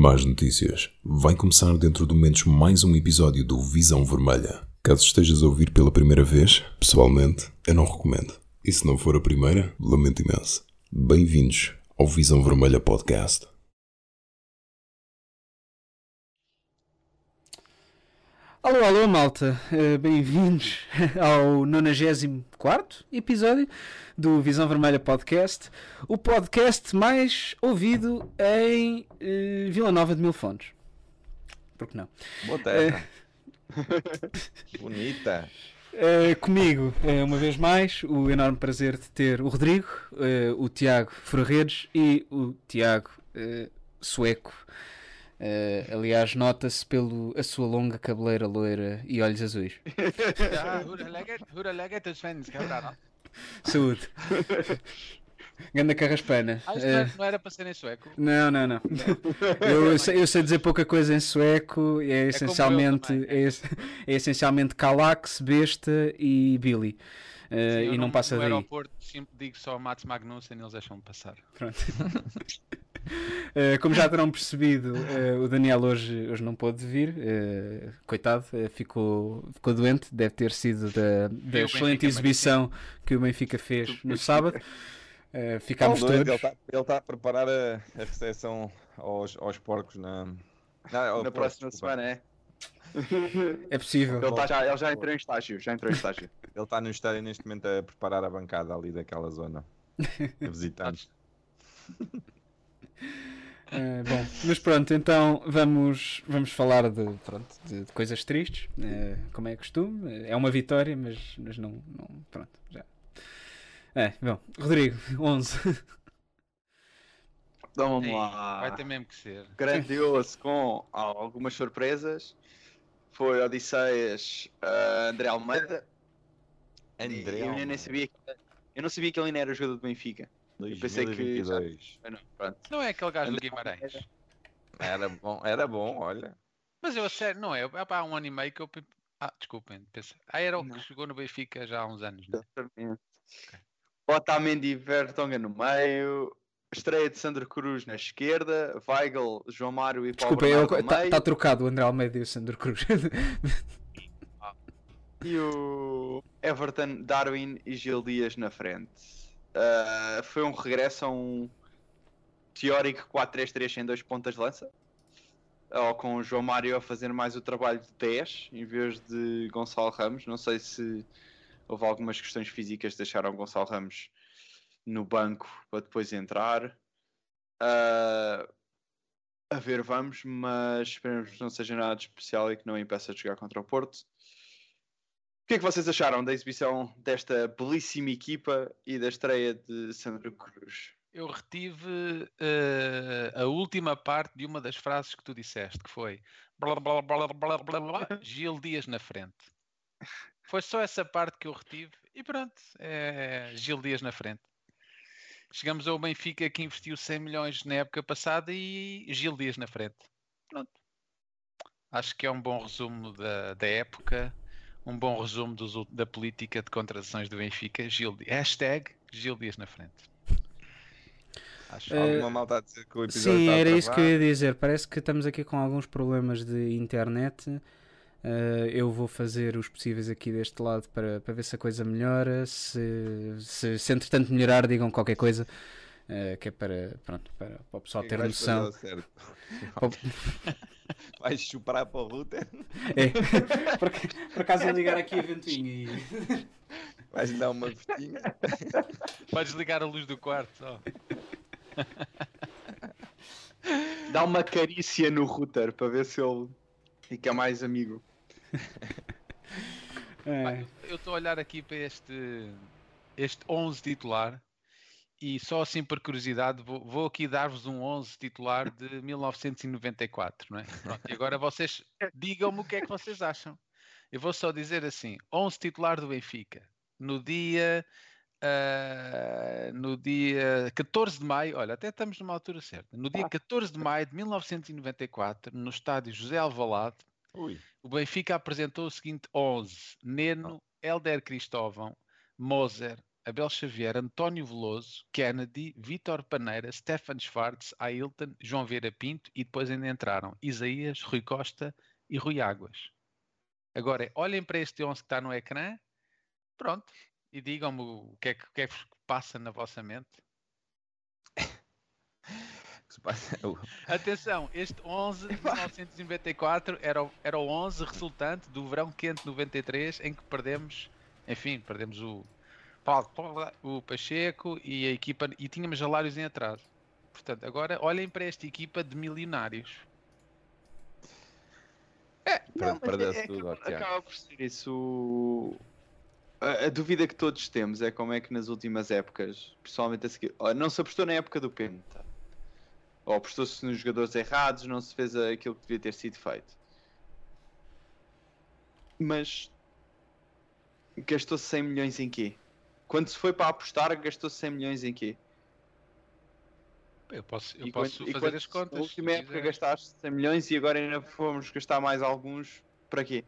Más notícias. Vai começar dentro de momentos mais um episódio do Visão Vermelha. Caso estejas a ouvir pela primeira vez, pessoalmente, eu não recomendo. E se não for a primeira, lamento imenso. Bem-vindos ao Visão Vermelha Podcast. Alô, alô, malta. Uh, Bem-vindos ao 94 episódio do Visão Vermelha Podcast, o podcast mais ouvido em uh, Vila Nova de Mil Fontes. Por que não? Boa terra. Bonita. Uh, comigo, uh, uma vez mais, o enorme prazer de ter o Rodrigo, o Tiago Ferreires e o Tiago Sueco. Aliás, nota-se pela a sua longa cabeleira loira e olhos azuis. Saúde. Ganda carraspana. Ah, não era, não era para ser em sueco? Não, não, não. Eu, sei, eu sei dizer pouca coisa em sueco. É essencialmente, também. é, é essencialmente Calax, Besta e Billy. Uh, Sim, e não no- passa no daí. aeroporto sempre digo só Mats Magnussen e eles deixam-me passar. Pronto. Uh, como já terão percebido, uh, o Daniel hoje, hoje não pôde vir. uh, coitado, uh, ficou, ficou doente. Deve ter sido da, da excelente Benfica exibição que o Benfica fez no sábado. Uh, ficámos Ele todos. está ele tá a preparar a, a recepção aos, aos porcos na, na, ao Na porco, próxima desculpa. semana, é? É possível. Ele, tá já, ele já entrou em estágio, já entrou em estágio. Ele está no estádio neste momento a preparar a bancada ali daquela zona. A visitantes. Uh, bom, mas pronto, então vamos, vamos falar de, pronto, de, de coisas tristes, uh, como é costume. É uma vitória, mas, mas não, não. Pronto, já. É, bom, Rodrigo, 11. Então vamos Ei, lá. Vai ter mesmo que ser. Grandioso com algumas surpresas. Foi Odisseias ah, André Almeida. André eu nem Almeida. sabia que, eu não sabia que ele ainda era jogador do Benfica. Pensei que 2022. Mas não, pronto. Não é aquele gajo do Guimarães. Era bom, era bom, olha. Mas eu a sério, não é? Há pá, um ano e meio que eu. Ah, desculpem. Pensei... Ah, era o que chegou no Benfica já há uns anos. Não? é? Exatamente. Otamendi e Vertonga no meio. Estreia de Sandro Cruz na esquerda. Weigl, João Mário e Paulo Desculpa, está meio. tá trocado o André Almeida e o Sandro Cruz. E o Everton, Darwin e Gil Dias na frente. Ah, foi um regresso a um teórico 4-3-3 sem dois pontas de lança. Ou com o João Mário a fazer mais o trabalho de 10 em vez de Gonçalo Ramos. Não sei se houve algumas questões físicas que deixaram Gonçalo Ramos no banco para depois entrar. Ah, a ver, vamos, mas esperemos que não seja nada especial e que não impeça de jogar contra o Porto. Que é que vocês acharam da exibição desta belíssima equipa e da estreia de Sandro Cruz? Eu retive eh, a última parte de uma das frases que tu disseste, que foi blá, blá, blá, blá, blá, blá, Gil Dias na frente. Foi só essa parte que eu retive e pronto, é Gil Dias na frente. Chegamos ao Benfica que investiu 100 milhões na época passada e Gil Dias na frente. Pronto. Acho que é um bom resumo da, da época, um bom resumo dos da política de contratações do Benfica. Gil, hashtag Gil Dias na frente. Acho. Eh, Alguma malta a dizer que o episódio Sim, está era isso que eu ia dizer. Parece que estamos aqui com alguns problemas de internet. Uh, eu vou fazer os possíveis aqui deste lado para, para ver se a coisa melhora. Se, se, se entretanto melhorar, digam qualquer coisa. Uh, que é para, pronto, para, para o pessoal que é ter que vais noção. Vais chupar para o router? É. por, por acaso eu ligar aqui a ventinha e. Vais dar uma vestinha? Vai desligar a luz do quarto. Dá uma carícia no router para ver se ele fica mais amigo. É. Eu estou a olhar aqui para este, este 11 titular e só assim por curiosidade vou, vou aqui dar-vos um 11 titular de 1994, não é? Pronto, e agora vocês digam-me o que é que vocês acham. Eu vou só dizer assim: 11 titular do Benfica no dia ah, no dia 14 de maio, olha, até estamos numa altura certa. No dia 14 de maio de 1994, no estádio José Alvalade, Ui. o Benfica apresentou o seguinte 11: Neno, Helder Cristóvão, Moser, Abel Xavier, António Veloso, Kennedy, Vítor Paneira, Stefan Schwartz, Ailton, João Vieira Pinto e depois ainda entraram Isaías, Rui Costa e Rui Águas. Agora, olhem para este 11 que está no ecrã, pronto, e digam-me o que, é que, o que é que passa na vossa mente. Atenção, este 11 de 1994 era o, era o 11 resultante do verão quente 93 em que perdemos, enfim, perdemos o, o Pacheco e a equipa e tínhamos Jalários em atraso. Portanto, agora olhem para esta equipa de milionários. É, não, é, tudo, acaba, acaba por ser isso. A, a, dúvida que todos temos é como é que nas últimas épocas, pessoalmente a seguir, não se apostou na época do Penta ou apostou-se nos jogadores errados, não se fez aquilo que devia ter sido feito. Mas gastou-se 100 milhões em quê? Quando se foi para apostar, gastou-se 100 milhões em quê? Eu posso, eu posso quando, fazer as contas. Na última época gastaste 100 milhões e agora ainda fomos gastar mais alguns. Para quê?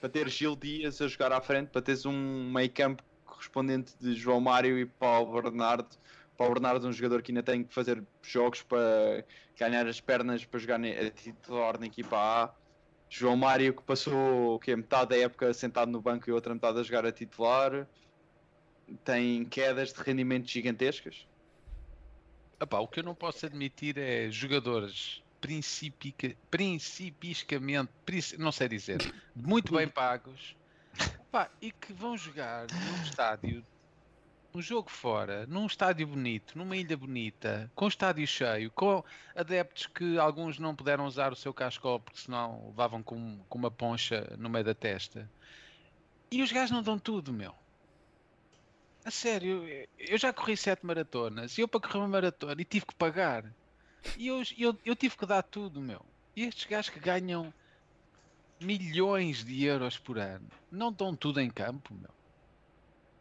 Para ter Gil Dias a jogar à frente, para teres um meio campo correspondente de João Mário e Paulo Bernardo para o Bernardo um jogador que ainda tem que fazer jogos para ganhar as pernas para jogar a titular na equipa A. João Mário que passou que metade da época sentado no banco e outra metade a jogar a titular. Tem quedas de rendimento gigantescas. Epá, o que eu não posso admitir é jogadores principica, principiscamente, não sei dizer, muito bem pagos epá, e que vão jogar num estádio um jogo fora, num estádio bonito, numa ilha bonita, com estádio cheio, com adeptos que alguns não puderam usar o seu cascol porque senão levavam com, com uma poncha no meio da testa. E os gajos não dão tudo, meu. A sério, eu já corri sete maratonas e eu para correr uma maratona e tive que pagar. E eu, eu, eu tive que dar tudo, meu. E estes gajos que ganham milhões de euros por ano não dão tudo em campo, meu.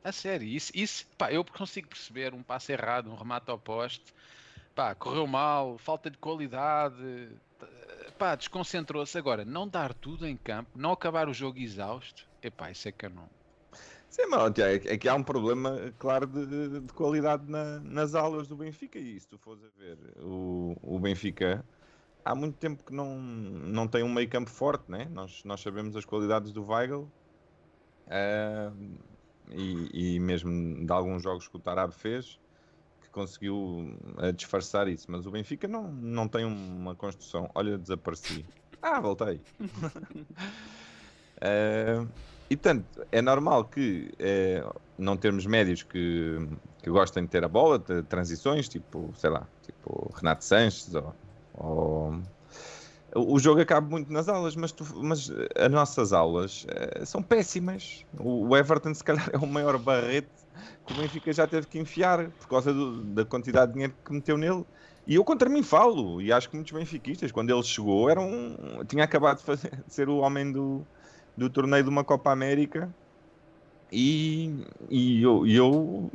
A sério, isso, isso pá, eu consigo perceber um passo errado, um remate ao poste, pá, correu mal, falta de qualidade, pá, desconcentrou-se. Agora, não dar tudo em campo, não acabar o jogo exausto, epá, isso é que eu não. Sim, mas é, é que há um problema, claro, de, de qualidade na, nas aulas do Benfica. E se tu fores a ver, o, o Benfica há muito tempo que não, não tem um meio campo forte, né? Nós, nós sabemos as qualidades do Weigl. Uh, e, e mesmo de alguns jogos que o Tarab fez, que conseguiu uh, disfarçar isso. Mas o Benfica não, não tem uma construção. Olha, desapareci. Ah, voltei. uh, e tanto, é normal que uh, não termos médios que, que gostem de ter a bola, de transições, tipo, sei lá, tipo Renato Sanches ou, ou o jogo acaba muito nas aulas, mas, tu, mas as nossas aulas uh, são péssimas. O, o, Everton, se calhar, é o maior barrete que o Benfica já teve que enfiar por causa do, da quantidade de dinheiro que meteu nele. E eu contra mim falo, e acho que muitos benfiquistas, quando ele chegou, era um, tinha acabado de, fazer, de ser o homem do, do torneio de uma Copa América. E, e eu, eu,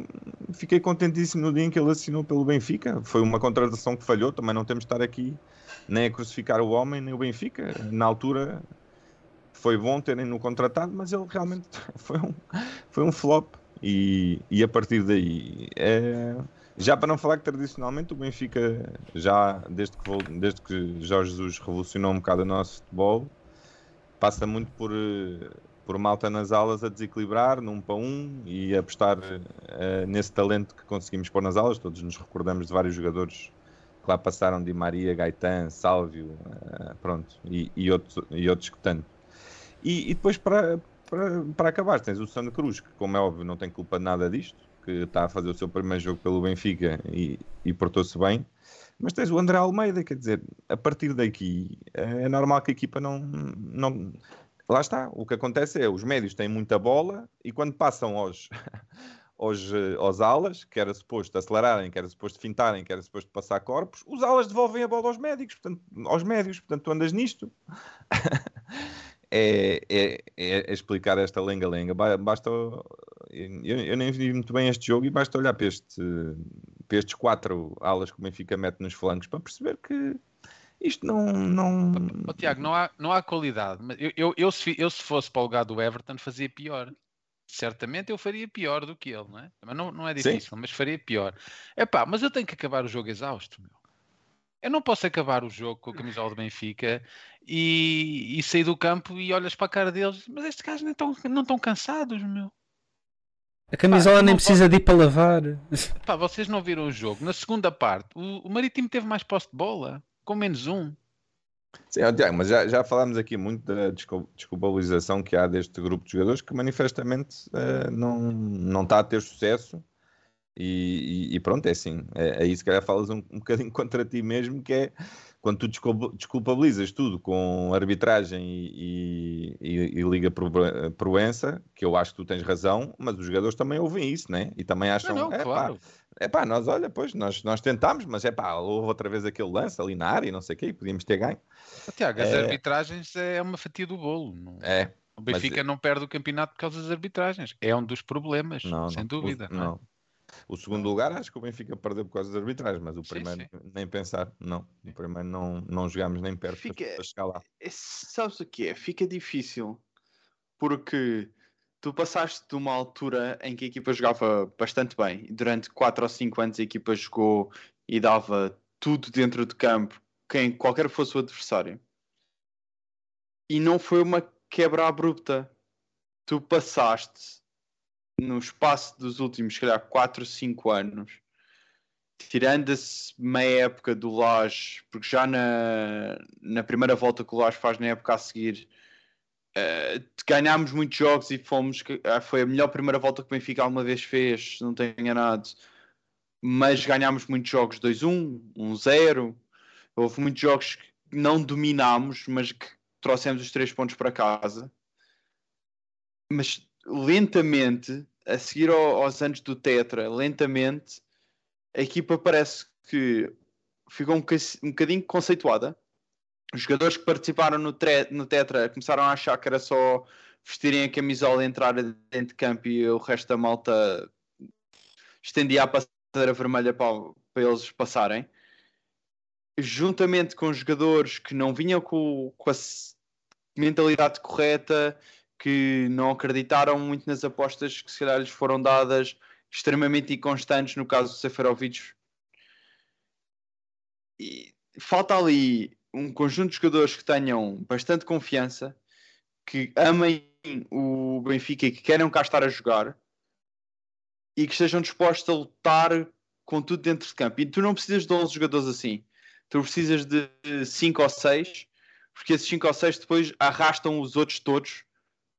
fiquei contentíssimo no dia em que ele assinou pelo Benfica. Foi uma contratação que falhou, também não temos de estar aqui nem a crucificar o homem, nem o Benfica. Na altura foi bom terem no contratado, mas ele realmente foi um, foi um flop. E, e a partir daí, é, já para não falar que tradicionalmente o Benfica, já desde que, desde que Jorge Jesus revolucionou um bocado o nosso futebol, passa muito por, por malta nas alas a desequilibrar num para um e apostar uh, nesse talento que conseguimos pôr nas alas. Todos nos recordamos de vários jogadores que lá passaram Di Maria, Gaetan, Sálvio, uh, pronto, e, e, outros, e outros que tanto. E, e depois, para, para, para acabar, tens o Sandro Cruz, que, como é óbvio, não tem culpa de nada disto, que está a fazer o seu primeiro jogo pelo Benfica e, e portou-se bem. Mas tens o André Almeida, quer dizer, a partir daqui é normal que a equipa não, não. Lá está, o que acontece é os médios têm muita bola e quando passam aos, aos, eh, aos alas, que era suposto acelerarem, que era suposto fintarem, que era suposto passar corpos, os alas devolvem a bola aos médicos, portanto, aos médios, portanto, tu andas nisto. é, é, é, explicar esta lenga-lenga. Basta. Eu, eu, nem vi muito bem este jogo e basta olhar para, este, para estes quatro alas que o Benfica mete nos flancos para perceber que isto não. não... Tiago, não há, não há qualidade. Eu, eu, eu, se, eu, se fosse para o lugar do Everton, fazia pior certamente eu faria pior do que ele, não é? Mas não, não é Sim. difícil, mas faria pior. Epá, mas eu tenho que acabar o jogo exausto, meu. Eu não posso acabar o jogo com a camisola do Benfica e, e sair do campo e olhas para a cara deles, mas estes gajos nem estão, não estão cansados, meu. A camisola Pá, nem não precisa de ir para lavar. Pá, vocês não viram o jogo. Na segunda parte, o, o Marítimo teve mais posse de bola, com menos um. Sim, Tiago, mas já, já falámos aqui muito da descul- desculpabilização que há deste grupo de jogadores que manifestamente eh, não, não está a ter sucesso. E, e- e pronto, é assim. É, aí se calhar falas um, um bocadinho contra ti mesmo, que é quando tu desculpa- desculpabilizas tudo com arbitragem e, e- e Liga Pro- Proença, que eu acho que tu tens razão, mas os jogadores também ouvem isso, né? E também acham. Não, não, "É, pá, claro. É pá, nós olha, pois, nós, nós tentámos, mas é pá, houve outra vez aquele lance ali na área e não sei o quê, e podíamos ter ganho. Tiago, as É. arbitragens é uma fatia do bolo. não- É, O Benfica não perde o campeonato por causa das arbitragens. É um dos problemas, não, sem não. dúvida. O, não é? não. O segundo lugar acho que o Benfica perdeu por causa das arbitragens, mas o Sim, primeiro nem pensar, não. O primeiro não, não jogámos nem perto Fica- para chegar lá. É, sabes o que é? Fica difícil porque tu passaste de uma altura em que a equipa jogava bastante bem. Durante 4 ou 5 anos a equipa jogou e dava tudo dentro de campo, quem qualquer fosse o adversário. E não foi uma quebra abrupta. Tu passaste no espaço dos últimos, calhar, 4, 5 anos, tirando-se meia época do Lage, porque já na, na primeira volta que o Lage faz na época a seguir, eh, ganhámos muitos jogos e fomos. ah, foi a melhor primeira volta que o Benfica alguma vez fez, não tenho enganado. Mas ganhámos muitos jogos 2-1, 1-0. Houve muitos jogos que não dominámos, mas que trouxemos os três pontos para casa. Mas lentamente, a seguir ao- aos anos do Tetra, lentamente, a equipa parece que ficou um, um bocadinho conceituada. Os jogadores que participaram no, no Tetra começaram a achar que era só vestirem a camisola e entrar dentro de campo e o resto da malta estendia a passadeira vermelha para, para eles passarem. Juntamente com jogadores que não vinham com, com a mentalidade correta, que não acreditaram muito nas apostas que se calhar lhes foram dadas, extremamente inconstantes, no caso do Seferovic. E falta ali um conjunto de jogadores que tenham bastante confiança, que amem o Benfica e que queiram cá estar a jogar e que estejam dispostos a lutar com tudo dentro de campo. E tu não precisas de 11 jogadores assim. Tu precisas de 5 ou 6, porque esses 5 ou 6 depois arrastam os outros todos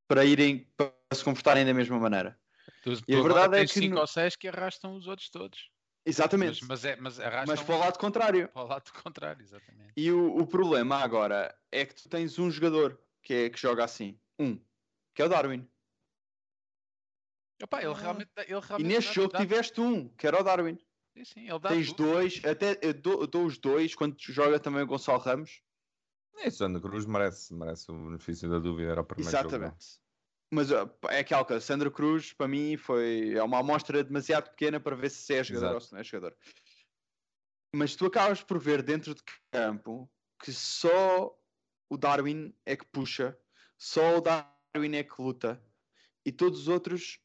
para irem para se comportarem da mesma maneira. Tu, E a verdade é que cinco no- ou seis que arrastam os outros todos. Exatamente. Mas, mas, é, mas Mas para o lado contrário. para o lado contrário, exatamente. E o, o problema agora é que tu tens um jogador que, é, que joga assim. Um. Que é o Darwin. Opa, ele Ah. realmente, ele E realmente neste dá- jogo dá- tiveste um, que era o Darwin. Sim, sim, ele dá Tens tudo. dois, até eu dou, eu dou os dois quando joga também o Gonçalo Ramos. É, Sandro Cruz merece, merece o benefício da dúvida, era o primeiro jogo dele. Exatamente. Mas é aquela coisa, Sandro Cruz para mim foi é uma amostra demasiado pequena para ver se é jogador Exato. ou se não é jogador. Mas tu acabas por ver dentro de campo que só o Darwin é que puxa, só o Darwin é que luta e todos os outros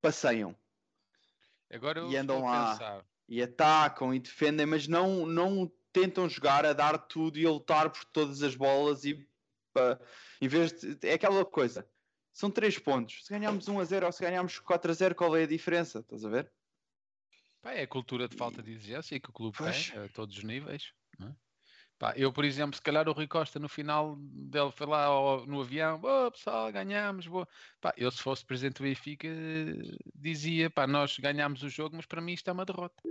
passeiam Agora E andam lá. pensar. e atacam e defendem, mas não, não tentam jogar a dar tudo e a lutar por todas as bolas e em vez de é aquela coisa. São três pontos. Se ganharmos 1 a 0 ou se ganharmos 4 a 0, qual é a diferença? Estás a ver? Pá, é a cultura de falta de exigência que o clube Pois. tem a todos os níveis. é? Pá, eu, por exemplo, se calhar o Rui Costa no final dele foi lá ao- no avião, boa pessoal, ganhámos, boa. Pá, eu se fosse presidente do Benfica dizia, pá, nós ganhámos o jogo, mas para mim isto é uma derrota.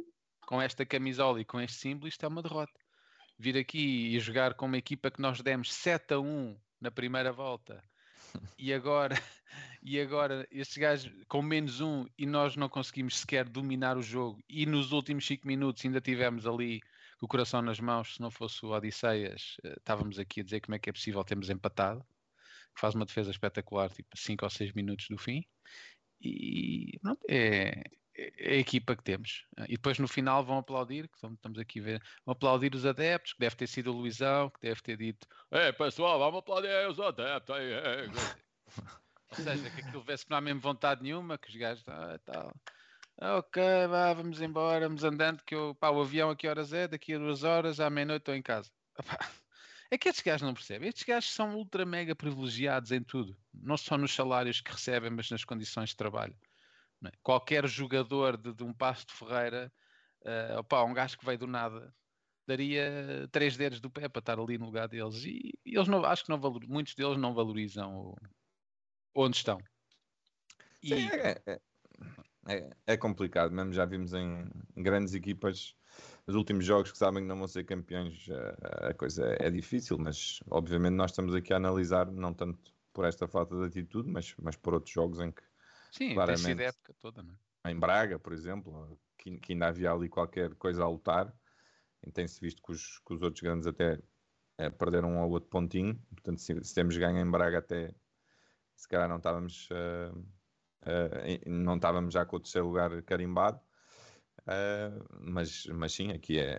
Com esta camisola e com este símbolo, isto é uma derrota. Vir aqui e jogar com uma equipa que nós demos 7 a 1 na primeira volta e agora, e agora estes gajos com menos um e nós não conseguimos sequer dominar o jogo e nos últimos 5 minutos ainda tivemos ali o coração nas mãos, se não fosse o Odisseias, eh, estávamos aqui a dizer como é que é possível termos empatado, faz uma defesa espetacular, tipo 5 ou 6 minutos do fim, e pronto, é, é a equipa que temos. E depois no final vão aplaudir, que estamos- aqui a ver, vão aplaudir os adeptos, que deve ter sido o Luizão, que deve ter dito, é pessoal, vamos aplaudir os adeptos. aí, é." Ou seja, que aquilo que não há mesmo vontade nenhuma, que os gajos ah, tal. Ah, ok, vá, vamos embora, vamos andando, que eu, pá, o avião a que horas é? Daqui a duas horas, à meia-noite estou em casa. É que estes gajos não percebem. Estes gajos são ultra mega privilegiados em tudo. Não só nos salários que recebem, mas nas condições de trabalho. É? Qualquer jogador de, de, um passo de Ferreira, uh, opá, um gajo que veio do nada, daria três dedos do pé para estar ali no lugar deles. E, e eles não, acho que não valor, muitos deles não valorizam o, onde estão. E... Sim, é, é, é, é, complicado, mesmo já vimos em grandes equipas os últimos jogos que sabem que não vão ser campeões, a coisa é difícil, mas obviamente nós estamos aqui a analisar, não tanto por esta falta de atitude, mas, mas por outros jogos em que Sim, claramente, tem sido a época toda, não é? Em Braga, por exemplo, que, que ainda havia ali qualquer coisa a lutar, e tem-se visto que os, que os outros grandes até é, perderam um ou outro pontinho, portanto se, se, temos ganho em Braga até se calhar não estávamos uh, uh, não estávamos já com o terceiro lugar carimbado Uh, mas, mas sim, aqui é,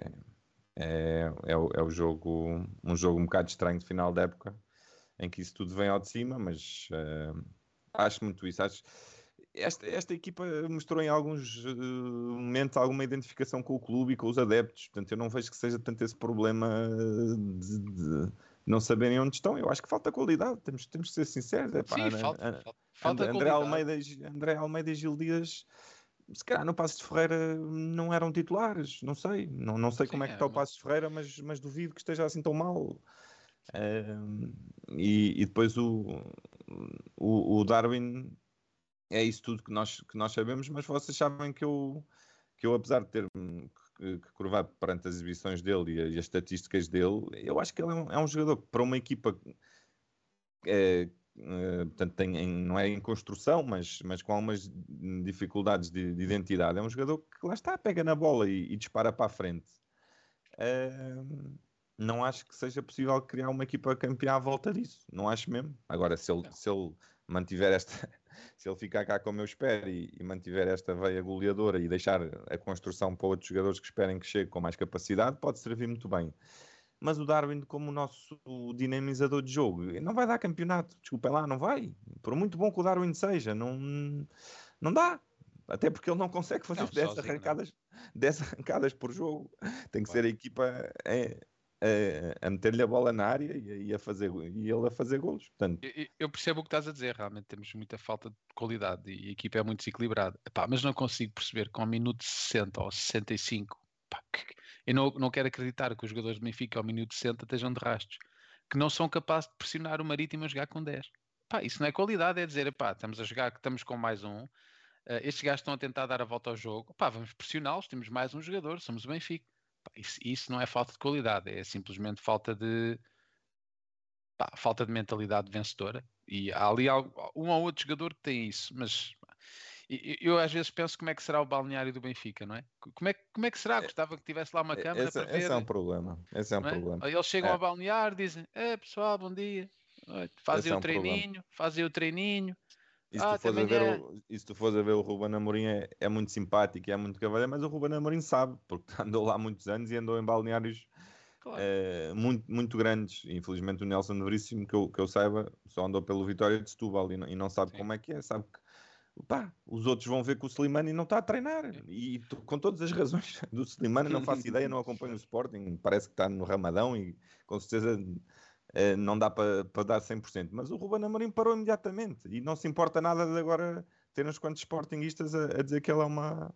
é, é, o, é o jogo, um jogo um bocado estranho de final de época, em que isso tudo vem ao de cima, mas uh, acho muito isso. Acho, esta, esta equipa mostrou em alguns uh, momentos alguma identificação com o clube e com os adeptos, portanto eu não vejo que seja tanto esse problema de, de não saberem onde estão. Eu acho que falta qualidade, temos, temos que ser sinceros. É, pá, Sim, falta, falta, André, Almeida, André Almeida e Gil Dias se calhar no Passo de Ferreira não eram titulares, não sei, não, não sei Sim, como é que está o Passo de Ferreira, mas, mas duvido que esteja assim tão mal. E, e, depois o, o, o, Darwin é isso tudo que nós, que nós sabemos, mas vocês sabem que eu, que eu apesar de ter que, que curvar perante as exibições dele e, e, as estatísticas dele, eu acho que ele é um, é um jogador que para uma equipa é, eh, portanto, tem em, não é em construção, mas, mas com algumas dificuldades de, de, identidade. É um jogador que lá está, pega na bola e, e dispara para a frente. Não acho que seja possível criar uma equipa campeã à volta disso. Não acho mesmo. Agora, se ele, se ele mantiver esta, se ele ficar cá como eu espero e, e, mantiver esta veia goleadora e deixar a construção para outros jogadores que esperem que chegue com mais capacidade, pode servir muito bem mas o Darwin como o nosso dinamizador de jogo não vai dar campeonato, desculpem lá, não vai. Por muito bom que o Darwin seja, não, não dá. Até porque ele não consegue fazer não, 10, sozinho, arrancadas, 10 arrancadas por jogo. Tem que claro. ser a equipa a, a, a meter-lhe a bola na área e, a fazer, e ele a fazer golos. Portanto... Eu, eu, percebo o que estás a dizer, realmente temos muita falta de qualidade e a equipa é muito desequilibrada. Epá, mas não consigo perceber com um minuto 60 ou 65 pá, que, eu não, não quero acreditar que os jogadores do Benfica ao minuto 60 estejam de rastros, que não são capazes de pressionar o Marítimo a jogar com 10. Pá, isso não é qualidade, é dizer, pá, estamos a jogar, estamos com mais um, uh, estes gajos estão a tentar dar a volta ao jogo, pá, vamos pressioná-los, temos mais um jogador, somos o Benfica. Isso, isso, não é falta de qualidade, é simplesmente falta de pá, falta de mentalidade vencedora. E há ali um ou outro jogador que tem isso, mas eu às vezes penso como é que será o balneário do Benfica, não é? Como é, como é que será? É, Gostava que tivesse lá uma é, câmera esse, para ver. Esse é um problema. Esse é um é? problema. Eles chegam é. ao balneário dizem, é pessoal, bom dia. Fazem é o treininho, fazem o treininho. E se, ah, tu fores a ver o, e se tu fores a ver o Ruben Amorim é, é muito simpático e é muito cavalheiro, mas o Ruben Amorim sabe, porque andou lá muitos anos e andou em balneários claro. é, muito, muito grandes. Infelizmente o Nelson Veríssimo, que eu, que eu saiba, só andou pelo Vitória de Setúbal e não, e não sabe Sim. como é que é, sabe que pá, os outros vão ver que o Slimani não está a treinar. E com todas as razões do Slimani, não faço ideia, não acompanho o Sporting, parece que está no Ramadão e com certeza eh, não dá para, para dar 100%. Mas o Ruben Amorim parou imediatamente e não se importa nada de agora ter uns quantos Sportingistas a, a dizer que ele é uma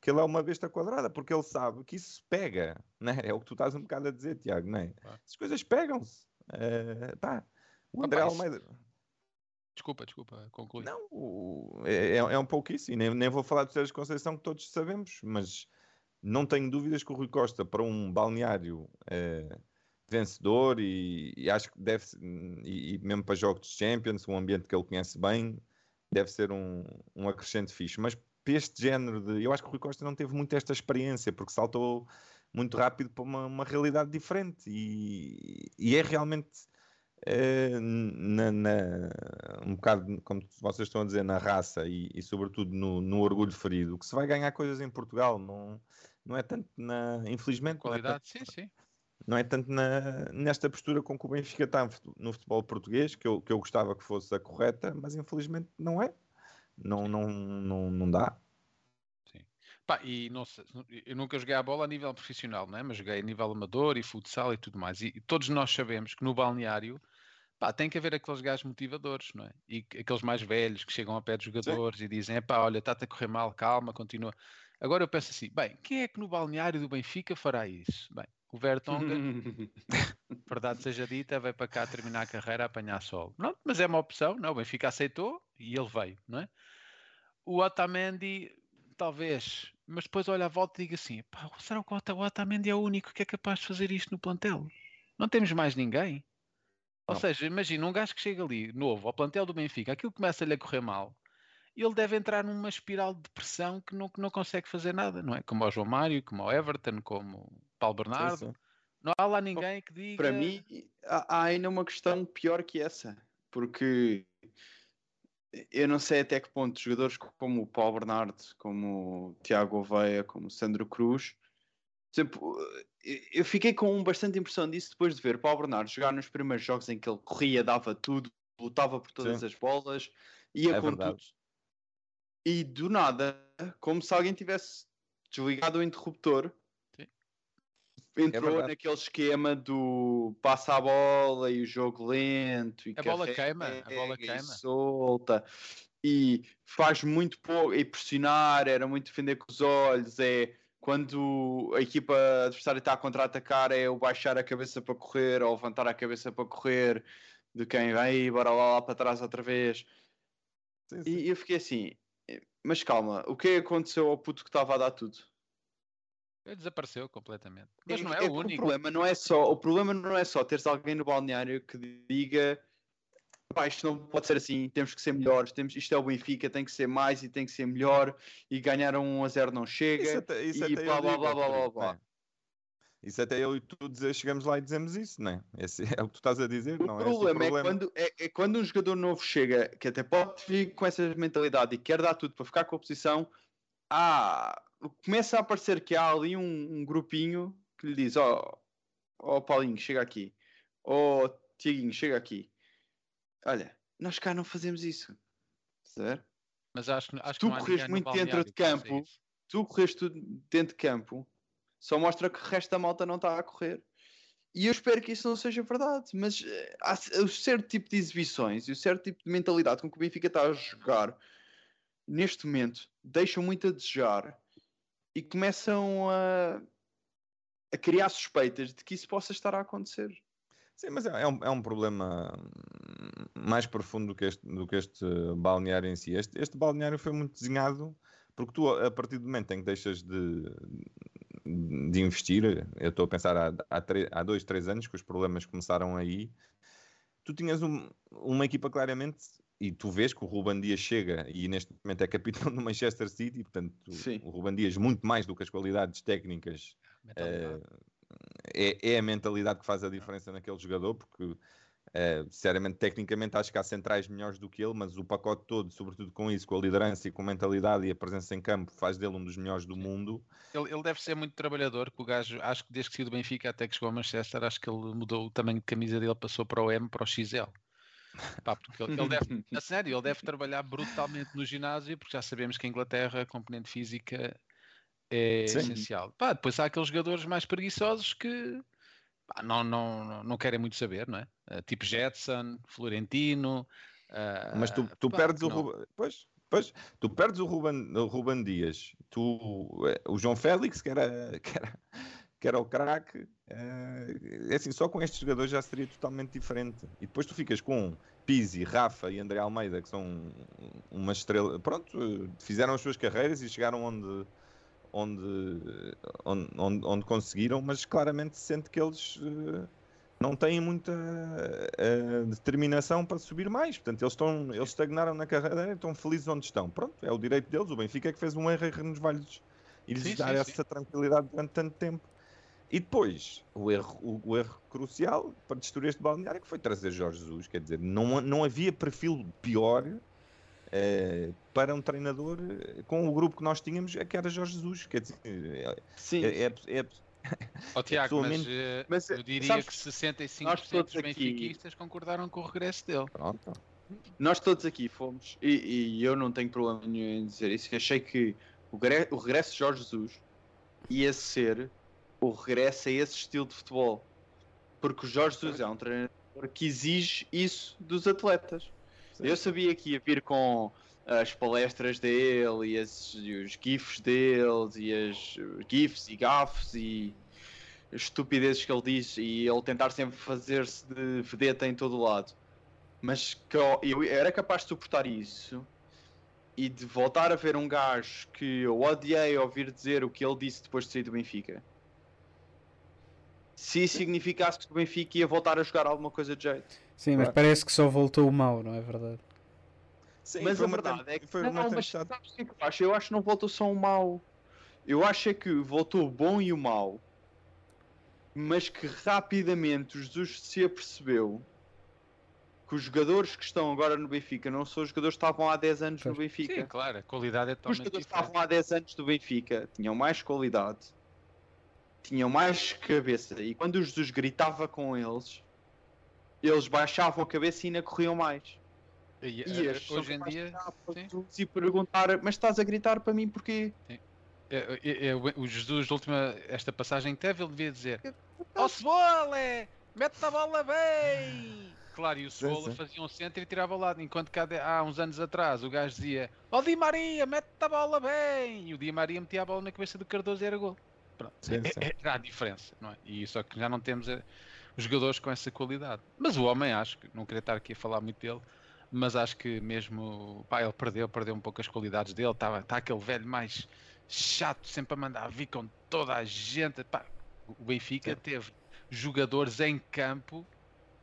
que ele é uma besta quadrada, porque ele sabe que isso pega, né? é o que tu estás um bocado a dizer, Tiago, né? As coisas pegam-se. Uh, pá, o André Almeida. Desculpa, desculpa, conclui. Não, é, é, é um pouco isso, e nem, nem vou falar de Sérgio Conceição que todos sabemos, mas não tenho dúvidas que o Rui Costa, para um balneário é, vencedor, e, e, acho que deve, e, e, mesmo para jogos de Champions, um ambiente que ele conhece bem, deve ser um, um acrescente fixe. Mas para este género de. Eu acho que o Rui Costa não teve muito esta experiência, porque saltou muito rápido para uma, uma realidade diferente, e, e é realmente eh, na, na, um bocado, como vocês estão a dizer, na raça e, e sobretudo no, no, orgulho ferido, que se vai ganhar coisas em Portugal, não, não é tanto na. Infelizmente. Qualidade, é tanto, sim, sim. Não é tanto na, nesta postura com que o Benfica está no futebol português, que eu, que eu gostava que fosse a correta, mas infelizmente não é. Não, não, não, não dá. Sim. Pá, e não sei, eu nunca joguei a bola a nível profissional, não é? mas joguei a nível amador e futsal e tudo mais. E, e todos nós sabemos que no balneário pá, tem que haver aqueles gajos motivadores, não é? E aqueles mais velhos que chegam a pé dos jogadores Sim. e dizem: pá, olha, está-te a correr mal, calma, continua. Agora eu penso assim: bem, quem é que no balneário do Benfica fará isso? Bem, o Vertonghen, verdade seja dita, veio para cá terminar a carreira a apanhar sol. Não, mas é uma opção, não? O Benfica aceitou e ele veio, não é? O Otamendi, talvez, mas depois olha à volta e diga assim: pá, será que o Otamendi é o único que é capaz de fazer isto no plantel? Não temos mais ninguém. Ou não. seja, imagina um gajo que chega ali, novo, ao plantel do Benfica, aquilo começa-lhe a correr mal, ele deve entrar numa espiral de depressão que não, que não consegue fazer nada, não é? Como o João Mário, como o Everton, como Paulo Bernardo. Sim, sim. Não há lá ninguém que diga. Para mim, há ainda uma questão pior que essa, porque eu não sei até que ponto jogadores como o Paulo Bernardo, como o Tiago Oveia, como o Sandro Cruz, exemplo, eu fiquei com bastante impressão disso depois de ver o Paulo Bernardo jogar nos primeiros jogos em que ele corria, dava tudo, lutava por todas Sim. as bolas, ia é com verdade. tudo. E do nada, como se alguém tivesse desligado o interruptor entrou é naquele esquema do passa a bola e o jogo lento e a bola queima, a bola queima. solta e faz muito pouco e pressionar, era muito defender com os olhos, é quando a equipa adversária está a contra-atacar é o baixar a cabeça para correr ou levantar a cabeça para correr de quem vem, bora lá, lá para trás outra vez. Sim, sim. E eu fiquei assim, mas calma, o que é aconteceu ao puto que estava a dar tudo? Ele desapareceu completamente. Mas é, não é, é o único. O problema não é só, o problema não é só teres alguém no balneário que diga Pá, isto não pode ser assim, temos que ser melhores, temos, isto é o Benfica, tem que ser mais e tem que ser melhor, e ganhar um a 0 não chega, isso até, isso e blá, blá, blá, blá, blá, blá, Isso até eu e tu dizer, chegamos lá e dizemos isso, não é? Esse é o que tu estás a dizer, o não problema é? O problema é quando, é, é, quando um jogador novo chega, que até pode vir com essa mentalidade e quer dar tudo para ficar com a posição, ah, começa a aparecer que há ali um, um grupinho que lhe diz: Ó, oh, oh, Paulinho, chega aqui, ó, oh, Tiaguinho, chega aqui. Olha, nós cá não fazemos isso, certo? Mas acho, acho tu corres muito dentro de campo, tu corres tudo dentro de campo, só mostra que o resto da malta não está a correr. E eu espero que isso não seja verdade, mas eh, há o certo tipo de exibições e o certo tipo de mentalidade com que o Benfica está a jogar neste momento deixam muito a desejar e começam a, a criar suspeitas de que isso possa estar a acontecer. Sim, mas é, é um, é um problema mais profundo do que este, do que este balneário em si. Este, este balneário foi muito desenhado porque tu, a partir do momento em que deixas de, de investir, eu estou a pensar há, há, há dois, três anos que os problemas começaram aí, tu tinhas um, uma equipa claramente e tu vês que o Ruban Dias chega e neste momento é capitão do Manchester City, portanto Sim. o Ruban Dias muito mais do que as qualidades técnicas uh, é, é, a mentalidade que faz a diferença naquele jogador, porque uh, sinceramente tecnicamente acho que há centrais melhores do que ele, mas o pacote todo, sobretudo com isso, com a liderança e com a mentalidade e a presença em campo, faz dele um dos melhores do Sim. mundo. Ele, ele, deve ser muito trabalhador, que o gajo, acho que desde que saiu do Benfica até que chegou ao Manchester, acho que ele mudou o tamanho de camisa dele, passou para o M, para o XL. Pá, porque ele, ele deve, a sério, ele deve trabalhar brutalmente no ginásio, porque já sabemos que a Inglaterra a componente física é Sim. essencial. Pá, depois há aqueles jogadores mais preguiçosos que pá, não, não, não querem muito saber, não é? Uh, tipo Jetson, Florentino. Uh, Mas tu, tu perdes o Ruben, pois, pois, tu perdes o Ruben, o Ruben Dias, tu, eh, o João Félix, que era, que era que era o craque. É assim, só com estes jogadores já seria totalmente diferente. E depois tu ficas com Pizzi, Rafa e André Almeida, que são uma estrela. Pronto, fizeram as suas carreiras e chegaram onde, onde, onde, onde, conseguiram, mas claramente se sente que eles uh, não têm muita uh, determinação para subir mais. Portanto, eles, estão, eles estagnaram na carreira e estão felizes onde estão. Pronto, é o direito deles. O Benfica é que fez um erro e nos vai-lhes e lhes dar sim, essa sim. tranquilidade durante tanto tempo. E depois, o erro, o, o, erro crucial para destruir este balneário que foi trazer Jorge Jesus. Quer dizer, não, não havia perfil pior eh, para um treinador eh, com o grupo que nós tínhamos, é que era Jorge Jesus. Quer dizer, Sim. É, é, é, Ó Tiago, mas, pessoalmente- eh, Mas, eu diria sabes que que 65% nós todos dos aqui- benfiquistas concordaram com o regresso dele. Pronto. Nós todos aqui fomos, e, e eu não tenho problema nenhum em dizer isso, que achei que o, o regresso de Jorge Jesus ia ser o regresso a esse estilo de futebol. Porque o Jorge Jesus é um treinador que exige isso dos atletas. Eu sabia que ia vir com as palestras dele e, as- e os gifs deles e as gifs e gafes e as estupidezes que ele diz e ele tentar sempre fazer-se de vedeta em todo o lado. Mas que eu, eu era capaz de suportar isso e de voltar a ver um gajo que eu odiei ouvir dizer o que ele disse depois de sair do Benfica. Se isso significasse que o Benfica ia voltar a jogar alguma coisa de jeito. Sim, mas Claro. parece que só voltou o mau, não é verdade? Sim, mas foi a verdade é que foi não, uma mas tempestade. sabes o que é que eu acho? Eu acho que não voltou só o mau. Eu acho é que voltou o bom e o mau, mas que rapidamente o Jesus se apercebeu que os jogadores que estão agora no Benfica não são os jogadores que estavam há 10 anos no. Benfica. Sim, claro, a qualidade é Os totalmente jogadores que estavam há 10 anos do Benfica tinham mais qualidade, tinham mais cabeça, e quando o Jesus gritava com eles, eles baixavam a cabeça e ainda corriam mais. E, E eh, são hoje em dia, virar para sim. Jesus e perguntar, mas estás a gritar para mim porquê? É, é, é, o Jesus, última, esta passagem que teve, ele devia dizer: Ó Cebola, mete a bola bem! Claro, e o Cebola fazia um centro e tirava ao lado, enquanto que há, uns anos atrás o gajo dizia: Ó Di Maria, mete a bola bem! E o Di Maria metia a bola na cabeça do Cardoso e era gol. Pronto, Sim, é- sim. é- a diferença, não é? E só que já não temos eh, os jogadores com essa qualidade. Mas o homem, acho que, não queria estar aqui a falar muito dele, mas acho que mesmo, pá, ele perdeu, perdeu um pouco as qualidades dele, está tá aquele velho mais chato, sempre a mandar vir com toda a gente. Pá, o Benfica Sim. teve jogadores em campo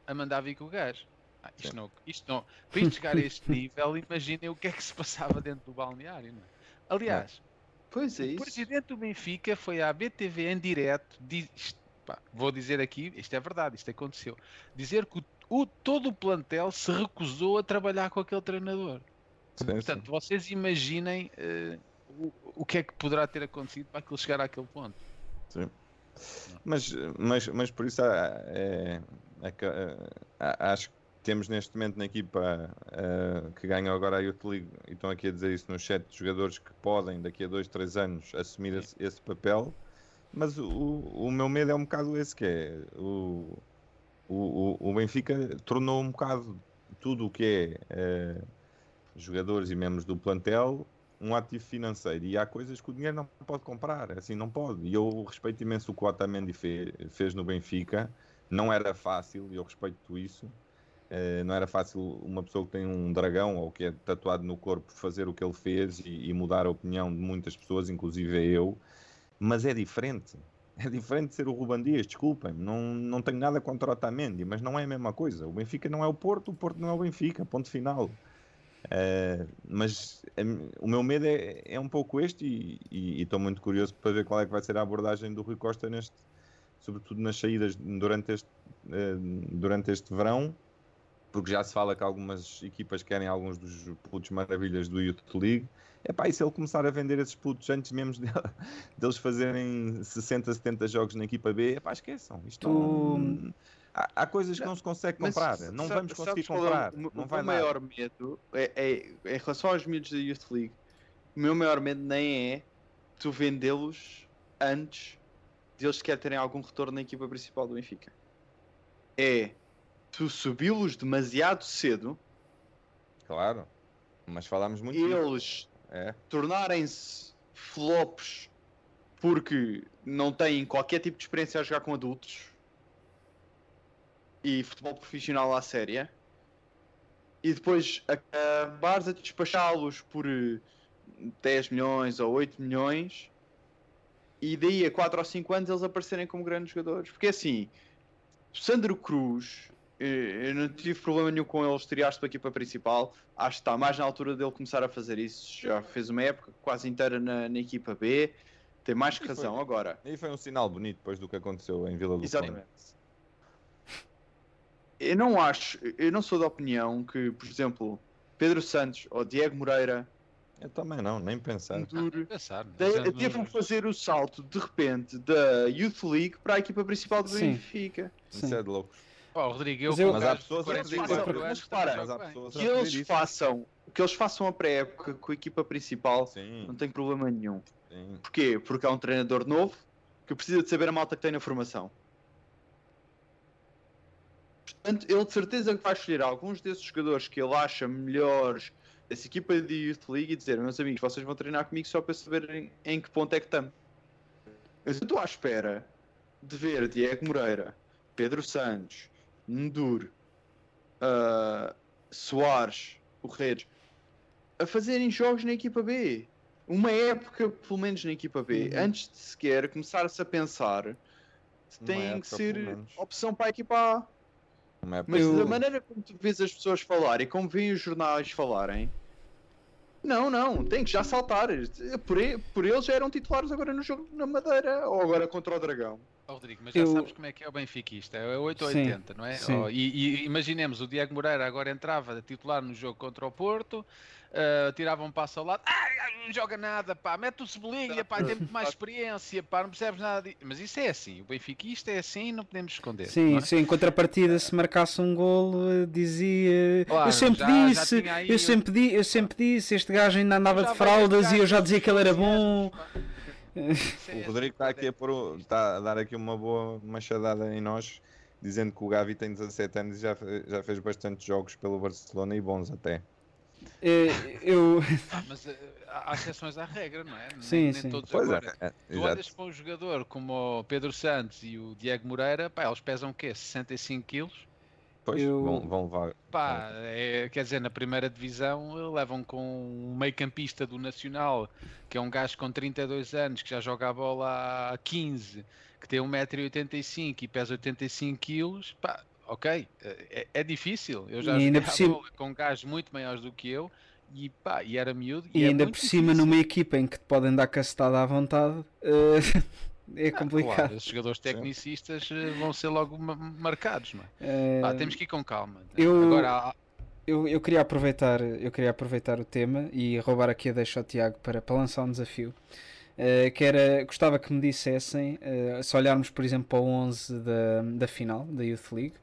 a mandar vir com o gajo. Ah, isto, não, isto não, para isto chegar a este nível, imaginem o que é que se passava dentro do balneário. Não é? Aliás, Pois é o isso. presidente do Benfica foi à BTV em direto, diz, pá, vou dizer aqui, isto é verdade, isto aconteceu, dizer que o, o- todo o plantel se recusou a trabalhar com aquele treinador. Sim, sim. Portanto, vocês imaginem eh, o, o que é que poderá ter acontecido para aquilo chegar àquele ponto. Mas, mas, mas por isso há- é, é é, acho que temos neste momento na equipa é, que ganhou agora a Youth League e estão aqui a dizer isso no chat de jogadores que podem daqui a dois, três anos assumir esse, esse papel. Mas o, o meu medo é um bocado esse que é o, o, o- Benfica tornou um bocado tudo o que é, é, jogadores e membros do plantel um ativo financeiro e há coisas que o dinheiro não pode comprar, assim não pode. E eu respeito imenso o que o Otamendi fe- fez no Benfica, não era fácil, e eu respeito isso. Eh, não era fácil uma pessoa que tem um dragão ou que é tatuado no corpo fazer o que ele fez e, e mudar a opinião de muitas pessoas, inclusive eu, mas é diferente. É diferente de ser o Ruban Dias, desculpem-me, não, não tenho nada contra o Otamendi, mas não é a mesma coisa. O Benfica não é o Porto, o Porto não é o Benfica, ponto final. Eh, mas o meu medo é, é um pouco este e- estou muito curioso para ver qual é que vai ser a abordagem do Rui Costa neste, sobretudo nas saídas durante este, eh, durante este verão, porque já se fala que algumas equipas querem alguns dos putos maravilhas do Youth League. Epá, e se ele começar a vender esses putos antes mesmo de- deles fazerem 60, 70 jogos na equipa B, epá, esqueçam. Isto Tu- não- há, há coisas que não se consegue comprar. Não sa- vamos conseguir é comprar. O, não o vai dar. maior medo é, é- em relação aos miúdos da Youth League, o meu maior medo nem é tu vendê-los antes de eles sequer terem algum retorno na equipa principal do Benfica. É tu subi-los demasiado cedo Claro. Mas falámos muito eles É. tornarem-se flops porque não têm qualquer tipo de experiência a jogar com adultos e futebol profissional à séria e depois acabares a despachá-los por eh, 10 milhões ou 8 milhões e daí a 4 ou 5 anos eles aparecerem como grandes jogadores. Porque assim, Sandro Cruz, eh, eu não tive problema nenhum com ele estrear-se para a equipa principal. Acho que está mais na altura dele começar a fazer isso. Já fez uma época quase inteira na, na equipa B. Tem mais que E foi- razão agora. E foi um sinal bonito depois do que aconteceu em Vila do Conde. Exatamente. Eu não acho, eu não sou da opinião que, por exemplo, Pedro Santos ou Diego Moreira Eu também não, nem pensar. Enduro. Pensar? De- Teve que fazer o salto de repente da Youth League para a equipa principal do Sim. Benfica. Isso Sim. é de loucos. Pô, Rodrigo, eu Mas eu- Mas um há pessoas a 44 fazer anos isso. também Repara, Mas há jogo bem. pessoas a Que eles façam, que eles façam a pré-época com a equipa principal, Sim, não tem problema nenhum. sim. Porquê? Porque há um treinador novo que precisa de saber a malta que tem na formação. Portanto, ele de certeza que vai escolher alguns desses jogadores que ele acha melhores dessa equipa de Youth League e dizer: meus amigos, vocês vão treinar comigo só para saberem em que ponto é que estamos. Eu estou à espera de ver Diego Moreira, Pedro Santos, Ndur, ah, Soares, o Redes a fazerem jogos na equipa B. Uma época, pelo menos na equipa B, Uhum. antes de sequer começar-se a pensar tem época, que ser opção para a equipa A. Mas Eu- da maneira como tu vês as pessoas falarem, como veem os jornais falarem, não, não, tem que já saltar. Por, por eles já eram titulares agora no jogo na Madeira ou agora contra o Dragão. Ó, Rodrigo, mas já Eu- sabes como é que é o benfiquista, é 8 ou Sim, 80, não é? sim. Ó, e, e imaginemos, o Diego Moreira agora entrava titular no jogo contra o Porto, ah, tirava um passo ao lado, ah, não joga nada, pá, mete o Cebolinha, pá, tem muito mais experiência, pá, não percebes nada disso. Mas isso é assim, o benfiquista é assim, não podemos esconder. Sim, é? se em contrapartida se marcasse um golo eh, dizia Claro, eu sempre já- já disse, aí eu sempre, di, eu sempre disse, este gajo ainda andava Já de fraldas e eu já dizia que ele era bom. pá. É O Rodrigo está aqui a, pôr, o- está a dar aqui uma boa machadada em nós, dizendo que o Gavi tem 17 anos e já, já fez bastantes jogos pelo Barcelona e bons até. Eh, eu Ah, mas eh, há exceções à regra, não é? Nem- Sim, nem, sim. todos Pois agora. é, é, Tu exato. olhas para um jogador como o Pedro Santos e o Diego Moreira, pá, eles pesam o quê? 65 quilos? Pois, eu- vão, vão levar. Pá, é, quer dizer, na primeira divisão eh, levam com um meio campista do Nacional, que é um gajo com 32 anos, que já joga a bola há 15, que tem 1,85m e pesa 85 quilos, pá, ok, é, é difícil. Eu já E joguei por a cima- bola com gajos muito maiores do que eu e, pá, e era miúdo. e é ainda por cima difícil. numa equipa em que te podem dar cacetada à vontade eh, é complicado. Claro, esses jogadores tecnicistas eh, vão ser logo ma- marcados, não é? Pá, temos que ir com calma. eu- Agora, há- eu, eu queria aproveitar eu queria aproveitar o tema e roubar aqui a deixa ao Tiago para, para lançar um desafio eh, que era gostava que me dissessem eh, se olharmos por exemplo para o 11 da, da final da Youth League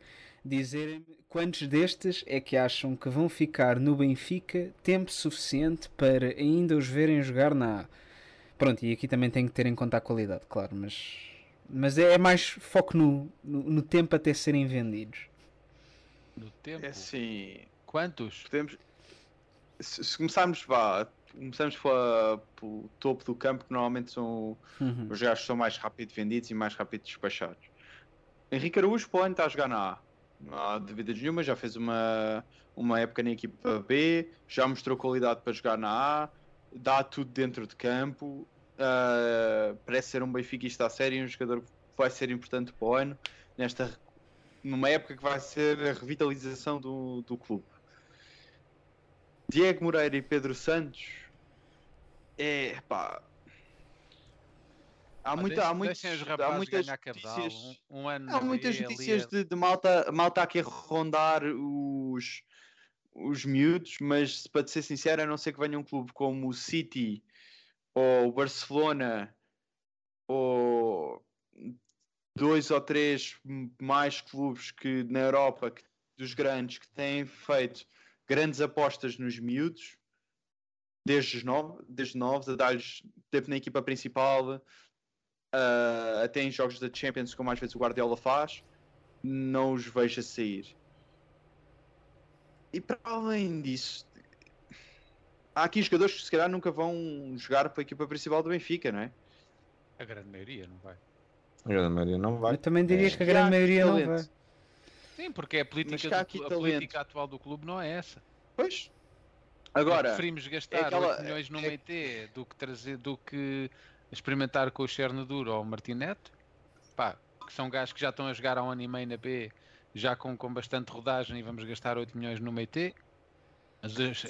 dizerem quantos destes é que acham que vão ficar no Benfica tempo suficiente para ainda os verem jogar na A pronto e aqui também tem que ter em conta a qualidade claro mas mas é mais foco no, no, no tempo até serem vendidos no tempo, É assim, quantos? podemos. Se, se começarmos, vá, começamos pela- pelo topo do campo, que normalmente são Uhum. os gajos que são mais rápido vendidos e mais rápido despachados. Henrique Araújo, para o ano, está a jogar na A. Não há dúvidas nenhuma, já fez uma, uma época na equipa B, já mostrou qualidade para jogar na A, dá tudo dentro de campo, ah, parece ser um benfiquista a sério, um jogador que vai ser importante para o ano, nesta, numa época que vai ser a revitalização do, do clube. Diego Moreira e Pedro Santos, é pá. Há, Pá, muita, há, muitos, há muitas notícias, um, um há muitas notícias de, de malta, malta aqui a rondar os, os miúdos, mas para ser sincero, a não ser que venha um clube como o City ou o Barcelona ou dois ou três mais clubes que na Europa que- dos grandes que têm feito grandes apostas nos miúdos desde os novos, desde novos a dar-lhes tempo na equipa principal ah, até em jogos da Champions como às vezes o Guardiola faz não os vejo a sair e para além disso há aqui jogadores que se calhar nunca vão jogar para a equipa principal do Benfica, não é? a grande maioria, não vai? A grande maioria não vai. Eu também diria É. que a grande maioria não talento. vai. Sim, porque a política, do a talento. política atual do clube não é essa. Pois. Nós Agora, preferimos gastar aquela- 8 milhões no é- MT do que, trazer, do que experimentar com o Chernaduro ou o Martineto, pá, que são gajos que já estão a jogar há um ano e meio na B, já com, com bastante rodagem e vamos gastar 8 milhões no MT. Mas as- a-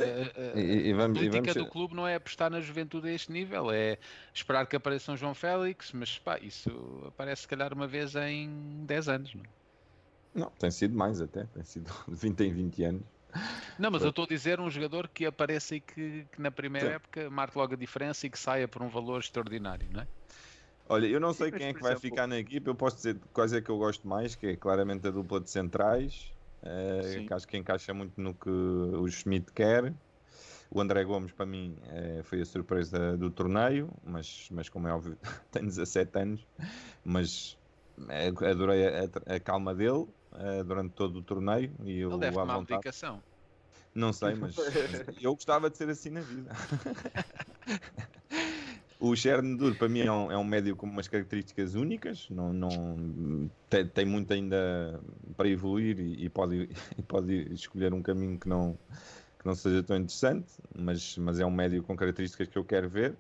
a- E, e a vamos, e política vamos do clube não é apostar na juventude a este nível, é esperar que apareça um João Félix, mas pá, isso aparece se calhar uma vez em 10 anos. Não? é? Não, tem sido mais até. Tem sido de 20 em 20 anos. Não, mas eu estou a dizer um jogador que apareça e que, que na primeira Sim. época marque logo a diferença e que saia por um valor extraordinário, não é? Olha, eu não sei quem é que vai ficar na equipa. Eu posso dizer quais é que eu gosto mais, que é claramente a dupla de centrais, Sim. que acho que encaixa muito no que o Schmidt quer. O André Gomes, para mim, eh, foi a surpresa do torneio, mas, mas como é óbvio, tem 17 anos. Mas eh, adorei a, a- calma dele durante todo o torneio. E Ele o deve tomar medicação. Não sei, mas eu gostava de ser assim na vida. o Chernobyl para mim é um, é um médio com umas características únicas, não, não, tem, tem muito ainda para evoluir e, e pode, e pode escolher um caminho que não, que não seja tão interessante, mas, mas é um médio com características que eu quero ver.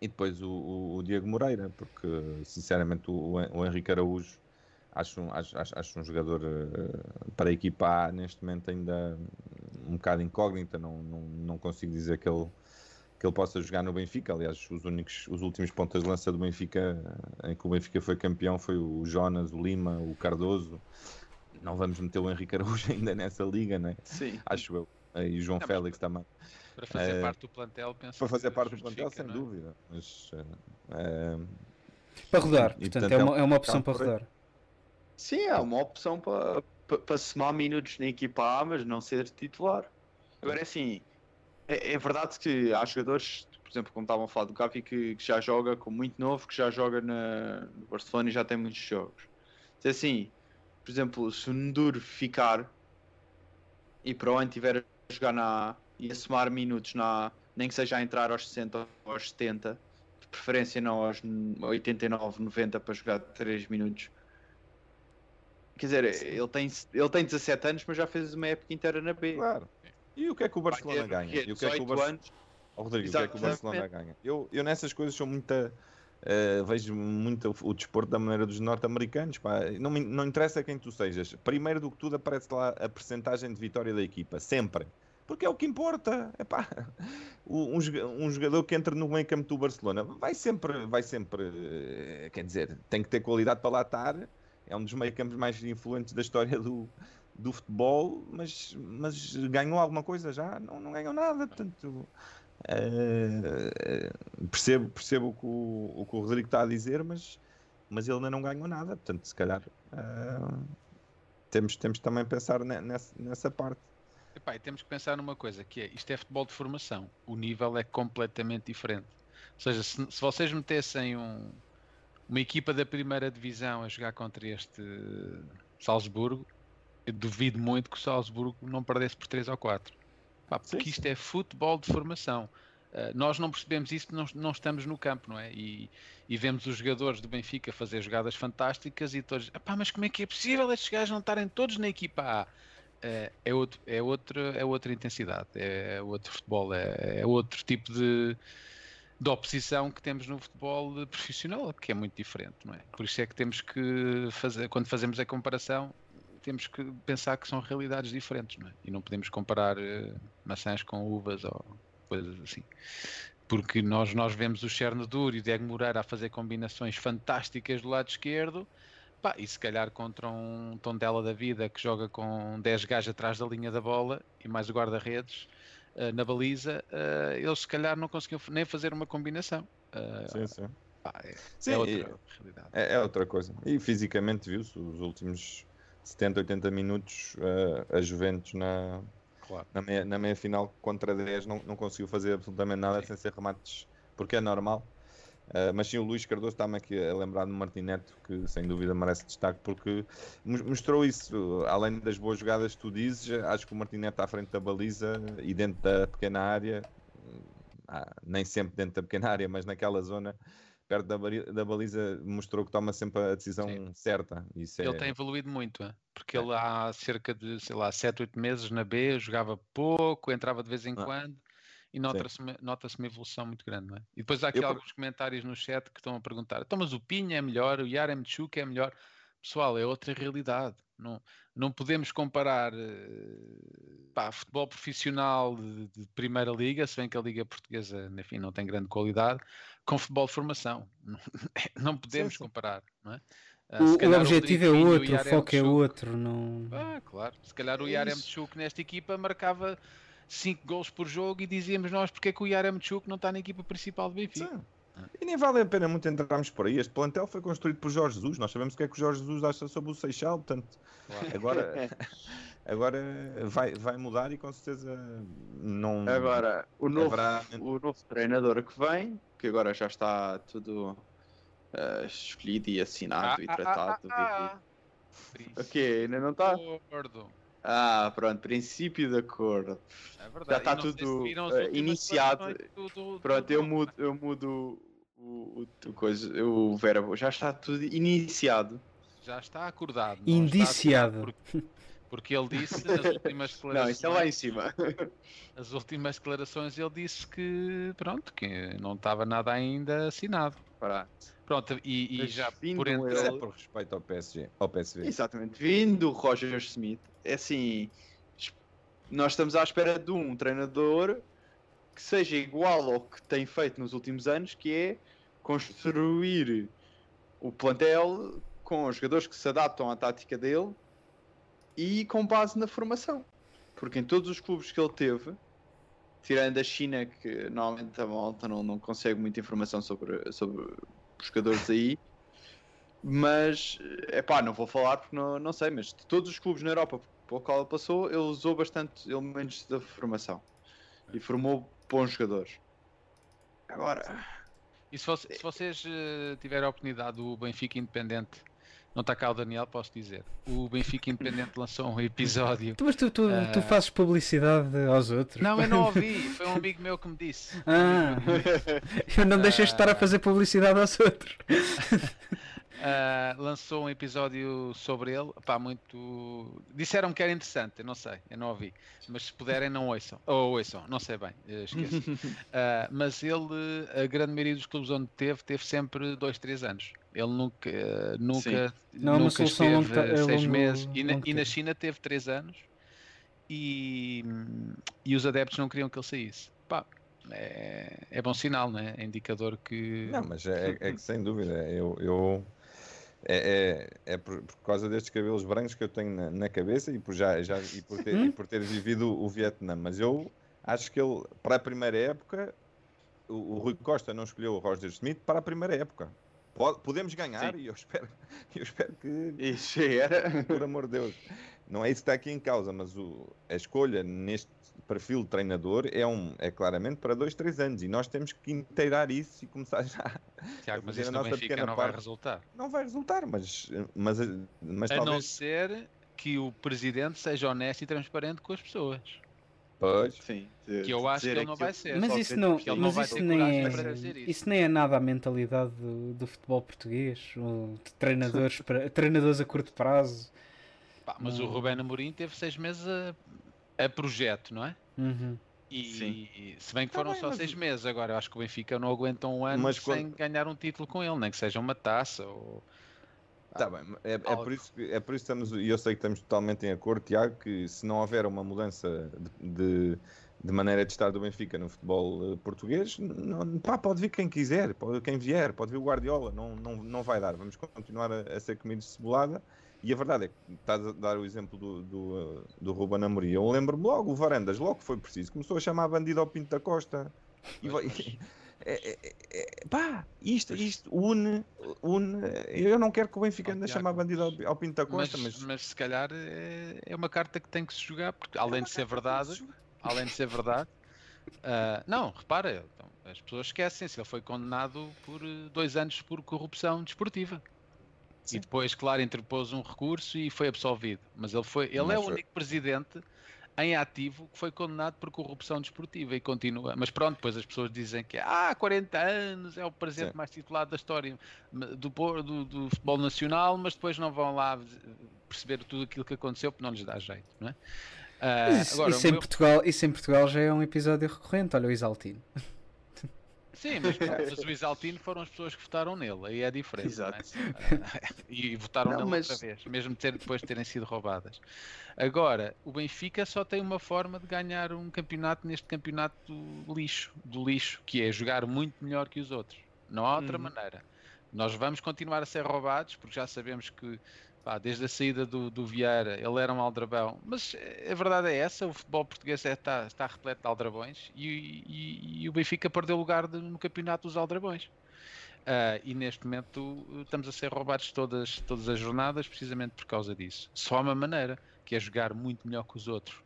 E depois o, o- o Diego Moreira, porque sinceramente o, o Henrique Araújo acho, acho, acho um jogador eh, para equipar neste momento ainda um bocado incógnita, não, não, não consigo dizer que ele, que ele possa jogar no Benfica. Aliás, os únicos, os últimos pontas de lança do Benfica eh, em que o Benfica foi campeão foi o Jonas, o Lima, o Cardoso. Não vamos meter o Henrique Araújo ainda nessa liga, né? Sim. acho eu. Eh, E o João mas- Félix também. Para fazer Eh, parte do plantel, penso Para fazer que parte do plantel, sem é? dúvida. Mas, Para rodar, E, portanto, portanto, é é um uma, é uma opção para rodar. Sim, é uma opção para pa, pa somar minutos na equipa A, mas não ser titular. Agora é assim, é, é verdade que há jogadores, por exemplo, como estavam a falar do Gavi, que, que já joga com muito novo, que já joga na, no Barcelona e já tem muitos jogos. Se é assim, por exemplo, se o Ndur ficar e para o ano tiver a jogar na A e a somar minutos na A, nem que seja a entrar aos 60 ou aos 70, de preferência não aos 89, 90 para jogar 3 minutos. Quer dizer, ele tem, ele tem 17 anos, mas já fez uma época inteira na B. claro. E o que é que o Barcelona ter, ganha? quê, E o que é que o 18 Barcelona anos. Ó, Rodrigo, o que é que o Barcelona Exatamente. ganha? Eu, eu nessas coisas sou muita. eh, vejo muito o, o desporto da maneira dos norte-americanos. Não, me- não interessa quem tu sejas. Primeiro do que tudo aparece lá a percentagem de vitória da equipa. Sempre. Porque é o que importa. Epá, um, um jogador que entra no meio campo do Barcelona vai sempre, vai sempre, eh, quer dizer, tem que ter qualidade para lá estar. É um dos meio campos mais influentes da história do, do futebol, mas, mas ganhou alguma coisa já? Não, não ganhou nada. Portanto, eh, percebo, percebo o que o, o que o Rodrigo está a dizer, mas, mas ele ainda não ganhou nada. Portanto, se calhar eh, temos, temos também pensar ne- nessa, nessa parte. Epá, temos que pensar numa coisa, que é, isto é futebol de formação, o nível é completamente diferente. Ou seja, se, se vocês metessem um- uma equipa da primeira divisão a jogar contra este Salzburgo, eu duvido muito que o Salzburgo não perdesse por 3 ou 4. Pá, porque Sim, isto é futebol de formação. Uh, nós não percebemos isso não, não estamos no campo, não é? E, e vemos os jogadores do Benfica fazer jogadas fantásticas e todos, "Epá, mas como é que é possível estes gajos não estarem todos na equipa A? é, é, outro, é, outra, é outra intensidade, é outro futebol, é, é outro tipo de, de oposição que temos no futebol profissional, que é muito diferente, não é? Por isso é que temos que fazer, quando fazemos a comparação, temos que pensar que são realidades diferentes, não é? E não podemos comparar eh, maçãs com uvas ou coisas assim. Porque nós, nós vemos o Chernobyl e o Diego Moreira a fazer combinações fantásticas do lado esquerdo, Pá, e se calhar contra um Tondela da vida que joga com 10 gajos atrás da linha da bola e mais o guarda-redes uh, na baliza, uh, eles se calhar não conseguiam nem fazer uma combinação. Uh, Sim, sim. é, Sim, é outra realidade. É, é outra coisa. E fisicamente viu-se os últimos 70, 80 minutos eh, a Juventus na, Claro. na, meia, na meia final contra 10 não, não conseguiu fazer absolutamente nada Sim. sem ser remates, porque é normal. Eh, mas sim, o Luís Cardoso está-me aqui a lembrar do Martineto, que sem dúvida merece destaque, porque mos- mostrou isso, além das boas jogadas que tu dizes, acho que o Martineto à frente da baliza e dentro da pequena área, ah, nem sempre dentro da pequena área, mas naquela zona, perto da, da baliza, mostrou que toma sempre a decisão Sim. certa. Isso Ele é, tem evoluído muito, é? porque É. ele há cerca de, sei lá, 7, 8 meses na B, jogava pouco, entrava de vez em Ah. quando e nota-se uma, nota uma evolução muito grande, não é? E depois há aqui Eu por- alguns comentários no chat que estão a perguntar: então, mas o Pinha é melhor, o Yaremchuk é melhor. Pessoal, é outra realidade. Não, não podemos comparar eh, pá, futebol profissional de, de primeira liga, se bem que a liga portuguesa, enfim, não tem grande qualidade, com futebol de formação. Não, não podemos sim. comparar, não é? Ah, O, o objetivo é Pinho e outro, o Yaremchuk- foco é outro. Não... Ah, claro. Se calhar o É Yaremchuk nesta equipa marcava 5 gols por jogo e dizíamos nós porque é que o Yaremchuk não está na equipa principal do Benfica. Sim. E nem vale a pena muito entrarmos por aí. Este plantel foi construído por Jorge Jesus. Nós sabemos o que é que o Jorge Jesus acha sobre o Seixal. Portanto, Claro. agora, agora vai, vai mudar e com certeza não. Agora, o novo, haverá- o novo treinador que vem, que agora já está tudo eh, escolhido e assinado e tratado. e- ah, Ok, ainda não está? Gordo. Ah, pronto, princípio de acordo. É verdade. Já está tudo, últimas iniciado. do- do- Pronto, do- eu mudo, eu mudo o, o, o coisa, o verbo, já está tudo iniciado. Já está acordado. não está Indiciado. acordado, Porque, porque ele disse nas últimas declarações. Não, isso é lá em cima. As últimas declarações ele disse que pronto, que não estava nada ainda assinado. Para. Pronto, e, e já vindo por entre. Mas é ele- por respeito ao PSG, ao PSV. Exatamente. Vindo o Roger Smith, é assim, nós estamos à espera de um treinador que seja igual ao que tem feito nos últimos anos, que é construir o plantel com os jogadores que se adaptam à tática dele e com base na formação. Porque em todos os clubes que ele teve, tirando a China, que normalmente a malta não, não consegue muita informação sobre, sobre jogadores aí, mas é pá, não vou falar porque não, não sei, mas de todos os clubes na Europa pelo qual ele passou, ele usou bastante elementos da formação e formou bons jogadores. Agora, E se, voce- se vocês eh, tiverem a oportunidade do Benfica Independente, não está cá o Daniel, posso dizer. O Benfica Independente lançou um episódio. Tu, mas tu, tu, tu Ah. fazes publicidade aos outros? Não, eu não ouvi, foi um amigo meu que me disse. Ah, eu não deixas de estar a fazer publicidade aos outros. Ah, lançou um episódio sobre ele, pá, muito. Disseram-me que era interessante, eu não sei, eu não ouvi, mas se puderem, não ouçam, ou ouçam, não sei bem, eh, esqueço. Ah, mas ele, a grande maioria dos clubes onde teve, teve sempre dois, três anos. Ele nunca, eh, nunca, Não é nunca longo esteve a seis longo- meses. E na, e na. China teve três anos e, e os adeptos não queriam que ele saísse. Pá, é, é bom sinal, né? É indicador que. Não, mas é, é que sem dúvida, eu, eu é, é, é por, por causa destes cabelos brancos que eu tenho na, na cabeça e por, já, já, e, por ter, e por ter vivido o Vietnã. Mas eu acho que ele, para a primeira época, o, o Rui Costa não escolheu o Roger Smith para a primeira época. Pode- podemos ganhar Sim. e eu espero, eu espero que, isso era. por amor de Deus, não é isso que está aqui em causa, mas o, a escolha neste perfil de treinador é, um, é claramente para dois, três anos e nós temos que inteirar isso e começar já. Tiago, mas fazer isso a no nossa Benfica pequena não vai parte. resultar. Não vai resultar, mas, mas, mas A não talvez. ser que o presidente seja honesto e transparente com as pessoas. Pois. Sim, Que eu acho que ele não vai ser. Mas isso não, mas não vai isso ter nem é, isso. isso nem é nada a mentalidade do, do futebol português, ou de treinadores, para, treinadores a curto prazo. Pá, mas o Não. Rubén Amorim teve seis meses a, a projeto, não é? Uhum. E Sim. se bem que Tá foram bem, só mas- seis meses, agora eu acho que o Benfica não aguenta um ano Mas sem ganhar um título com ele, nem que seja uma taça ou. Tá bem, é, é, por isso que, é por isso que estamos, e eu sei que estamos totalmente em acordo, Tiago, que se não houver uma mudança de, de, de maneira de estar do Benfica no futebol eh, português, não, pá, pode vir quem quiser, pode, quem vier, pode vir o Guardiola, não, não, não vai dar. Vamos continuar a, a ser comidos de cebolada. E a verdade é que estás a dar o exemplo do, do, do Ruben Amorim. Eu lembro-me logo, o Varandas, logo que foi preciso, começou a chamar bandido ao Pinto da Costa. E vai- é, é, é, pá, isto, isto une, une. Eu não quero que o Benfica ande a chamar bandido ao, ao Pinto da Mas, Costa, mas, mas se calhar é, é uma carta que tem que se jogar, porque além de ser verdade, além de ser verdade, ah, não, repara, então, as pessoas esquecem se ele foi condenado por eh, dois anos por corrupção desportiva. Sim. E depois, claro, interpôs um recurso e foi absolvido. Mas ele foi, ele é Mas o foi- único presidente em ativo que foi condenado por corrupção desportiva e continua. Mas pronto, depois as pessoas dizem que há 40 anos é o presidente Sim. mais titulado da história do, do, do futebol nacional, mas depois não vão lá perceber tudo aquilo que aconteceu porque não lhes dá jeito, não é? Ah, Mas isso, agora, isso o em meu- Portugal, isso em Portugal já é um episódio recorrente. Olha o Isaltino. Sim, mas, o Isaltino foram as pessoas que votaram nele, aí é diferente. é? Exato. Ah, e votaram Não, nele mas- outra vez, mesmo ter- depois de terem sido roubadas. Agora, o Benfica só tem uma forma de ganhar um campeonato neste campeonato do lixo, do lixo, que é jogar muito melhor que os outros. Não há outra Uhum. maneira. Nós vamos continuar a ser roubados, porque já sabemos que pá, desde a saída do, do Vieira ele era um aldrabão. Mas a verdade é essa: o futebol português é, está, está repleto de aldrabões e, e, e o Benfica perdeu lugar de, no campeonato dos aldrabões. Uh, e neste momento estamos a ser roubados todas, todas as jornadas precisamente por causa disso. Só há uma maneira, que é jogar muito melhor que os outros.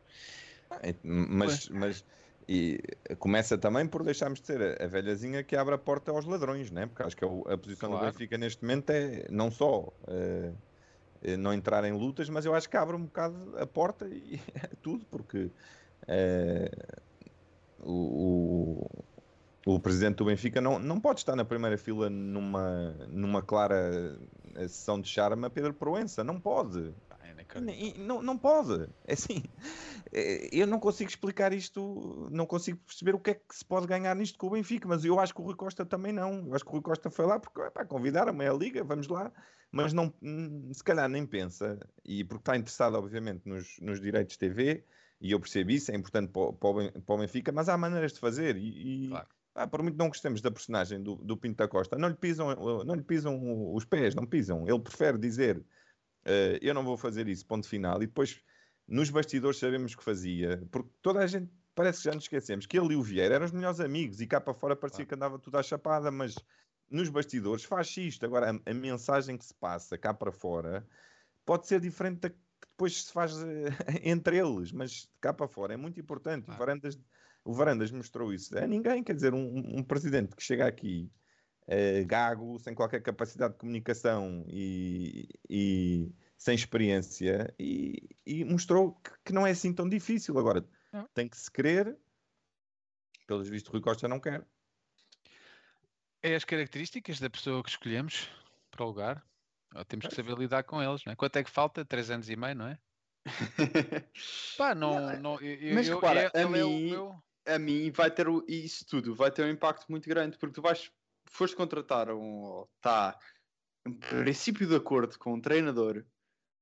Mas, mas e começa também por deixarmos de ser a, a velhazinha que abre a porta aos ladrões, né? porque acho que a, a posição claro. do Benfica neste momento é não só uh, não entrar em lutas, mas eu acho que abre um bocado a porta e tudo, porque uh, o, o presidente do Benfica não, não pode estar na primeira fila numa, numa clara sessão de charme a Pedro Proença, não pode. Não, não pode. É assim, é, eu não consigo explicar isto, não consigo perceber o que é que se pode ganhar nisto com o Benfica, mas eu acho que o Rui Costa também não. Eu acho que o Rui Costa foi lá porque pá, convidaram-me à Liga, vamos lá, mas não, hum, se calhar nem pensa, e porque está interessado, obviamente, nos, nos direitos TV, e eu percebo isso, é importante para o, para o Benfica, mas há maneiras de fazer, e, e claro. Ah, por muito não gostemos da personagem do, do Pinto da Costa, não lhe, pisam, não lhe pisam os pés, não pisam. Ele prefere dizer uh, eu não vou fazer isso, ponto final, e depois nos bastidores sabemos que fazia, porque toda a gente parece que já nos esquecemos que ele e o Vieira eram os melhores amigos e cá para fora parecia que andava tudo à chapada, mas nos bastidores faz isto. Agora, a, a mensagem que se passa cá para fora pode ser diferente da que depois se faz uh, entre eles, mas cá para fora é muito importante. Ah. Varandas o Varandas mostrou isso a ninguém, quer dizer, um, um presidente que chega aqui uh, gago, sem qualquer capacidade de comunicação e, e sem experiência, e, e mostrou que, que, não é assim tão difícil. Agora, não. tem que se querer, pelos vistos, Rui Costa não quer. É as características da pessoa que escolhemos para o lugar. Temos que saber lidar com eles. Não é? Quanto é que falta? Três anos e meio, não é? Pá, não, não, eu, mas repara, a mim, é o meu a mim vai ter isso tudo, vai ter um impacto muito grande, porque tu vais, foste contratar um, está em princípio de acordo com um treinador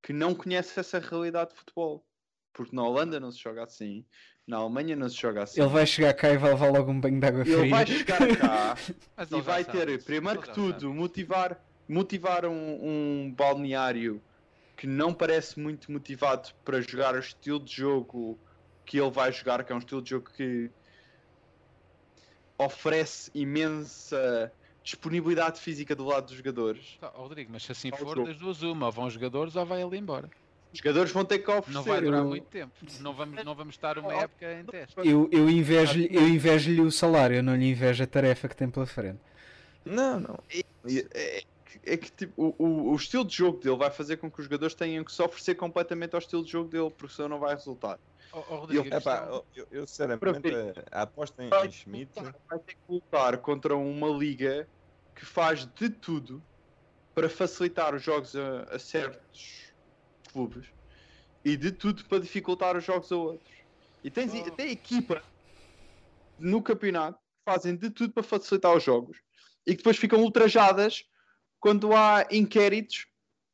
que não conhece essa realidade de futebol. Porque na Holanda não se joga assim, na Alemanha não se joga assim. Ele vai chegar cá e vai levar logo um banho de água fria. Ele vai chegar cá e vai ter, primeiro que tudo, motivar, motivar um, um balneário que não parece muito motivado para jogar o estilo de jogo que ele vai jogar, que é um estilo de jogo que oferece imensa disponibilidade física do lado dos jogadores. Tá, Rodrigo, mas se assim for, jogo. das duas uma, ou vão os jogadores ou vai ele embora. Os jogadores vão ter que oferecer. Não vai durar muito tempo. Não vamos, não vamos estar uma época em teste. Eu, eu invejo-lhe eu invejo o salário, eu não lhe invejo a tarefa que tem pela frente. Não, não. É, é, é que tipo, o, o, o, estilo de jogo dele vai fazer com que os jogadores tenham que se oferecer completamente ao estilo de jogo dele, porque senão não vai resultar. Oh, oh, Rodrigo, eu, epá, eu, eu, sinceramente a, a aposta em, em Schmidt vai ter que lutar contra uma liga que faz de tudo para facilitar os jogos a, a certos clubes e de tudo para dificultar os jogos a outros. E tens oh. até equipa no campeonato que fazem de tudo para facilitar os jogos e que depois ficam ultrajadas quando há inquéritos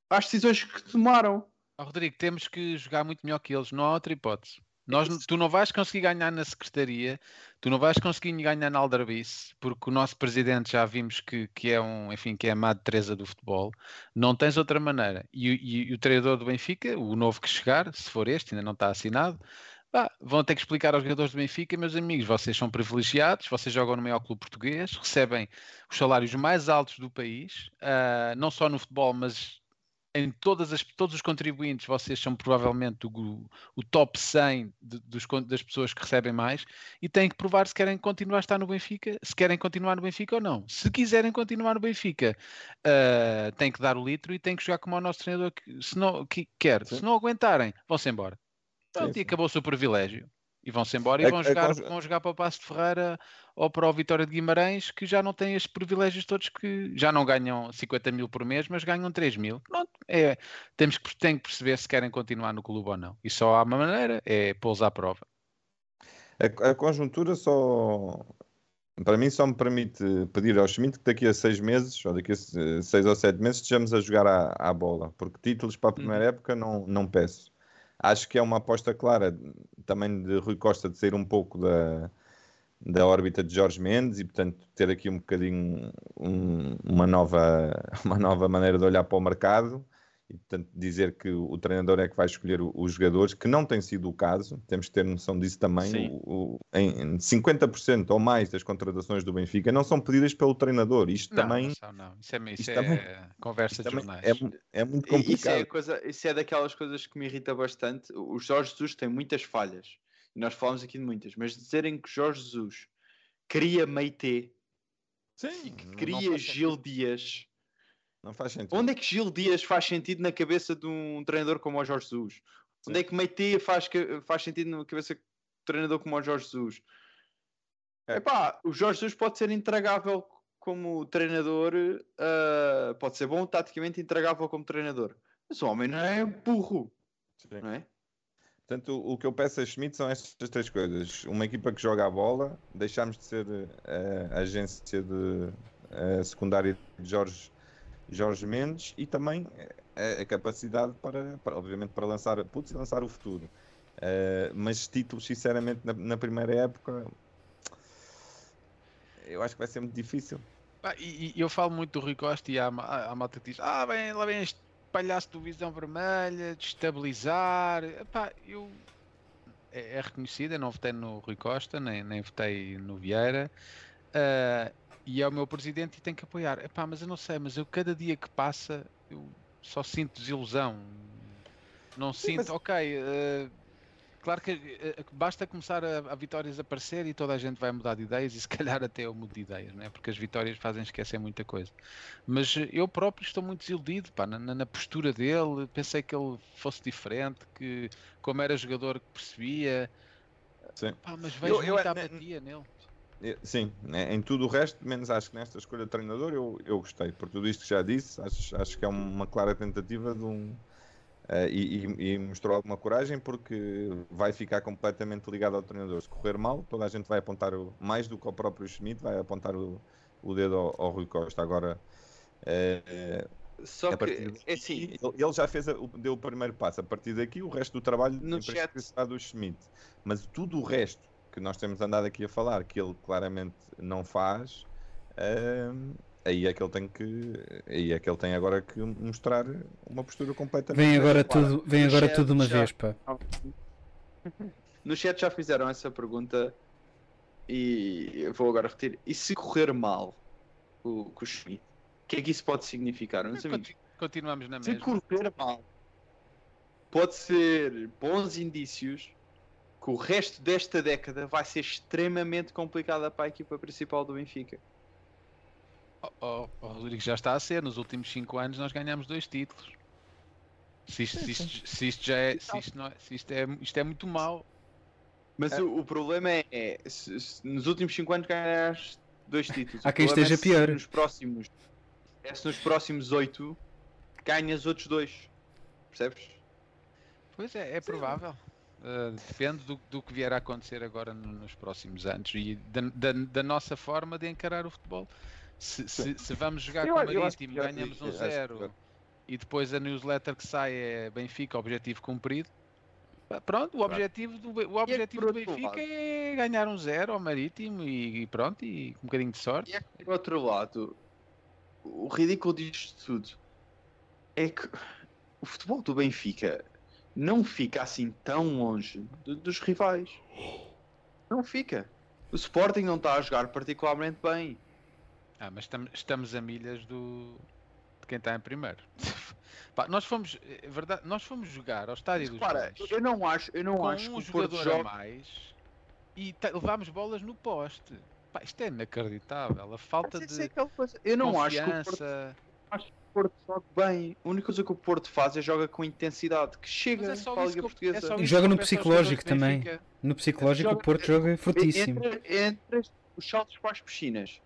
às decisões que tomaram. Oh, Rodrigo, temos que jogar muito melhor que eles, não há outra hipótese. Nós, tu não vais conseguir ganhar na Secretaria, tu não vais conseguir ganhar na Aldrabice, porque o nosso presidente já vimos que, que é um, enfim, que é a Madre Teresa do futebol. Não tens outra maneira. E, e, e, o treinador do Benfica, o novo que chegar, se for este, ainda não está assinado, vão ter que explicar aos jogadores do Benfica, meus amigos, vocês são privilegiados, vocês jogam no maior clube português, recebem os salários mais altos do país, uh, não só no futebol, mas em todas as, todos os contribuintes, vocês são provavelmente o, o top 100 de, dos, das pessoas que recebem mais e têm que provar se querem continuar a estar no Benfica, se querem continuar no Benfica ou não. Se quiserem continuar no Benfica, uh, têm que dar o litro e têm que jogar como o nosso treinador que, se não, que quer. Sim. Se não aguentarem, vão-se embora. Pronto, e acabou o seu privilégio. E vão-se embora e é, vão, é, jogar, é, vão jogar para o Passo de Ferreira ou para o Vitória de Guimarães, que já não têm estes privilégios todos, que já não ganham 50 mil por mês, mas ganham 3 mil. Pronto, é, temos que, tem que perceber se querem continuar no clube ou não. E só há uma maneira, é pô-los à prova. A, a, conjuntura só, para mim, só me permite pedir ao Schmidt que daqui a seis meses, ou daqui a seis ou sete meses, estejamos a jogar à, à bola, porque títulos para a primeira uhum. época não, não peço. Acho que é uma aposta clara também de Rui Costa de sair um pouco da, da órbita de Jorge Mendes e, portanto, ter aqui um bocadinho um, uma, nova, uma nova maneira de olhar para o mercado e, portanto, dizer que o treinador é que vai escolher os jogadores, que não tem sido o caso, temos que ter noção disso também. O, o, em 50% ou mais das contratações do Benfica não são pedidas pelo treinador. Isto não, também. Não, não. Isso é, isso isto é também- conversa de jornais. é, é muito Isso é, complicado. coisa, isso é daquelas coisas que me irrita bastante. O Jorge Jesus tem muitas falhas. E nós falamos aqui de muitas. Mas dizerem que Jorge Jesus cria Meite Sim, e que cria Gil. Dias. Não faz sentido. Onde é que Gil Dias faz sentido na cabeça de um treinador como o Jorge Jesus? Onde é que Meite faz, faz sentido na cabeça de um treinador como o Jorge Jesus? É. Epá, o Jorge Jesus pode ser intragável como treinador, ah, pode ser bom taticamente intragável como treinador. Mas o homem não é burro, Sim. não é? Portanto, o, que eu peço a Schmidt são estas três coisas. Uma equipa que joga a bola, deixarmos de ser eh, a agência de eh, secundária de Jorge, Jorge Mendes e também eh, a, a capacidade para, para, obviamente, para lançar putz, e lançar o futuro. Eh, mas títulos, sinceramente, na, na primeira época, eu acho que vai ser muito difícil. Pá, e, e eu falo muito do Rui Costa e há, há, malta que diz: Ah, bem, lá vem este palhaço do Visão Vermelha, destabilizar. Epá, eu. É, é reconhecido, eu não votei no Rui Costa, nem, nem votei no Vieira. Ah, e é o meu presidente e tem que apoiar. Epá, mas eu não sei, mas eu cada dia que passa eu só sinto desilusão. Não sinto, mas- ok. ah, Claro que eh, basta começar a, a vitórias a aparecer e toda a gente vai mudar de ideias e se calhar até eu mudo de ideias, não é? porque as vitórias fazem esquecer muita coisa. Mas eu próprio estou muito desiludido pá, na, na- postura dele, pensei que ele fosse diferente, que como era jogador que percebia, Sim. pá, mas vejo Eu- eu- muita ne- apatia nele. Eh, Sim, né, em tudo o resto, menos acho que nesta escolha de treinador eu, eu gostei. Por tudo isto que já disse, acho, acho que é uma clara tentativa de um. eh, e, e- mostrou alguma coragem porque vai ficar completamente ligado ao treinador. Se correr mal, toda a gente vai apontar o, mais do que ao próprio Schmidt, vai apontar o, o dedo ao, ao Rui Costa. Agora, eh, Só a que, daqui, é assim, ele, ele já fez o- deu o primeiro passo. A partir daqui, o resto do trabalho No chat- será do Schmidt. Mas tudo o resto que nós temos andado aqui a falar, que ele claramente não faz, hum, aí é que ele tem que. Aí é que ele tem agora que mostrar uma postura completamente. Vem agora clara. tudo, vem No agora chat tudo uma já- vez, pá. no chat já fizeram essa pergunta e eu vou agora repetir. E se correr mal o, com o Schmidt, o que é que isso pode significar, meus amigos? Conti- Continuamos na Se mesma. correr mal, pode ser bons indícios que o resto desta década vai ser extremamente complicada para a equipa principal do Benfica. Oh, oh, oh, Rodrigo, já está a ser. Nos últimos 5 anos nós ganhamos dois títulos. Se isto, se isto- se isto já é, se isto, não é, se isto é, isto é muito mau. Mas É. o, o problema é, é, se- se nos últimos 5 anos ganhaste dois títulos. Há quem esteja é se pior. Nos próximos, é se nos próximos 8 ganhas outros dois. Percebes? Pois é, é provável. Uh, depende do, do que vier a acontecer agora no- nos próximos anos e da, da- da nossa forma de encarar o futebol. Se, se- se vamos jogar Eu com a- o Marítimo, ganhamos um zero e depois a newsletter que sai é Benfica, objetivo cumprido. Pronto, o objetivo do, Be- o objetivo por do Benfica lado- é ganhar um zero ao Marítimo e, e pronto, e com um bocadinho de sorte. E é que, por outro lado, o ridículo disto tudo é que o futebol do Benfica não fica assim tão longe do- dos rivais. Não fica. O Sporting não está a jogar particularmente bem. Ah, mas tam- estamos a milhas do de quem está em primeiro. Pá, nós fomos, é verdade, nós fomos jogar ao estádio dos Repara, Dragões eu não acho, eu não com acho um que o jogador a mais e ta- levámos bolas no poste. Pá, isto é inacreditável. A falta Mas é de coisa. Eu não acho que o Porto, acho Porto joga bem. A única coisa que o Porto faz é joga com intensidade, que chega é para a Liga é Portuguesa. só E joga no psicológico também. No psicológico, Joga- o Porto joga fortíssimo. Entre, entre os saltos para as piscinas,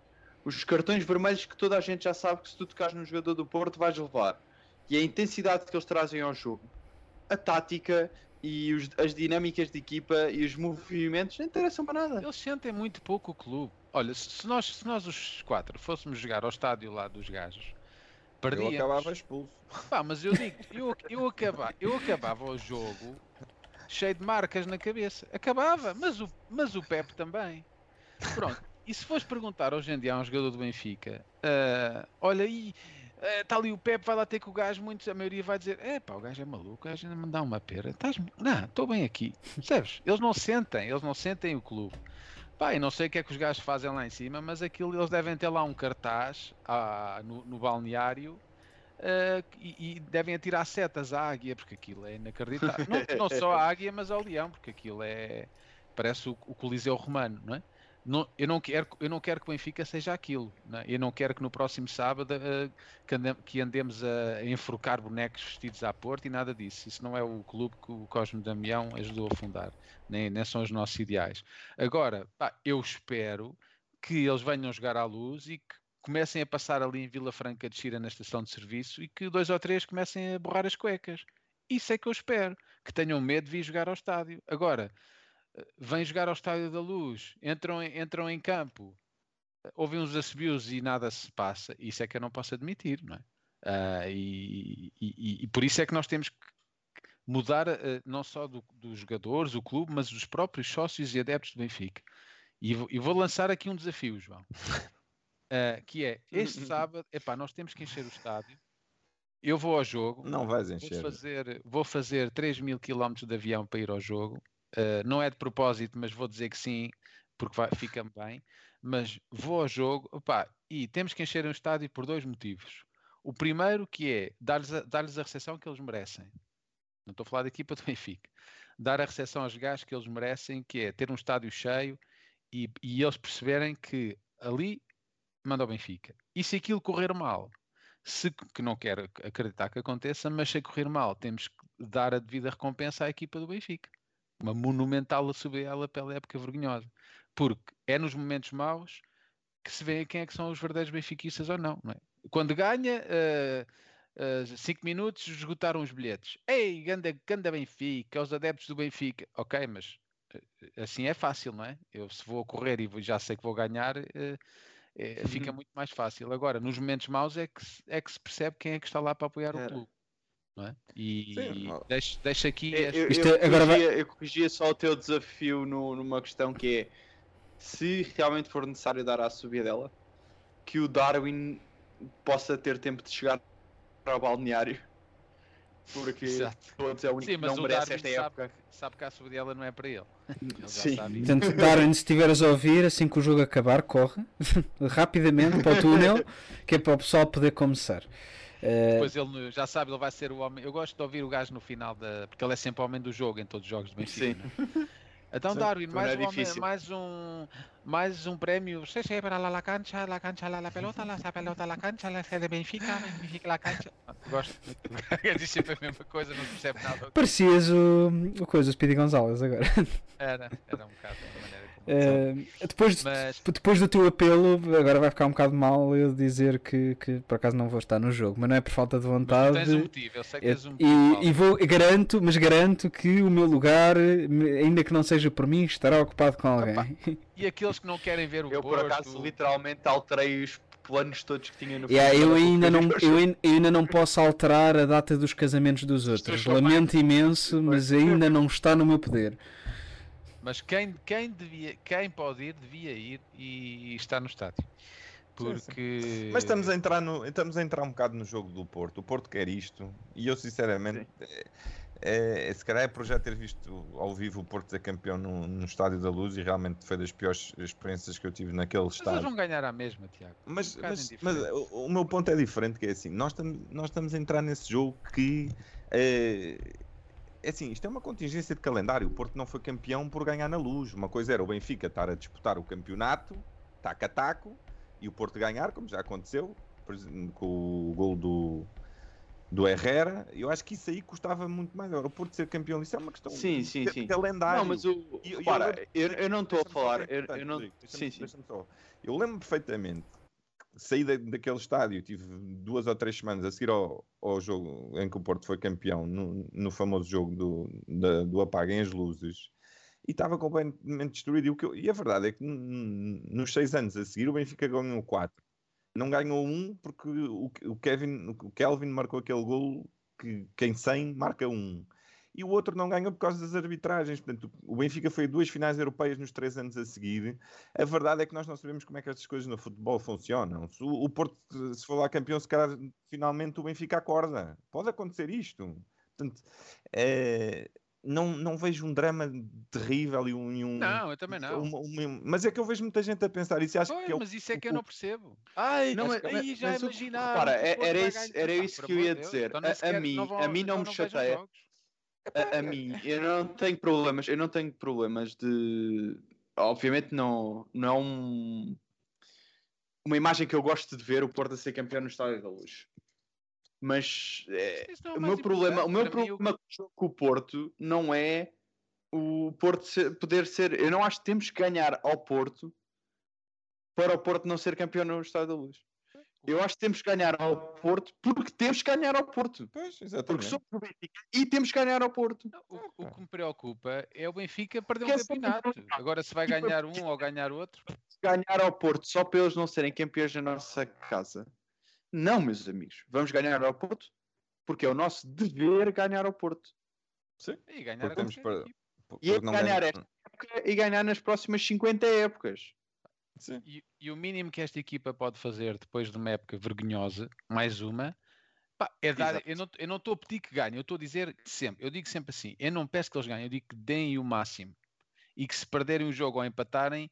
os cartões vermelhos que toda a gente já sabe que se tu tocares no jogador do Porto vais levar, e a intensidade que eles trazem ao jogo, a tática e os- as dinâmicas de equipa e os movimentos não interessam para nada. Eles sentem muito pouco o clube. Olha, se nós, se nós os quatro fôssemos jogar ao estádio lá dos gajos, Eu perdíamos. acabava expulso. Pá, mas eu digo, eu, eu, acaba, eu acabava o jogo cheio de marcas na cabeça. Acabava, mas o, mas o Pepe também. Pronto. E se fores perguntar hoje em dia a um jogador do Benfica, uh, olha aí, está uh, ali o Pepe, vai lá ter com o gajo, muitos, a maioria vai dizer, é pá, o gajo é maluco, o gajo ainda me dá uma pera. Estás... Não, estou bem aqui. Percebes? Eles não sentem, eles não sentem o clube. Pá, e não sei o que é que os gajos fazem lá em cima, mas aquilo eles devem ter lá um cartaz ah, no, no balneário Uh, e, e, devem atirar setas à águia, porque aquilo é inacreditável. não, não, só à águia, mas ao leão, porque aquilo é. parece o, o Coliseu Romano, não é? Não, eu, não quero, eu não quero que o Benfica seja aquilo. Não é? Eu não quero que no próximo sábado uh, que, andem, que, andemos a enforcar bonecos vestidos à porta e nada disso. Isso não é o clube que o Cosme Damião ajudou a fundar, nem, nem são os nossos ideais. Agora, pá, eu espero que eles venham jogar à luz e que comecem a passar ali em Vila Franca de Xira na estação de serviço e que dois ou três comecem a borrar as cuecas. Isso é que eu espero. Que tenham medo de vir jogar ao estádio. Agora, vêm jogar ao Estádio da Luz, entram, entram em campo, ouvem uns assobios e nada se passa. Isso é que eu não posso admitir, não é? Uh, e, e, e, por isso é que nós temos que mudar uh, não só do, dos jogadores, o clube, mas dos próprios sócios e adeptos do Benfica. E, e vou lançar aqui um desafio, João. Uh, que é este sábado, epá, nós temos que encher o estádio. Eu vou ao jogo. Não vais encher. Vou fazer, vou fazer 3 mil quilómetros de avião para ir ao jogo. Uh, não é de propósito, mas vou dizer que sim, porque vai, fica bem. Mas vou ao jogo e temos que encher o estádio por dois motivos. O primeiro que é dar-lhes a, dar a recepção que eles merecem. Não estou a falar da equipa do Benfica. Dar a recepção aos gajos que eles merecem, que é ter um estádio cheio e, e eles perceberem que ali manda ao Benfica. E se aquilo correr mal, se, que não quero acreditar que aconteça, mas se correr mal, temos que dar a devida recompensa à equipa do Benfica. Uma monumental a subir ela pela época vergonhosa. Porque é nos momentos maus que se vê quem é que são os verdadeiros benfiquistas ou não. não é? Quando ganha, 5 uh, uh, minutos, esgotaram os bilhetes. Ei, ganda, ganda Benfica, os adeptos do Benfica. Ok, mas uh, assim é fácil, não é? Eu se vou correr e já sei que vou ganhar, uh, é, fica uhum. muito mais fácil. Agora, nos momentos maus é que, é que se percebe quem é que está lá para apoiar o clube. Não é? E, deixa, deixa aqui. Eu, eu, eu, é, agora corrigia, vai... eu corrigia só o teu desafio no, numa questão que é se realmente for necessário dar à subida dela, que o Darwin possa ter tempo de chegar ao balneário porque Exato. todos é o único Sim, que não merece esta sabe, época. Sabe que a subida dela não é para ele. ele Sim. Portanto, Darwin, se estiveres a ouvir, assim que o jogo acabar, corre rapidamente para o túnel, que é para o pessoal poder começar. Uh... Depois ele já sabe, ele vai ser o homem. Eu gosto de ouvir o gajo no final, da... porque ele é sempre o homem do jogo em todos os jogos do Benfica. Sim. Então, Sim, Darwin, mais, é um, mais, um, mais um prémio. Você se para la, la cancha, la cancha, la, la pelota, la, la pelota, la cancha, la sede Benfica, Benfica, la cancha. Gosto. Diz sempre a mesma coisa, não percebe nada. Parecias o, o coisa, o Speedy Gonzalez agora. Era, era um bocado da maneira. Uh, depois, Mas... depois do teu apelo, agora vai ficar um bocado mal eu dizer que, que por acaso não vou estar no jogo, mas não é por falta de vontade. Mas tens um motivo, eu sei que tens um motivo. E, e vou, garanto, mas garanto que o meu lugar, ainda que não seja por mim, estará ocupado com alguém. Opa. E aqueles que não querem ver o Eu por acaso literalmente alterei os planos todos que tinha no yeah, eu ainda não eu, ainda não posso alterar a data dos casamentos dos outros. Lamento imenso, mas ainda não está no meu poder. Mas quem, quem, devia, quem pode ir, devia ir e, estar no estádio. Porque... Sim, sim. Mas estamos a, entrar no, estamos a entrar um bocado no jogo do Porto. O Porto quer isto e eu sinceramente é, é, se calhar é por já ter visto ao vivo o Porto ser campeão no, no Estádio da Luz e realmente foi das piores experiências que eu tive naquele mas estádio. Mas vão ganhar a mesma, Tiago. Mas, um mas, mas o, o, meu ponto é diferente, que é assim, nós, tam, nós estamos a entrar nesse jogo que é, é assim, isto é uma contingência de calendário. O Porto não foi campeão por ganhar na luz. Uma coisa era o Benfica estar a disputar o campeonato, taco a taco, e o Porto ganhar, como já aconteceu, com o gol do, do Herrera. Eu acho que isso aí custava muito mais. o Porto ser campeão, isso é uma questão sim, sim, de sim. calendário. Não, mas o. E, Para, eu, eu, não estou a falar. Eu, eu não... Sim, sim. Eu lembro perfeitamente saí da, daquele estádio, tive duas ou três semanas a seguir ao, ao jogo em que o Porto foi campeão, no, no famoso jogo do, da, do Apaguem as Luzes, e estava completamente destruído. E, o que eu, e a verdade é que nos seis anos a seguir o Benfica ganhou quatro. Não ganhou um porque o, o, Kevin, o Kelvin marcou aquele gol que quem 100 marca um. E o outro não ganhou por causa das arbitragens. Portanto, o Benfica foi a duas finais europeias nos três anos a seguir. A verdade é que nós não sabemos como é que estas coisas no futebol funcionam. Se o, o Porto, se for lá campeão, se calhar finalmente o Benfica acorda. Pode acontecer isto. Portanto, é, não, não vejo um drama terrível e um. e um- Não, eu também não. uma- uma- mas é que eu vejo muita gente a pensar isso. e Acho Pois, que é o- mas isso é que eu não percebo. Ai, Não, mas- aí já imaginar. repara, é- era isso- era isso que eu ia dizer. Então, A- mim- vão- a mim não me chateia. A, a mim, eu não tenho problemas, eu não tenho problemas de. Obviamente não, não é um, uma imagem que eu gosto de ver o Porto a ser campeão no Estádio da Luz. Mas é, não é o meu problema, o meu problema com o Porto não é o Porto ser- poder ser. Eu não acho que temos que ganhar ao Porto para o Porto não ser campeão no Estádio da Luz. Eu acho que temos que ganhar ao Porto porque temos que ganhar ao Porto. Pois, Porque exatamente. somos o Benfica e temos que ganhar ao Porto. Não, O, o que me preocupa é o Benfica perder um campeonato. Agora, se vai ganhar um ou ganhar outro, ganhar ao Porto só para eles não serem campeões da nossa casa. Não, meus amigos. Vamos ganhar ao Porto porque é o nosso dever ganhar ao Porto. e ganhar Porque a temos qualquer para-. E é Porque ganhar ganha- esta época e ganhar nas próximas 50 épocas. E, e o mínimo que esta equipa pode fazer depois de uma época vergonhosa, mais uma, pá, é dar. Exato. Eu não eu não estou a pedir que ganhem, eu estou a dizer sempre, eu digo sempre assim: eu não peço que eles ganhem, eu digo que deem o máximo. E que se perderem o jogo ou empatarem,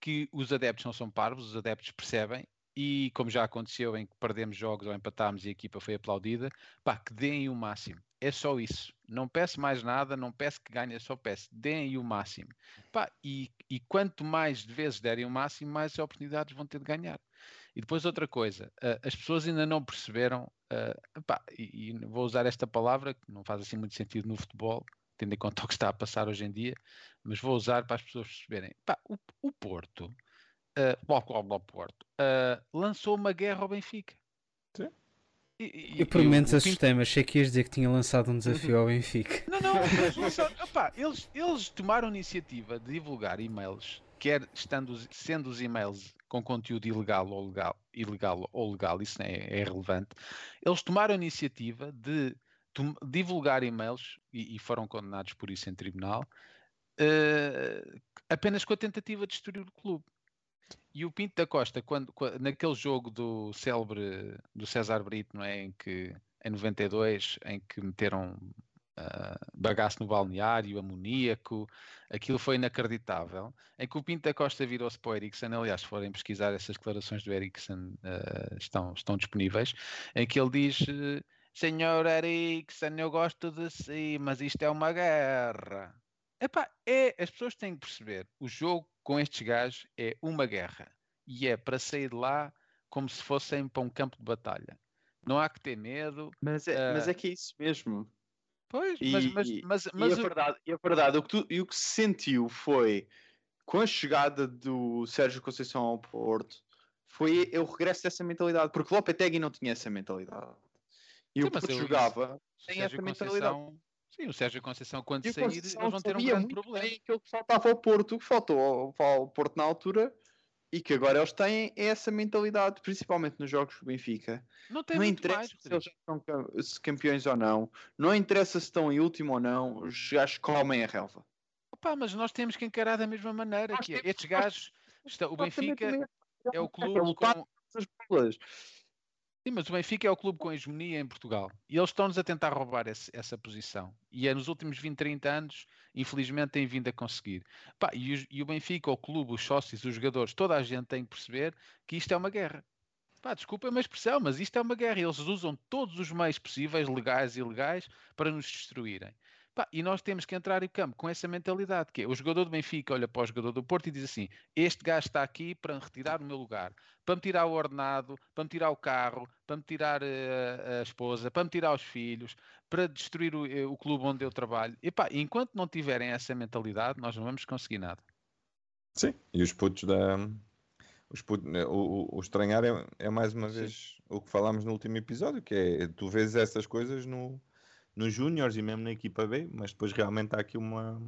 que os adeptos não são parvos, os adeptos percebem. E como já aconteceu em que perdemos jogos ou empatámos e a equipa foi aplaudida, pá, que deem o máximo. É só isso. Não peço mais nada, não peço que ganhem, só peço deem o máximo. Pá, e, e quanto mais vezes derem o máximo, mais oportunidades vão ter de ganhar. E depois outra coisa, as pessoas ainda não perceberam, pá, e, e vou usar esta palavra que não faz assim muito sentido no futebol, tendo em conta o que está a passar hoje em dia, mas vou usar para as pessoas perceberem. Pá, o, o Porto, blá, blá, blá, Porto, ah, lançou uma guerra ao Benfica. Sim. E- e- Eu por e o- momentos o Pinto- assustei-me, achei que ias dizer que tinha lançado um desafio ao Benfica. não, não, eles, lançaram- opá, eles, eles tomaram a iniciativa de divulgar e-mails, quer estando, sendo os e-mails com conteúdo ilegal ou legal, ilegal ou legal, isso não é, é relevante. Eles tomaram a iniciativa de tom- divulgar e-mails e, e foram condenados por isso em tribunal, eh, apenas com a tentativa de destruir o clube. E o Pinto da Costa, quando, qua- naquele jogo do célebre do César Brito, não é? Em que em 92, em que meteram ah, bagaço no balneário, amoníaco, aquilo foi inacreditável. Em que o Pinto da Costa virou-se para o Ericsson, aliás, se forem pesquisar essas declarações do Ericsson, ah, estão, estão disponíveis, em que ele diz: Senhor Ericsson, eu gosto de si, mas isto é uma guerra. Epá, é, as pessoas têm que perceber, o jogo com estes gajos é uma guerra. E é para sair de lá como se fossem para um campo de batalha. Não há que ter medo. Mas é, mas Ah. é que é isso mesmo. Pois, E, mas, mas, e- mas, e mas a o- verdade, e a verdade o, que tu- e o que se sentiu foi com a chegada do Sérgio Conceição ao Porto foi o regresso dessa mentalidade, porque o Lopetegui não tinha essa mentalidade. E Sim, o mas Porto jogava sem essa mentalidade. Conceição, sim, o Sérgio Conceição, quando E sair, Conceição eles vão ter um grande problema. bem aquilo que faltava ao Porto, o que faltou ao, ao Porto na altura e que agora eles têm é essa mentalidade, principalmente nos jogos do Benfica. Não tem não interessa mais. se eles são campeões ou não, não interessa se estão em último ou não, os gajos comem a relva. Opa, mas nós temos que encarar da mesma maneira. Nós Que é, temos- estes gajos, está- o Benfica é o É clube lutar com. Sim, mas o Benfica é o clube com hegemonia em Portugal. E eles estão-nos a tentar roubar esse- essa posição. E é nos últimos 20, 30 anos, infelizmente, têm vindo a conseguir. Pá, e, os- e o Benfica, o clube, os sócios, os jogadores, toda a gente tem que perceber que isto é uma guerra. Pá, desculpa a minha expressão, mas isto é uma guerra. Eles usam todos os meios possíveis, legais e ilegais, para nos destruírem. Pá, e nós temos que entrar em campo com essa mentalidade, que é o jogador do Benfica olha para o jogador do Porto e diz assim, este gajo está aqui para retirar o meu lugar, para me tirar o ordenado, para me tirar o carro, para me tirar eh, a esposa, para me tirar os filhos, para destruir o, eh, o clube onde eu trabalho. E pá, enquanto não tiverem essa mentalidade, nós não vamos conseguir nada. Sim, e os putos da. Os putos, né, o, o, o estranhar é, é mais uma Sim. vez o que falámos no último episódio, que é tu vês essas coisas no, nos Júniors e mesmo na equipa B, mas depois realmente há aqui uma.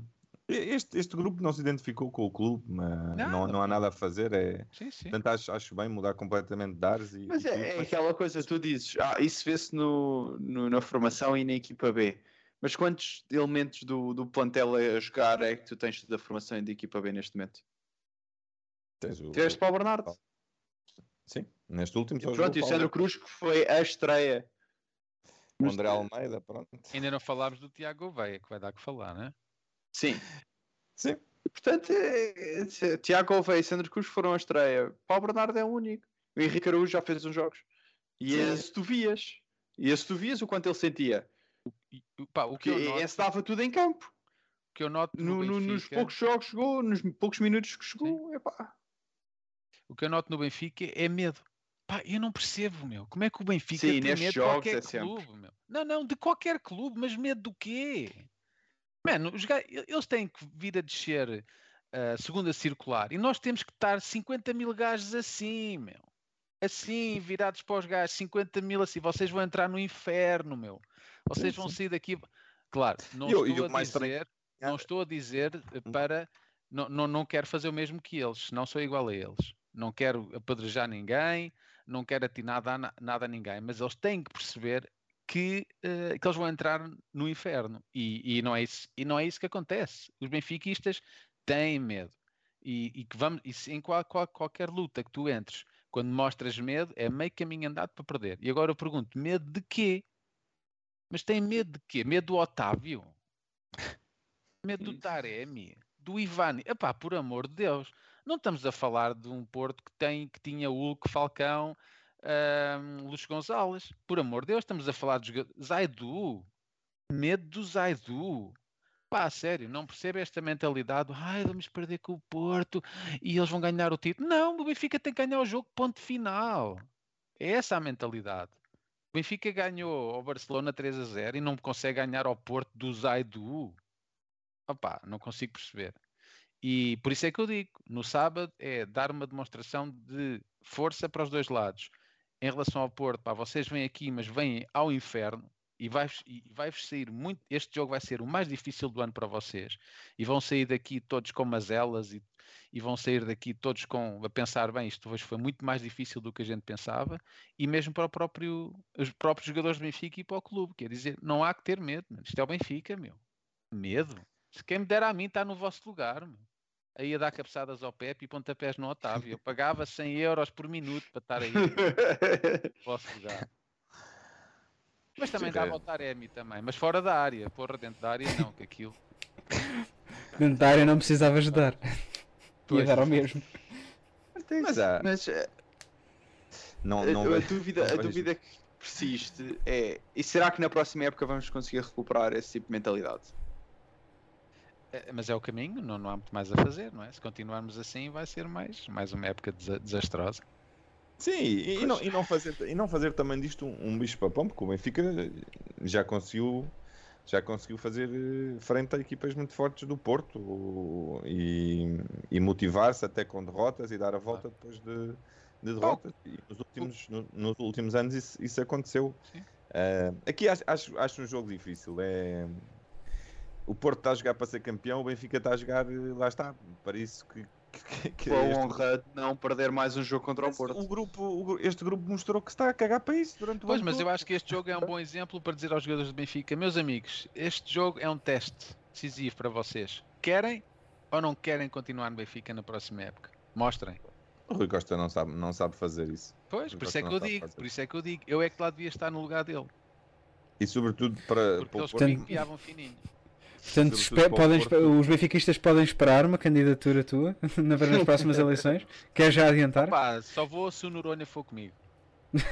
Este, este grupo não se identificou com o clube, mas Não, não, não há nada a fazer. É, Sim, sim. portanto, acho, acho bem mudar completamente de ares e. Mas e é, é aquela coisa, tu dizes, ah, isso vê-se no, no- na formação e na equipa B. Mas quantos elementos do, do plantel a jogar é que tu tens da formação de equipa B neste momento? Tens o, Tiveste para o Bernardo. Sim, neste último E pronto, e o Sandro Cruz que foi a estreia. O André Almeida, pronto. Ainda não falámos do Tiago Veia, que vai dar que falar, né? Sim. Sim. E, portanto, é, é, Tiago Gouveia e Sandro Cruz foram a estreia. Para o Bernardo é o único. O Henrique Araújo já fez uns jogos. E Sim. esse tu vias. E esse tu vias o quanto ele sentia. E, pá, o, que Porque eu noto, esse dava tudo em campo. o que eu noto no No- no- nos Benfica- poucos jogos que jogou, nos poucos minutos que jogou. Epá. o que eu noto no Benfica é medo. Pá, eu não percebo, meu. Como é que o Benfica Sim, tem medo de qualquer é sempre. clube, meu? Não, não, de qualquer clube, mas medo do quê? Mano, os ga- eles têm que vir a descer a segunda circular e nós temos que estar 50 mil gajos assim, meu. Assim, virados para os gajos, 50 mil assim. Vocês vão entrar no inferno, meu. Vocês Sim, vão sim. sair daqui. Claro, não E o- e estou o a dizer, não estou a dizer eh, para. Não, não, não quero fazer o mesmo que eles, não sou igual a eles. Não quero apedrejar ninguém, não quero atinar nada, a na- nada a ninguém, mas eles têm que perceber que, eh, que eles vão entrar no inferno e, e não é isso, e não é isso que acontece. Os benfiquistas têm medo e, e que vamos, e em qual- qual- qualquer luta que tu entres, quando mostras medo, é meio caminho andado para perder. E agora eu pergunto: medo de quê? Mas tem medo de quê? Medo do Otávio? Medo do Taremi? Do Ivani? Epá, por amor de Deus. Não estamos a falar de um Porto que, tem, que tinha Hulk, Falcão, ahm, Luís Gonzalez. Por amor de Deus, estamos a falar de. Zaidu. Medo do Zaidu. Pá, sério, não percebo esta mentalidade. Ai, vamos perder com o Porto e eles vão ganhar o título. Não, o Benfica tem que ganhar o jogo, ponto final. É essa a mentalidade. O Benfica ganhou ao Barcelona 3 a 0 e não consegue ganhar ao Porto do Zaidu. Opá, não consigo perceber. E por isso é que eu digo, no sábado é dar uma demonstração de força para os dois lados. Em relação ao Porto, pá, vocês vêm aqui, mas vêm ao inferno e vai-vos e vai-vos sair muito. Este jogo vai ser o mais difícil do ano para vocês e vão sair daqui todos com mazelas e, e vão sair daqui todos com a pensar bem, isto hoje foi muito mais difícil do que a gente pensava e mesmo para o próprio, os próprios jogadores do Benfica e para o clube. Quer dizer, não há que ter medo, mano. isto é o Benfica, meu. Medo. Se quem me dera a mim está no vosso lugar, meu. Aí a dar cabeçadas ao Pepe e pontapés no Otávio. Eu pagava 100 euros por minuto para estar aí no vosso lugar. Mas também Sim, dava é. ao Taremi também, mas fora da área. Porra, dentro da área não, que aquilo. Dentro da área não precisava ajudar. Ia Pois. dar ao mesmo. Mas. Mas eh, Não, a, não a dúvida, não a dúvida que persiste é: e será que na próxima época vamos conseguir recuperar esse tipo de mentalidade? É, Mas é o caminho, não, não há muito mais a fazer, não é? Se continuarmos assim, vai ser mais, mais uma época desa- desastrosa. Sim, e, e não, e, não fazer, e não fazer também disto um, um bicho papão, porque o Benfica já conseguiu, já conseguiu fazer eh, frente a equipas muito fortes do Porto e, e motivar-se até com derrotas e dar a volta depois de, de derrotas. E nos últimos, no- nos últimos anos isso, isso aconteceu. Eh, aqui acho, acho, acho um jogo difícil. É, o Porto está a jogar para ser campeão, o Benfica está a jogar, eh, lá está, para isso que, que, que Com a este- honra de não perder mais um jogo contra o Porto. o grupo, este grupo mostrou que está a cagar para isso durante o Pois, mas eu acho que este jogo é um bom exemplo para dizer aos jogadores do Benfica, meus amigos, este jogo é um teste decisivo para vocês. Querem ou não querem continuar no Benfica na próxima época? Mostrem. O Rui Costa não sabe, não sabe fazer isso. Pois, por isso é que eu digo, por isso é que eu digo, eu é que lá devia estar no lugar dele, E sobretudo para, porque para o eles Porto, fininho. Portanto, espe- podem, os benfiquistas podem esperar uma candidatura tua na- nas próximas eleições. Quer já adiantar? Pá, só vou se o Noronha for comigo.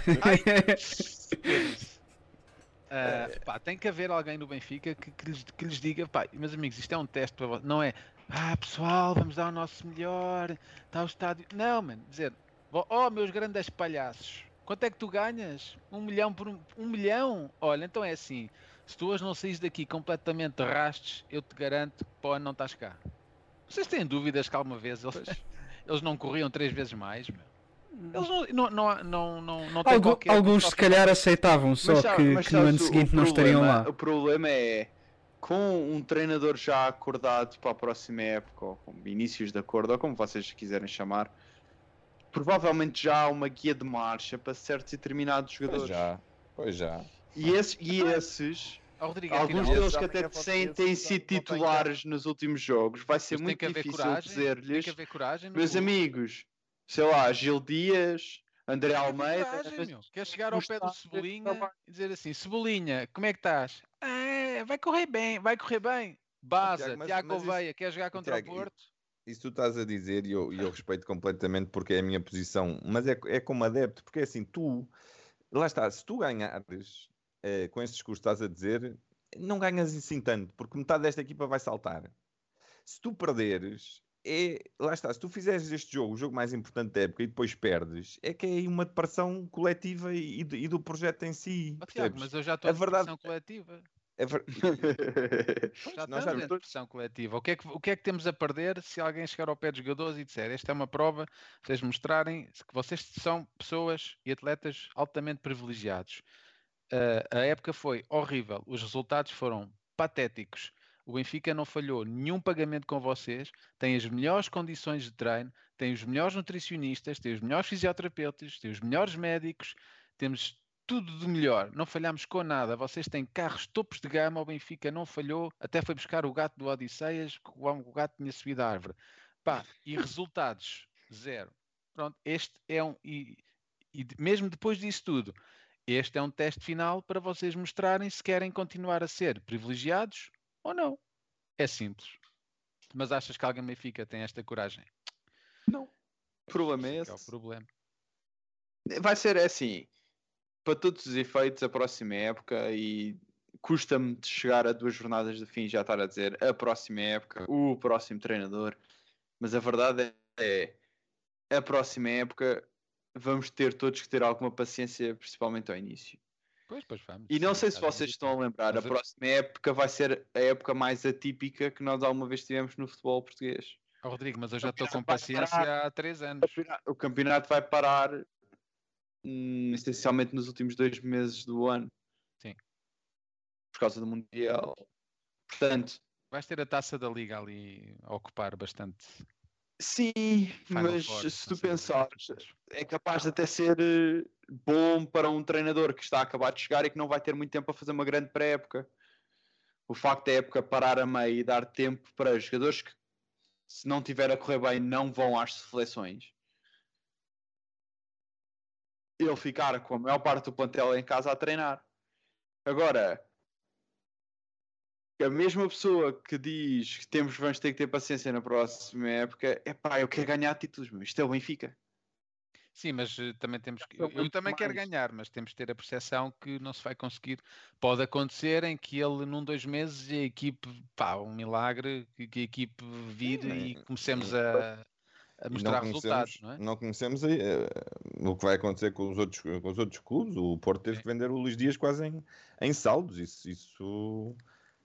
Ah, pá, tem que haver alguém no Benfica que, que lhes, que lhes diga, pá, meus amigos, isto é um teste para vocês. Não é, ah, pessoal, vamos dar o nosso melhor, está o estádio. Não, mano, dizer, "Vo- oh, meus grandes palhaços, quanto é que tu ganhas? Um milhão por um, um milhão? Olha, então é assim, se tu hoje não saís daqui completamente rastes, eu te garanto que para o ano não estás cá. Vocês têm dúvidas que alguma vez eles, eles não corriam três vezes mais, meu? Eles não, não, não, não, não, não têm Algu- qualquer- alguns se calhar aceitavam, só Mas que, mas que no ano seguinte o não estariam problema- lá. O problema é com um treinador já acordado para a próxima época, ou com inícios de acordo, ou como vocês quiserem chamar, provavelmente já há uma guia de marcha para certos e determinados Pois jogadores. já, pois já. E esses, e esses Rodrigo, Alguns afinal, deles que até têm, têm sido titulares nos últimos jogos. Vai ser muito difícil dizer-lhes, que haver coragem. no meus clube. amigos, sei lá, Gil Dias, André Almeida. coragem, mas- meu. Quer chegar ao pé do Cebolinha e dizer assim: Cebolinha, como é que estás? "Ah, vai correr bem, vai correr bem. Baza, Tiago, mas- Gouveia, quer jogar contra Tiago, o Porto? Isso tu estás a dizer e eu, eu respeito completamente porque é a minha posição, mas é, é como adepto, porque é assim, tu, lá está, se tu ganhares eh, com este discurso estás a dizer, não ganhas assim tanto, porque metade desta equipa vai saltar. Se tu perderes, é, lá está, se tu fizeres este jogo, o jogo mais importante da época, e depois perdes, é que é aí uma depressão coletiva e, e do- projeto em si. Ó, Tiago, mas eu já estou A verdade- depressão coletiva. É ver- Já nós estamos em depressão coletiva. O que, é que, o que é que temos a perder se alguém chegar ao pé dos jogadores e disser esta é uma prova, vocês mostrarem que vocês são pessoas e atletas altamente privilegiados. A época foi horrível, os resultados foram patéticos. O Benfica não falhou nenhum pagamento com vocês, tem as melhores condições de treino, tem os melhores nutricionistas, tem os melhores fisioterapeutas, tem os melhores médicos, temos tudo de melhor, não falhamos com nada. Vocês têm carros topos de gama, o Benfica não falhou, até foi buscar o gato do Odisseias, que o gato tinha subido a árvore. Pá, e resultados, zero. Pronto, este é um. E, e mesmo depois disso tudo, este é um teste final para vocês mostrarem se querem continuar a ser privilegiados ou não. É simples. Mas achas que alguém do Benfica tem esta coragem? O problema é Esse é o problema. Vai ser assim, para todos os efeitos, a próxima época e custa-me de chegar a duas jornadas de fim e já estar a dizer a próxima época, o próximo treinador, mas a verdade é, a próxima época vamos ter todos que ter alguma paciência, principalmente ao início. Pois, pois vamos. E não sei se vocês estão a lembrar, a próxima época vai ser a época mais atípica que nós alguma vez tivemos no futebol português. Ó, Rodrigo, mas eu já estou com paciência parar. há três anos. O campeonato vai parar hum, essencialmente nos últimos dois meses do ano. Sim. Por causa do Mundial. Portanto, Vais ter a taça da Liga ali a ocupar bastante. Sim, Final mas se tu pensares, é capaz de até ser eh, bom para um treinador que está a acabar de chegar e que não vai ter muito tempo a fazer uma grande pré-época. O facto da época parar a meio e dar tempo para jogadores que, se não tiver a correr bem, não vão às seleções. Ele ficar com a maior parte do plantel em casa a treinar. Agora, a mesma pessoa que diz que temos, vamos ter que ter paciência na próxima época, é pá, eu quero ganhar títulos, meu. isto é o Benfica. Sim, mas eh, também temos que. Eu, eu também quero mais. ganhar, mas temos que ter a percepção que não se vai conseguir. Pode acontecer em que ele, num, dois meses, a equipe, pá, um milagre, que, que a equipe vire Sim, e comecemos e- a, a mostrar não resultados, não é? não conhecemos aí, eh, o que vai acontecer com os outros, com os outros clubes. O Porto teve Sim. que vender o Luís Dias quase em, em saldos. Isso, isso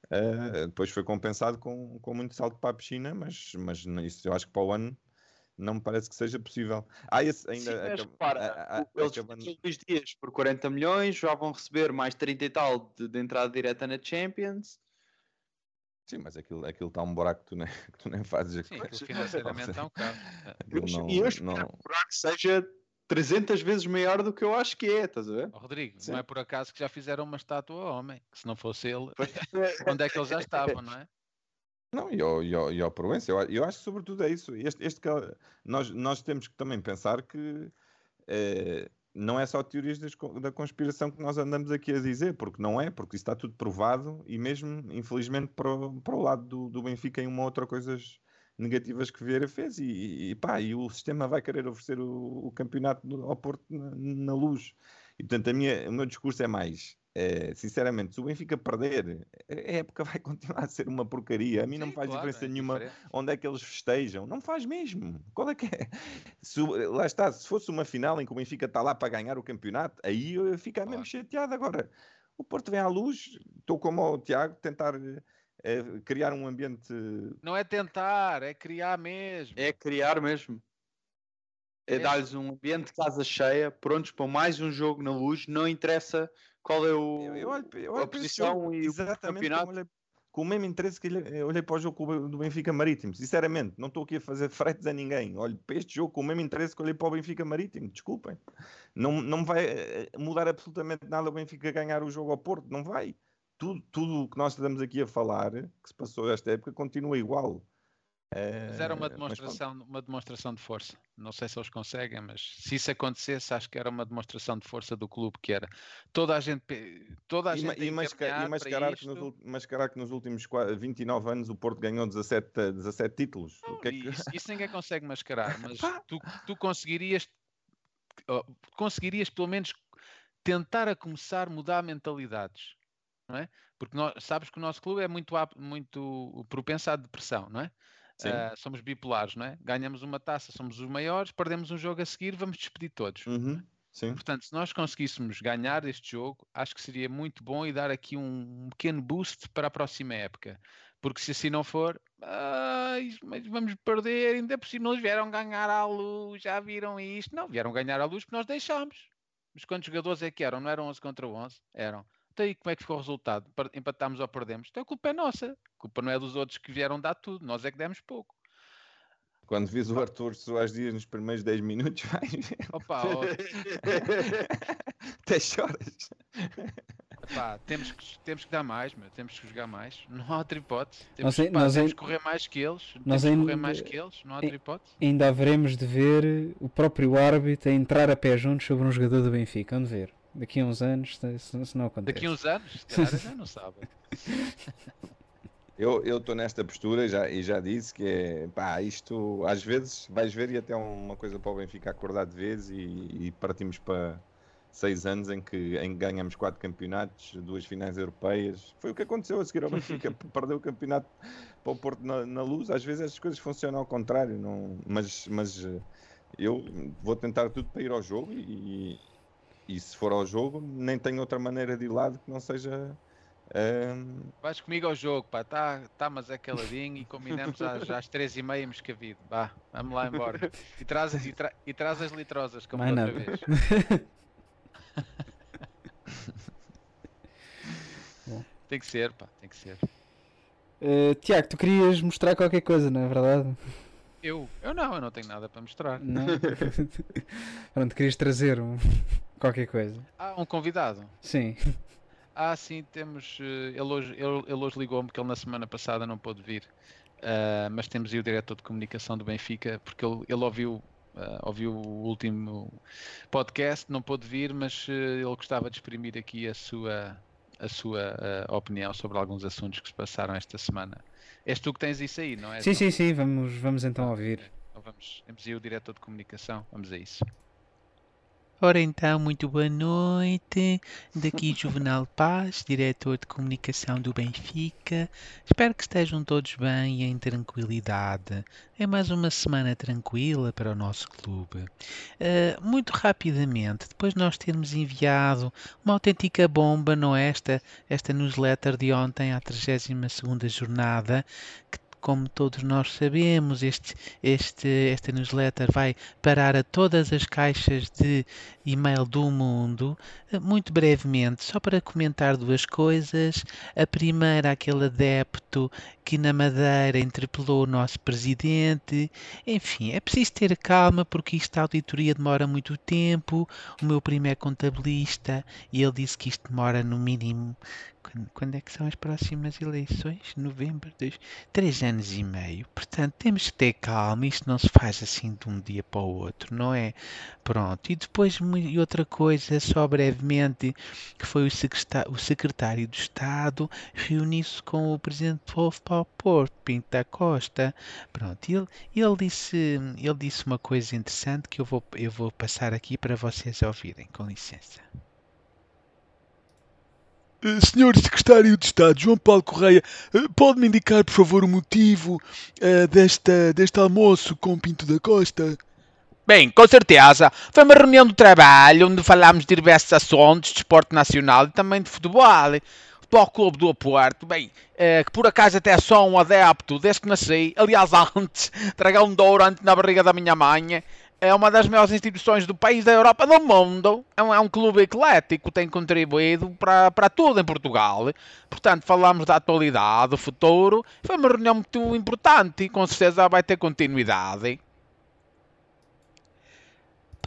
eh, depois foi compensado com, com muito salto para a piscina, mas, mas isso eu acho que para o ano não me parece que seja possível. Ah, esse ainda. Sim, mas acab- repara, a- a- eles acabando- Luís Dias por 40 milhões, já vão receber mais 30 e tal de, de entrada direta na Champions. Sim, mas aquilo, aquilo está um buraco que tu nem, que tu nem fazes. Sim, aquilo financeiramente está um bocado. É. E eu espero não- que o buraco seja 300 vezes maior do que eu acho que é, estás a ver? Ó, Rodrigo, Sim. não é por acaso que já fizeram uma estátua ao homem, que se não fosse ele, Pois- onde é que ele já estava, não é? Não, e ao, e ao, e ao Proença, eu, a- eu acho que sobretudo é isso. Este, este que- nós, nós temos que também pensar que eh, não é só teorias das da conspiração que nós andamos aqui a dizer, porque não é, porque isso está tudo provado e mesmo, infelizmente, para o, para o lado do, do Benfica em uma ou outra coisas negativas que Vieira fez e, e, pá, e o sistema vai querer oferecer o, o campeonato ao Porto na, na luz. E portanto a minha, o meu discurso é mais, eh, sinceramente, se o Benfica perder, a época vai continuar a ser uma porcaria. A mim não me Sim, faz claro, diferença é nenhuma onde é que eles festejam. Não faz mesmo. Qual é que é? Se, lá está, se fosse uma final em que o Benfica está lá para ganhar o campeonato, aí eu ia ficar mesmo Claro. chateado. Agora, o Porto vem à luz, estou como o Tiago, tentar eh, criar um ambiente. Não é tentar, é criar mesmo. É criar mesmo. É É. dar-lhes um ambiente de casa cheia, prontos para mais um jogo na luz, não interessa qual é o, Eu, eu olho, eu a olho para esse posição e o campeonato. olhei- com o mesmo interesse que olhei, eu olhei para o jogo do Benfica Marítimo. Sinceramente, não estou aqui a fazer fretes a ninguém. Olho para este jogo com o mesmo interesse que olhei para o Benfica Marítimo. Desculpem. Não, não vai eh, mudar absolutamente nada o Benfica ganhar o jogo ao Porto. Não vai. Tudo, tudo o que nós estamos aqui a falar, que se passou esta época, continua igual. Mas era uma Eh, mas demonstração, uma demonstração de força. Não sei se eles conseguem, mas se isso acontecesse, acho que era uma demonstração de força do clube que era. Toda a gente, toda a E, gente e masca- e mascarar, que nos, mascarar que nos últimos qua- 29 anos o Porto ganhou 17, eh, 17 títulos. isto. O que é que... Isso, isso ninguém consegue mascarar, mas tu, tu conseguirias, conseguirias pelo menos tentar a começar a mudar mentalidades, não é? Porque nós, sabes que o nosso clube é muito, muito propenso à depressão, não é? Ah, somos bipolares, não é? Ganhamos uma taça, somos os maiores, perdemos um jogo a seguir, vamos despedir todos. Uhum, Sim. Portanto, se nós conseguíssemos ganhar este jogo, acho que seria muito bom e dar aqui um, um pequeno boost para a próxima época. Porque se assim não for, ai, mas vamos perder, ainda por cima eles vieram ganhar à luz, já viram isto. Não, vieram ganhar à luz porque nós deixámos. Mas quantos jogadores é que eram? Não eram 11 contra 11? Eram. Então aí como é que ficou o resultado? Empatámos ou perdemos? Então a culpa é nossa. A culpa não é dos outros que vieram dar tudo. Nós é que demos pouco. Quando vis o Arthur Soares Dias nos primeiros 10 minutos, vais ver. Opa, ó, Até choras. Pá, temos que, temos que dar mais, meu. temos que jogar mais. Não há outra hipótese. Nós Temos, ai- pá, nós temos que correr mais que eles. nós temos que correr ainda- mais que eles. Não há outra hipótese. Ainda haveremos de ver o próprio árbitro a entrar a pé juntos sobre um jogador do Benfica. Vamos ver. Daqui a uns anos, se, não acontece. Daqui a uns anos, ainda não sabe. Eu estou nesta postura já, e já disse que é pá, isto às vezes vais ver e até é uma coisa para o Benfica acordar de vez e, e partimos para seis anos em que, em que ganhamos quatro campeonatos, duas finais europeias. Foi o que aconteceu a seguir ao Benfica, perdeu o campeonato para o Porto na, na luz. Às vezes as coisas funcionam ao contrário, não, mas, mas eh, eu vou tentar tudo para ir ao jogo e, e se for ao jogo nem tenho outra maneira de ir lá que não seja. ehm, Vais comigo ao jogo, pá. Está tá, mas é caladinho e combinamos às, às três e meia moscavido. Vá, vamos lá embora. E traz, e, tra, e traz as litrosas, como Mais da outra vez. Tem que ser, pá, tem que ser. Eh, Tiago, tu querias mostrar qualquer coisa, não é verdade? Eu, eu não, eu não tenho nada para mostrar. Não? Pronto, querias trazer um- qualquer coisa. Ah, um convidado. Sim. Ah, sim, temos. eh, Ele hoje, ele, ele hoje ligou-me que ele na semana passada não pôde vir. Ah, mas temos aí o diretor de comunicação do Benfica, porque ele, ele ouviu, ah, ouviu o último podcast, não pôde vir, mas eh, ele gostava de exprimir aqui a sua, a sua ah, opinião sobre alguns assuntos que se passaram esta semana. És tu que tens isso aí, não é? Sim, sim, sim. Vamos, vamos então ouvir. Então vamos, temos aí o diretor de comunicação, vamos a isso. Ora então, muito boa noite. Daqui Juvenal Paz, diretor de comunicação do Benfica. Espero que estejam todos bem e em tranquilidade. É mais uma semana tranquila para o nosso clube. Ah, muito rapidamente, depois de nós termos enviado uma autêntica bomba, não é esta, esta newsletter de ontem, à 32ª jornada, que como todos nós sabemos, este, este, esta newsletter vai parar a todas as caixas de e-mail do mundo. Eh, Muito brevemente, só para comentar duas coisas. A primeira, aquele adepto que na Madeira interpelou o nosso presidente. Enfim, é preciso ter calma porque isto a auditoria demora muito tempo. O meu primo é contabilista e ele disse que isto demora no mínimo. Quando, é que são as próximas eleições? Novembro, dois, três anos e meio. Portanto, temos que ter calma. Isto não se faz assim de um dia para o outro, não é? Pronto. E depois, e outra coisa, só brevemente, que foi o secretário, o secretário de Estado reuniu-se com o presidente do Futebol Porto, Pinto da Costa. Pronto. Ele, ele, disse, ele disse uma coisa interessante que eu vou, eu vou passar aqui para vocês ouvirem. Com licença. Eh, Senhor Secretário de Estado João Paulo Correia, eh, pode-me indicar, por favor, o motivo eh, desta, deste almoço com Pinto da Costa? Bem, com certeza. Foi uma reunião do trabalho onde falámos de diversos assuntos de desporto nacional e também de futebol. Futebol Clube do Porto, bem, que por acaso até sou um adepto desde que nasci. Aliás, antes, dragão antes na barriga da minha mãe. É uma das maiores instituições do país, da Europa, do mundo. É um, é um clube eclético, tem contribuído para, para tudo em Portugal. Portanto, falámos da atualidade, do futuro. Foi uma reunião muito importante e com certeza vai ter continuidade.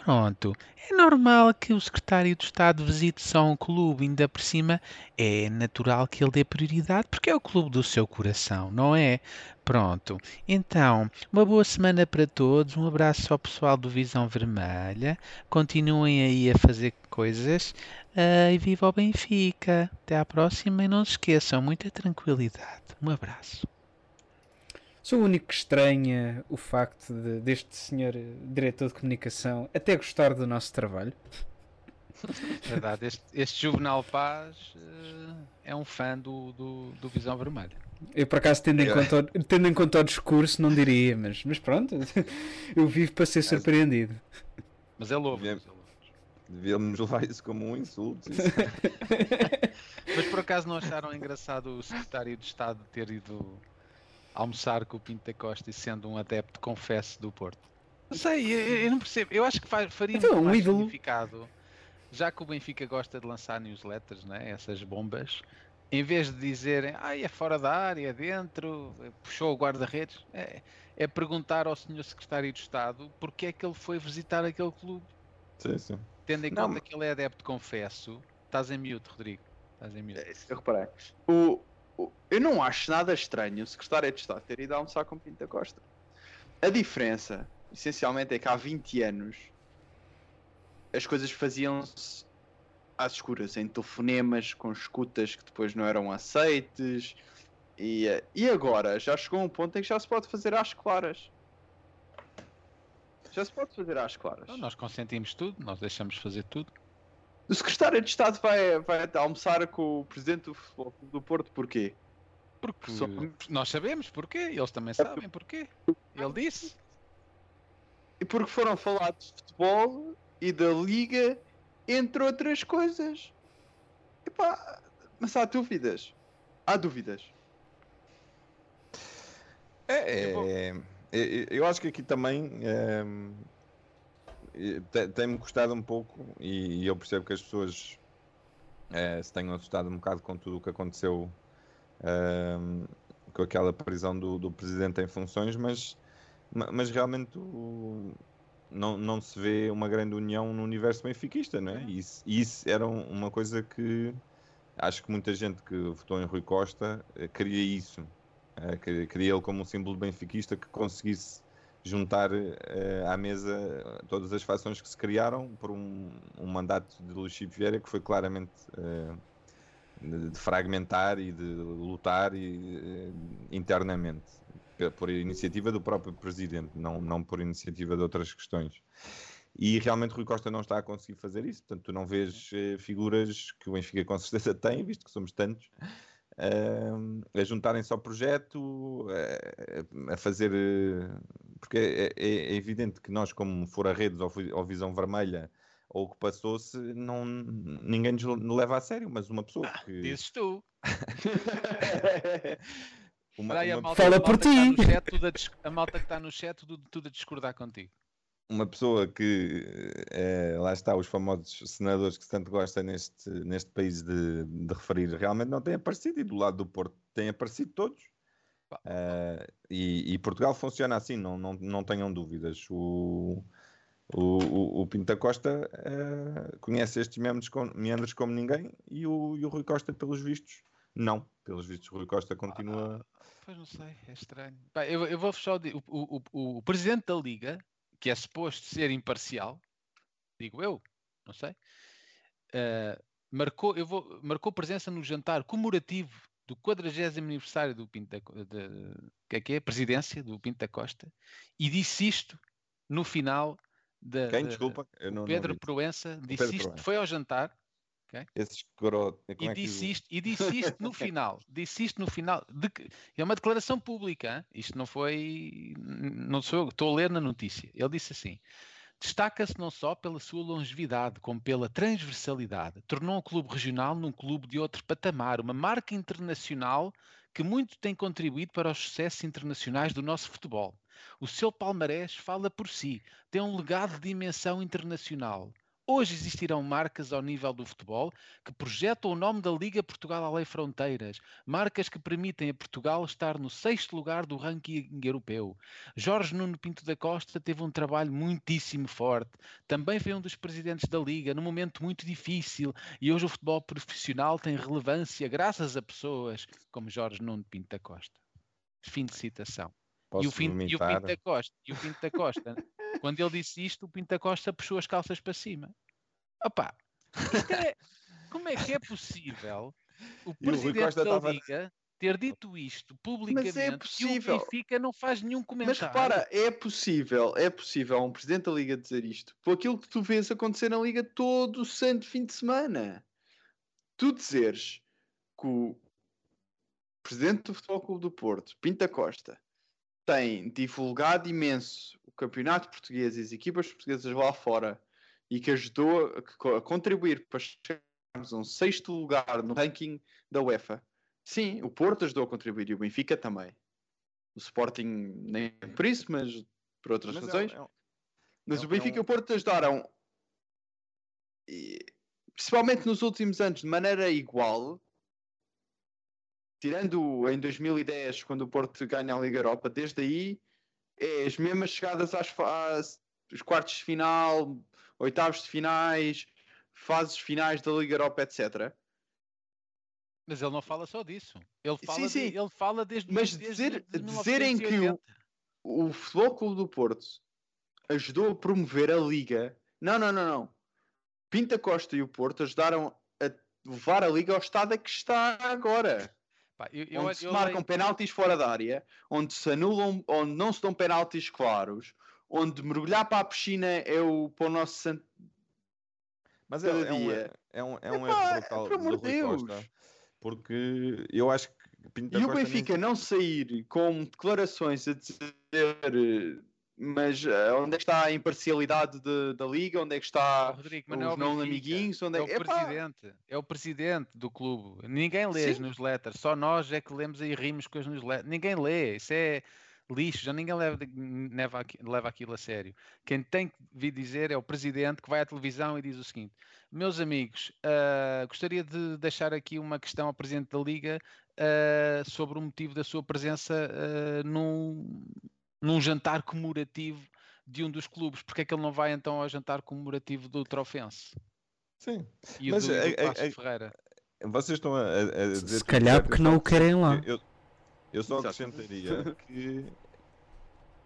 Pronto. É normal que o secretário de Estado visite só um clube, ainda por cima é natural que ele dê prioridade porque é o clube do seu coração, não é? Pronto. Então, uma boa semana para todos, um abraço ao pessoal do Visão Vermelha, continuem aí a fazer coisas ah, e viva o Benfica. Até à próxima e não se esqueçam, muita tranquilidade. Um abraço. Sou o único que estranha o facto de, deste senhor diretor de comunicação até gostar do nosso trabalho. Verdade, este, este Juvenal Paz eh, é um fã do, do, do Visão Vermelha. Eu, por acaso, tendo em, conta, o- tendo em conta o discurso, não diria, mas, mas pronto, eu vivo para ser surpreendido. Mas é louco. É. Devíamos levar isso como um insulto. Mas por acaso não acharam engraçado o secretário de Estado ter ido almoçar com o Pinto da Costa e sendo um adepto, confesso, do Porto? Não sei, eu, eu não percebo. Eu acho que faria Então, muito um mais ídolo. significado, já que o Benfica gosta de lançar newsletters, né, essas bombas, em vez de dizerem, ah, é fora da área, é dentro, puxou o guarda-redes, é, é perguntar ao senhor secretário de Estado porque é que ele foi visitar aquele clube. Sim, sim. Tendo em Não, conta mas- que ele é adepto, confesso, estás em mute, Rodrigo. Estás em mute. É eu reparei. O- eu não acho nada estranho o secretário de Estado ter ido almoçar com Pinto Costa. A diferença, essencialmente, é que há 20 anos as coisas faziam-se às escuras, em telefonemas, com escutas que depois não eram aceites. E, e agora já chegou um ponto em que já se pode fazer às claras. Já se pode fazer às claras. Nós consentimos tudo, nós deixamos fazer tudo. O secretário de Estado vai, vai almoçar com o presidente do Futebol do Porto, porquê? Porque Só- nós sabemos porquê, eles também sabem porquê. Ele disse. E porque foram falar de futebol e da liga, entre outras coisas. Epá, mas há dúvidas. Há dúvidas. É, é, é, eu acho que aqui também te- tem-me custado um pouco e, e eu percebo que as pessoas eh, se tenham assustado um bocado com tudo o que aconteceu ehm, com aquela prisão do, do presidente em funções, mas, ma- mas realmente o- não, não se vê uma grande união no universo benfiquista, não é? E isso, isso era um- uma coisa que acho que muita gente que votou em Rui Costa eh, queria isso. Eh, que- queria ele como um símbolo benfiquista que conseguisse juntar eh, à mesa todas as fações que se criaram por um, um mandato de Luís Chico Vieira que foi claramente eh, de, de fragmentar e de lutar e, eh, internamente por iniciativa do próprio presidente, não, não por iniciativa de outras questões. E realmente Rui Costa não está a conseguir fazer isso, portanto tu não vês figuras que o Benfica com certeza tem, visto que somos tantos, a juntarem-se ao projeto, a fazer. Porque é, é- é evidente que nós, como fora redes ou, ou visão vermelha, ou o que passou-se, não, ninguém nos le- leva a sério, mas uma pessoa que. Dizes tu. uma- a uma malta, Fala a por que está ti. a, dis- a malta que está no chat, tudo, tudo a discordar contigo. uma pessoa que eh, lá está, os famosos senadores que se tanto gosta neste, neste país de, de referir, realmente não tem aparecido e do lado do Porto têm aparecido todos. Eh, e, e Portugal funciona assim, não, não, não tenham dúvidas. O, o, o, Pinto Costa eh, conhece estes meandros, com- meandros como ninguém e o, e o Rui Costa, pelos vistos, não. Pelos vistos, o Rui Costa continua. Pois não sei, é estranho. Pá, eu, eu vou fechar o, o, o, o, presidente da Liga, que é suposto ser imparcial, digo eu, não sei, eh, marcou, eu vou, marcou presença no jantar comemorativo do 40 aniversário do Pinto da, de, que é que é? Presidência do Pinto da Costa e disse isto no final da. Quem? Desculpa, eu não, não Pedro vi. Proença disse Pedro isto, Proença. foi ao jantar Esse escroto. e como é que disse o- isto, e disse isto no final. Disse isto no final. De que, é uma declaração pública. hein? Isto não foi. Não sou eu. Estou a ler na notícia. Ele disse assim: destaca-se não só pela sua longevidade, como pela transversalidade. Tornou o clube regional num clube de outro patamar, uma marca internacional que muito tem contribuído para os sucessos internacionais do nosso futebol. O seu palmarés fala por si. Tem um legado de dimensão internacional. Hoje existirão marcas ao nível do futebol que projetam o nome da Liga Portugal Além Fronteiras, marcas que permitem a Portugal estar no sexto lugar do ranking europeu. Jorge Nuno Pinto da Costa teve um trabalho muitíssimo forte, também foi um dos presidentes da Liga num momento muito difícil e hoje o futebol profissional tem relevância graças a pessoas como Jorge Nuno Pinto da Costa. Fim de citação. Posso E o, Pinto, e o? Pinto da Costa, e o Pinto da Costa, quando ele disse isto, o Pinto da Costa puxou as calças para cima. Opa, isto é- como é que é possível o E o presidente Costa da estava- Liga ter dito isto publicamente e o possível. Benfica não faz nenhum Mas comentário? repara, é possível, é possível um presidente da Liga dizer isto por aquilo que tu vês acontecer na Liga todo o santo fim de semana. Tu dizeres que o presidente do Futebol Clube do Porto, Pinta Costa, tem divulgado imenso o campeonato português e as equipas portuguesas lá fora e que ajudou a, co- a contribuir para chegarmos a um sexto lugar no ranking da UEFA. Sim, o Porto ajudou a contribuir e o Benfica também. O Sporting nem por isso, mas por outras Mas é um- razões. é um- Mas é o um- Benfica é e o Porto ajudaram, e, principalmente nos últimos anos, de maneira igual. Tirando em 2010, quando o Porto ganha a Liga Europa, desde aí é as mesmas chegadas às fases, os quartos de final, oitavos de finais, fases finais da Liga Europa, etc. Mas ele não fala só disso. Ele Sim, fala, de- sim. ele fala desde, Mas desde dizer- de dizerem que o- 1980. o Futebol Clube do Porto ajudou a promover a Liga. Não, não, não, não. Pinta Costa e o Porto ajudaram a levar a Liga ao estado a que está agora. Pá, eu- eu- onde se eu marcam leio- penaltis fora da área, onde se anulam, onde não se dão penaltis claros, onde mergulhar para a piscina é o para o nosso santo. Mas é, é um, dia. é um, é um Epá, erro brutal pelo amor do Deus. Costa, porque eu acho que Pinto E o Costa nem- Benfica não sair com declarações a dizer mas eh, onde é que está a imparcialidade de- da Liga, onde é que está Rodrigo, não é os não Benfica, amiguinhos, onde É é o que... Epá, presidente, é o presidente do clube. Ninguém lê as Sim. newsletters, só nós é que lemos e rimos com as newsletters. Ninguém lê, isso é lixo, já ninguém leva, leva, leva aquilo a sério. Quem tem que vir dizer é o presidente que vai à televisão e diz o seguinte: Meus amigos, ah, gostaria de deixar aqui uma questão ao presidente da Liga ah, sobre o motivo da sua presença ah, num, num jantar comemorativo de um dos clubes. Porque é que ele não vai então ao jantar comemorativo do Trofense? Sim. E Mas o do, é- do é- é- Ferreira. Vocês estão a, a- dizer Se calhar porque não o querem lá. Eu, eu só acrescentaria que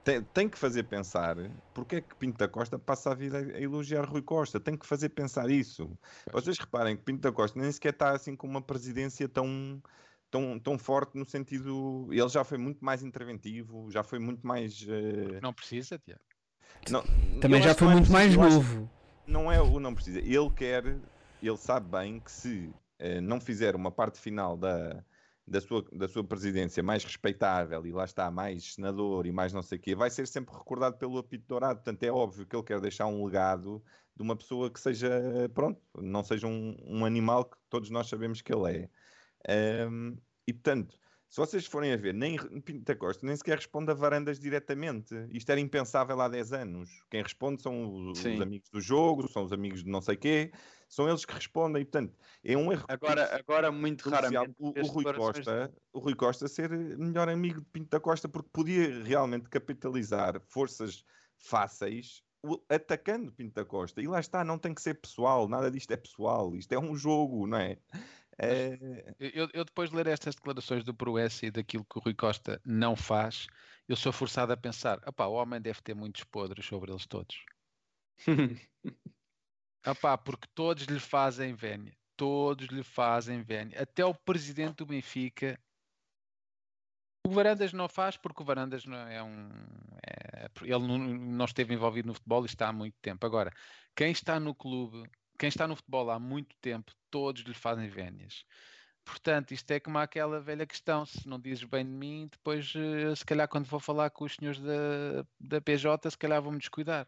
tem, tem que fazer pensar porque é que Pinto da Costa passa a vida a elogiar Rui Costa. Tem que fazer pensar isso. Vocês reparem que Pinto da Costa nem sequer está assim com uma presidência tão, tão, tão forte no sentido. Ele já foi muito mais interventivo, já foi muito mais. eh, Não precisa, Tiago. não- Também já foi é muito mais novo. não é o não precisa. Ele quer, ele sabe bem que se eh, não fizer uma parte final da, da, sua, da sua presidência mais respeitável e lá está mais senador e mais não sei o quê, vai ser sempre recordado pelo apito dourado. Portanto, é óbvio que ele quer deixar um legado de uma pessoa que seja, pronto, não seja um, um animal que todos nós sabemos que ele é. Ahm, e portanto, se vocês forem a ver, nem Pinto da Costa nem sequer responde a varandas diretamente. Isto era impensável há 10 anos. Quem responde são os, os amigos do jogo, são os amigos de não sei quê, são eles que respondem. E, portanto, é um erro Agora, agora muito raramente. o, o Rui Costa, o Rui Costa ser melhor amigo de Pinto da Costa porque podia realmente capitalizar forças fáceis atacando Pinto da Costa. E lá está, não tem que ser pessoal, nada disto é pessoal, isto é um jogo, não é? É, Eu, eu depois de ler estas declarações do Proença e daquilo que o Rui Costa não faz, eu sou forçado a pensar, opá, o homem deve ter muitos podres sobre eles todos. Opá, porque todos lhe fazem vénia. Todos lhe fazem vénia. Até o presidente do Benfica. O Varandas não faz porque o Varandas não é um. é- ele não, não esteve envolvido no futebol e está há muito tempo. Agora, quem está no clube, quem está no futebol há muito tempo, todos lhe fazem vénias. Portanto, isto é como aquela velha questão: se não dizes bem de mim, depois, eh, se calhar, quando vou falar com os senhores da, da PJ, se calhar vou-me descuidar.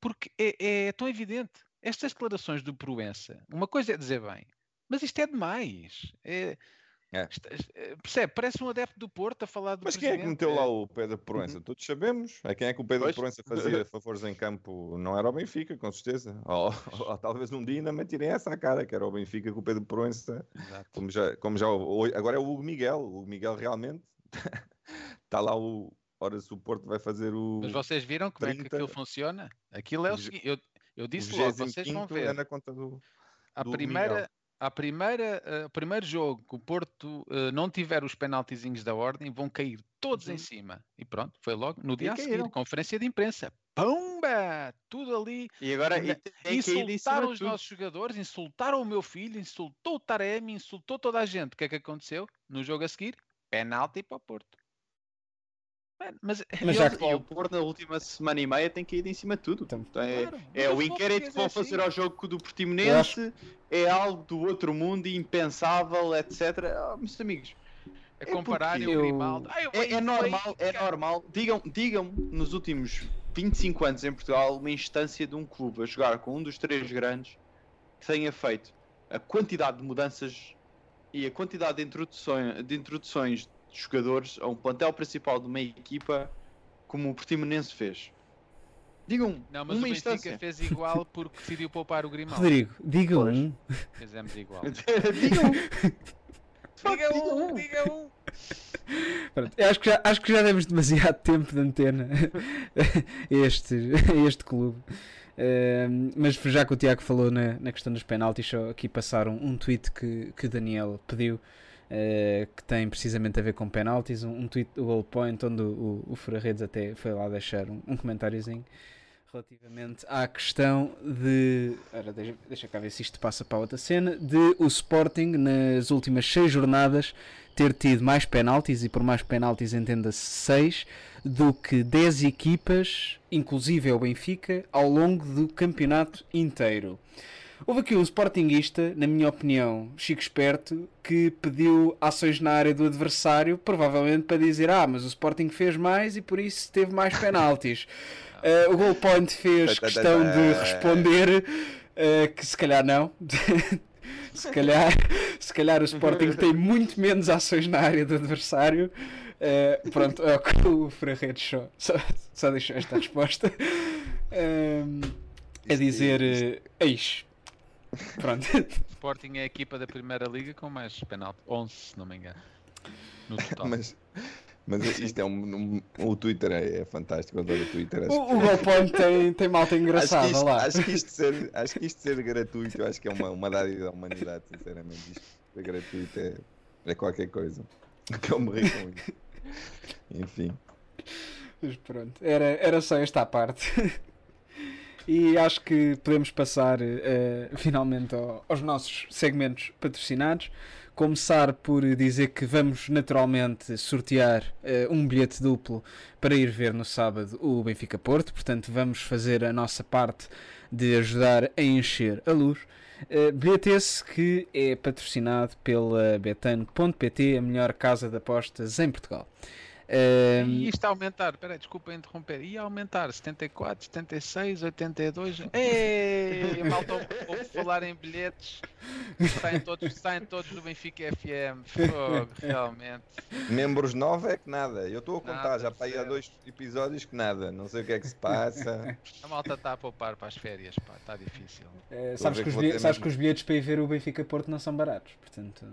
Porque é, é tão evidente. Estas declarações do Proença, uma coisa é dizer bem, mas isto é demais. É, É. Eh, Percebe? Parece um adepto do Porto a falar do Mas quem é que presidente. meteu lá o Pedro Proença? Todos sabemos. A quem é que o Pedro Pois. Proença fazia favores em campo? Não era o Benfica, com certeza. Ou, ou talvez um dia ainda me tirem essa à cara, que era o Benfica com o Pedro Proença. Exato. Como já, como já agora é o Hugo Miguel. O Hugo Miguel realmente está lá o. Ora, se o Porto vai fazer o. Mas vocês viram como é que 30. aquilo funciona? Aquilo é o seguinte, eu, eu disse logo, vocês vão 25º ver. é na conta do. A do primeira, Miguel. A primeira, eh, o primeiro jogo que o Porto eh, não tiver os penaltizinhos da ordem, vão cair todos em Uhum. cima. E pronto, foi logo no dia a seguir, caíram. conferência de imprensa. Pumba! Tudo ali. E agora e em Insultaram os tudo. nossos jogadores, insultaram o meu filho, insultou o Taremi, insultou toda a gente. O que é que aconteceu? No jogo a seguir, penalti para o Porto. Mas Mas já que- o Porto na última semana e meia tem caído em cima de tudo. Então, Então, é, Claro, é o o inquérito que vão é fazer ao jogo do Portimonense, é algo do outro mundo, impensável, etc. Ah, meus amigos, a é compararem porque o eu- Grimaldo. Ah, eu é, é normal, é normal. Digam, digam nos últimos 25 anos em Portugal uma instância de um clube a jogar com um dos três grandes que tenha feito a quantidade de mudanças e a quantidade de introduções, de introduções jogadores a um plantel principal de uma equipa como o Portimonense fez. Digam Não, mas uma o Benfica instância. fez igual porque decidiu poupar o Grimaldo. Rodrigo, diga Pois. um. Fizemos igual. digam. diga um, diga um. Pronto, eu acho que, já, acho que já demos demasiado tempo de antena a este, este clube. Ehm, mas já que o Tiago falou na, na questão dos penaltis, só aqui passar um, um tweet que, que o Daniel pediu, eh, que tem precisamente a ver com penaltis. Um, um tweet do Goal Point, onde o, o, o Fura Redes até foi lá deixar um, um comentáriozinho relativamente à questão de. Ora, deixa, deixa cá ver se isto passa para outra cena. De o Sporting, nas últimas seis jornadas, ter tido mais penaltis, e por mais penaltis entenda-se 6, do que 10 equipas, inclusive o Benfica, ao longo do campeonato inteiro. Houve aqui um Sportingista, na minha opinião, Chico Esperto, que pediu ações na área do adversário, provavelmente para dizer: Ah, mas o Sporting fez mais e por isso teve mais penaltis. Eh, o Goal Point fez questão de responder eh, que se calhar não. se, calhar, se calhar o Sporting tem muito menos ações na área do adversário. Eh, pronto, é o que o Ferreira só, só, só deixou esta resposta. Ehm, a dizer: Eis. Pronto. Sporting é a equipa da primeira liga com mais penalti. 11, se não me engano. No total. Mas, mas isto é um, um- O Twitter é, é fantástico. Eu adoro o Twitter. Acho O, o tem, tem malta Acho engraçada isto, lá. acho, que isto ser, acho que isto ser gratuito, eu acho que é uma, uma dádiva da humanidade, sinceramente. Isto ser gratuito é, é qualquer coisa. Que eu morri com isso. Enfim. Mas pronto, era, era só esta a parte. E acho que podemos passar eh, finalmente ao- aos nossos segmentos patrocinados. Começar por dizer que vamos naturalmente sortear eh, um bilhete duplo para ir ver no sábado o Benfica Porto. Portanto, vamos fazer a nossa parte de ajudar a encher a luz. Uh, bilhete esse que é patrocinado pela betano.pt, a melhor casa de apostas em Portugal. Um, E isto a aumentar, peraí, desculpa interromper, ia aumentar 74, 76, 82. Ei, a malta ouve falar em bilhetes, saem todos, saem todos do Benfica FM. Fogo, realmente. Membros 9 é que nada. Eu estou a contar Nada, já para aí há zero. dois episódios que nada. Não sei o que é que se passa. A malta está a poupar para as férias, pá, está difícil. A sabes que, que os vou bilhe- ter sabes que os bilhetes para ir ver o Benfica Porto não são baratos, portanto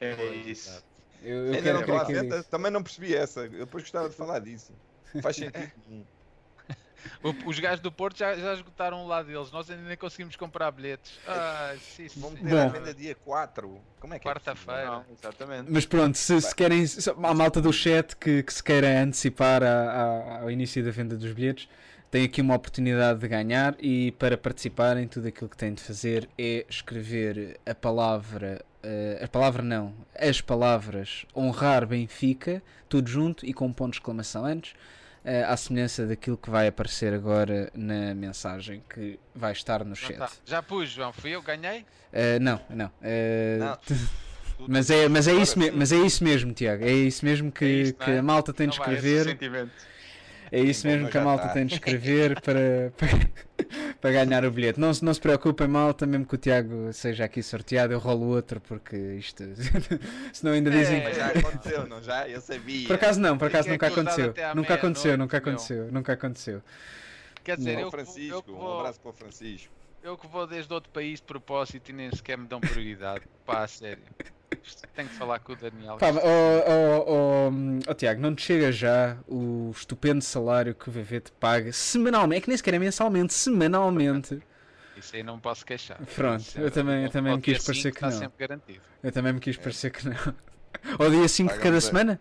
É isso. Eu, eu Ainda quero não à que é também não percebi essa. Eu depois gostava de falar disso. Faz sentido. nenhum. Os gajos do Porto já, já esgotaram o lado deles, nós ainda nem conseguimos comprar bilhetes. Ai, sim, sim. Vamos ter Bom. a venda dia 4. Como é que é Quarta-feira. Não, exatamente. Mas pronto, se, se querem, se, há malta do chat que, que se queira antecipar a- a- ao início da venda dos bilhetes, tem aqui uma oportunidade de ganhar e para participarem, tudo aquilo que têm de fazer é escrever a palavra, eh, a palavra não, as palavras honrar Benfica, tudo junto e com um ponto de exclamação antes, eh, à semelhança daquilo que vai aparecer agora na mensagem que vai estar no Não chat. tá. Já pus, João, fui eu, ganhei? Eh, não, não. Não. mas é, mas, é isso mas é isso mesmo, Tiago. É isso mesmo que, É isto, não que é? a malta tem de Então vai, escrever. É isso Sim, mesmo que a malta tá. tem de escrever para, para, para ganhar o bilhete. Não, se- não se preocupem, malta, mesmo que o Tiago seja aqui sorteado, eu rolo outro, porque isto. Senão ainda dizem. Mas já aconteceu, não já? Eu sabia. Por acaso não, por acaso nunca aconteceu. Nunca aconteceu, nunca aconteceu, nunca aconteceu. Quer dizer, Ó, eu, vou- eu, Francisco, que um vou, abraço para o Francisco. Eu que vou desde outro país de propósito e nem sequer me dão prioridade. Pá, a sério. Tenho que falar com o Daniel. Pá, oh, oh, oh, oh, Tiago, não te chega já o estupendo salário que o VV te paga semanalmente? É que nem sequer é mensalmente, semanalmente. Isso aí não me posso queixar. Pronto, Isso eu também- eu também me quis parecer que está não. Eu também me quis parecer que não. Ao dia 5 de cada semana?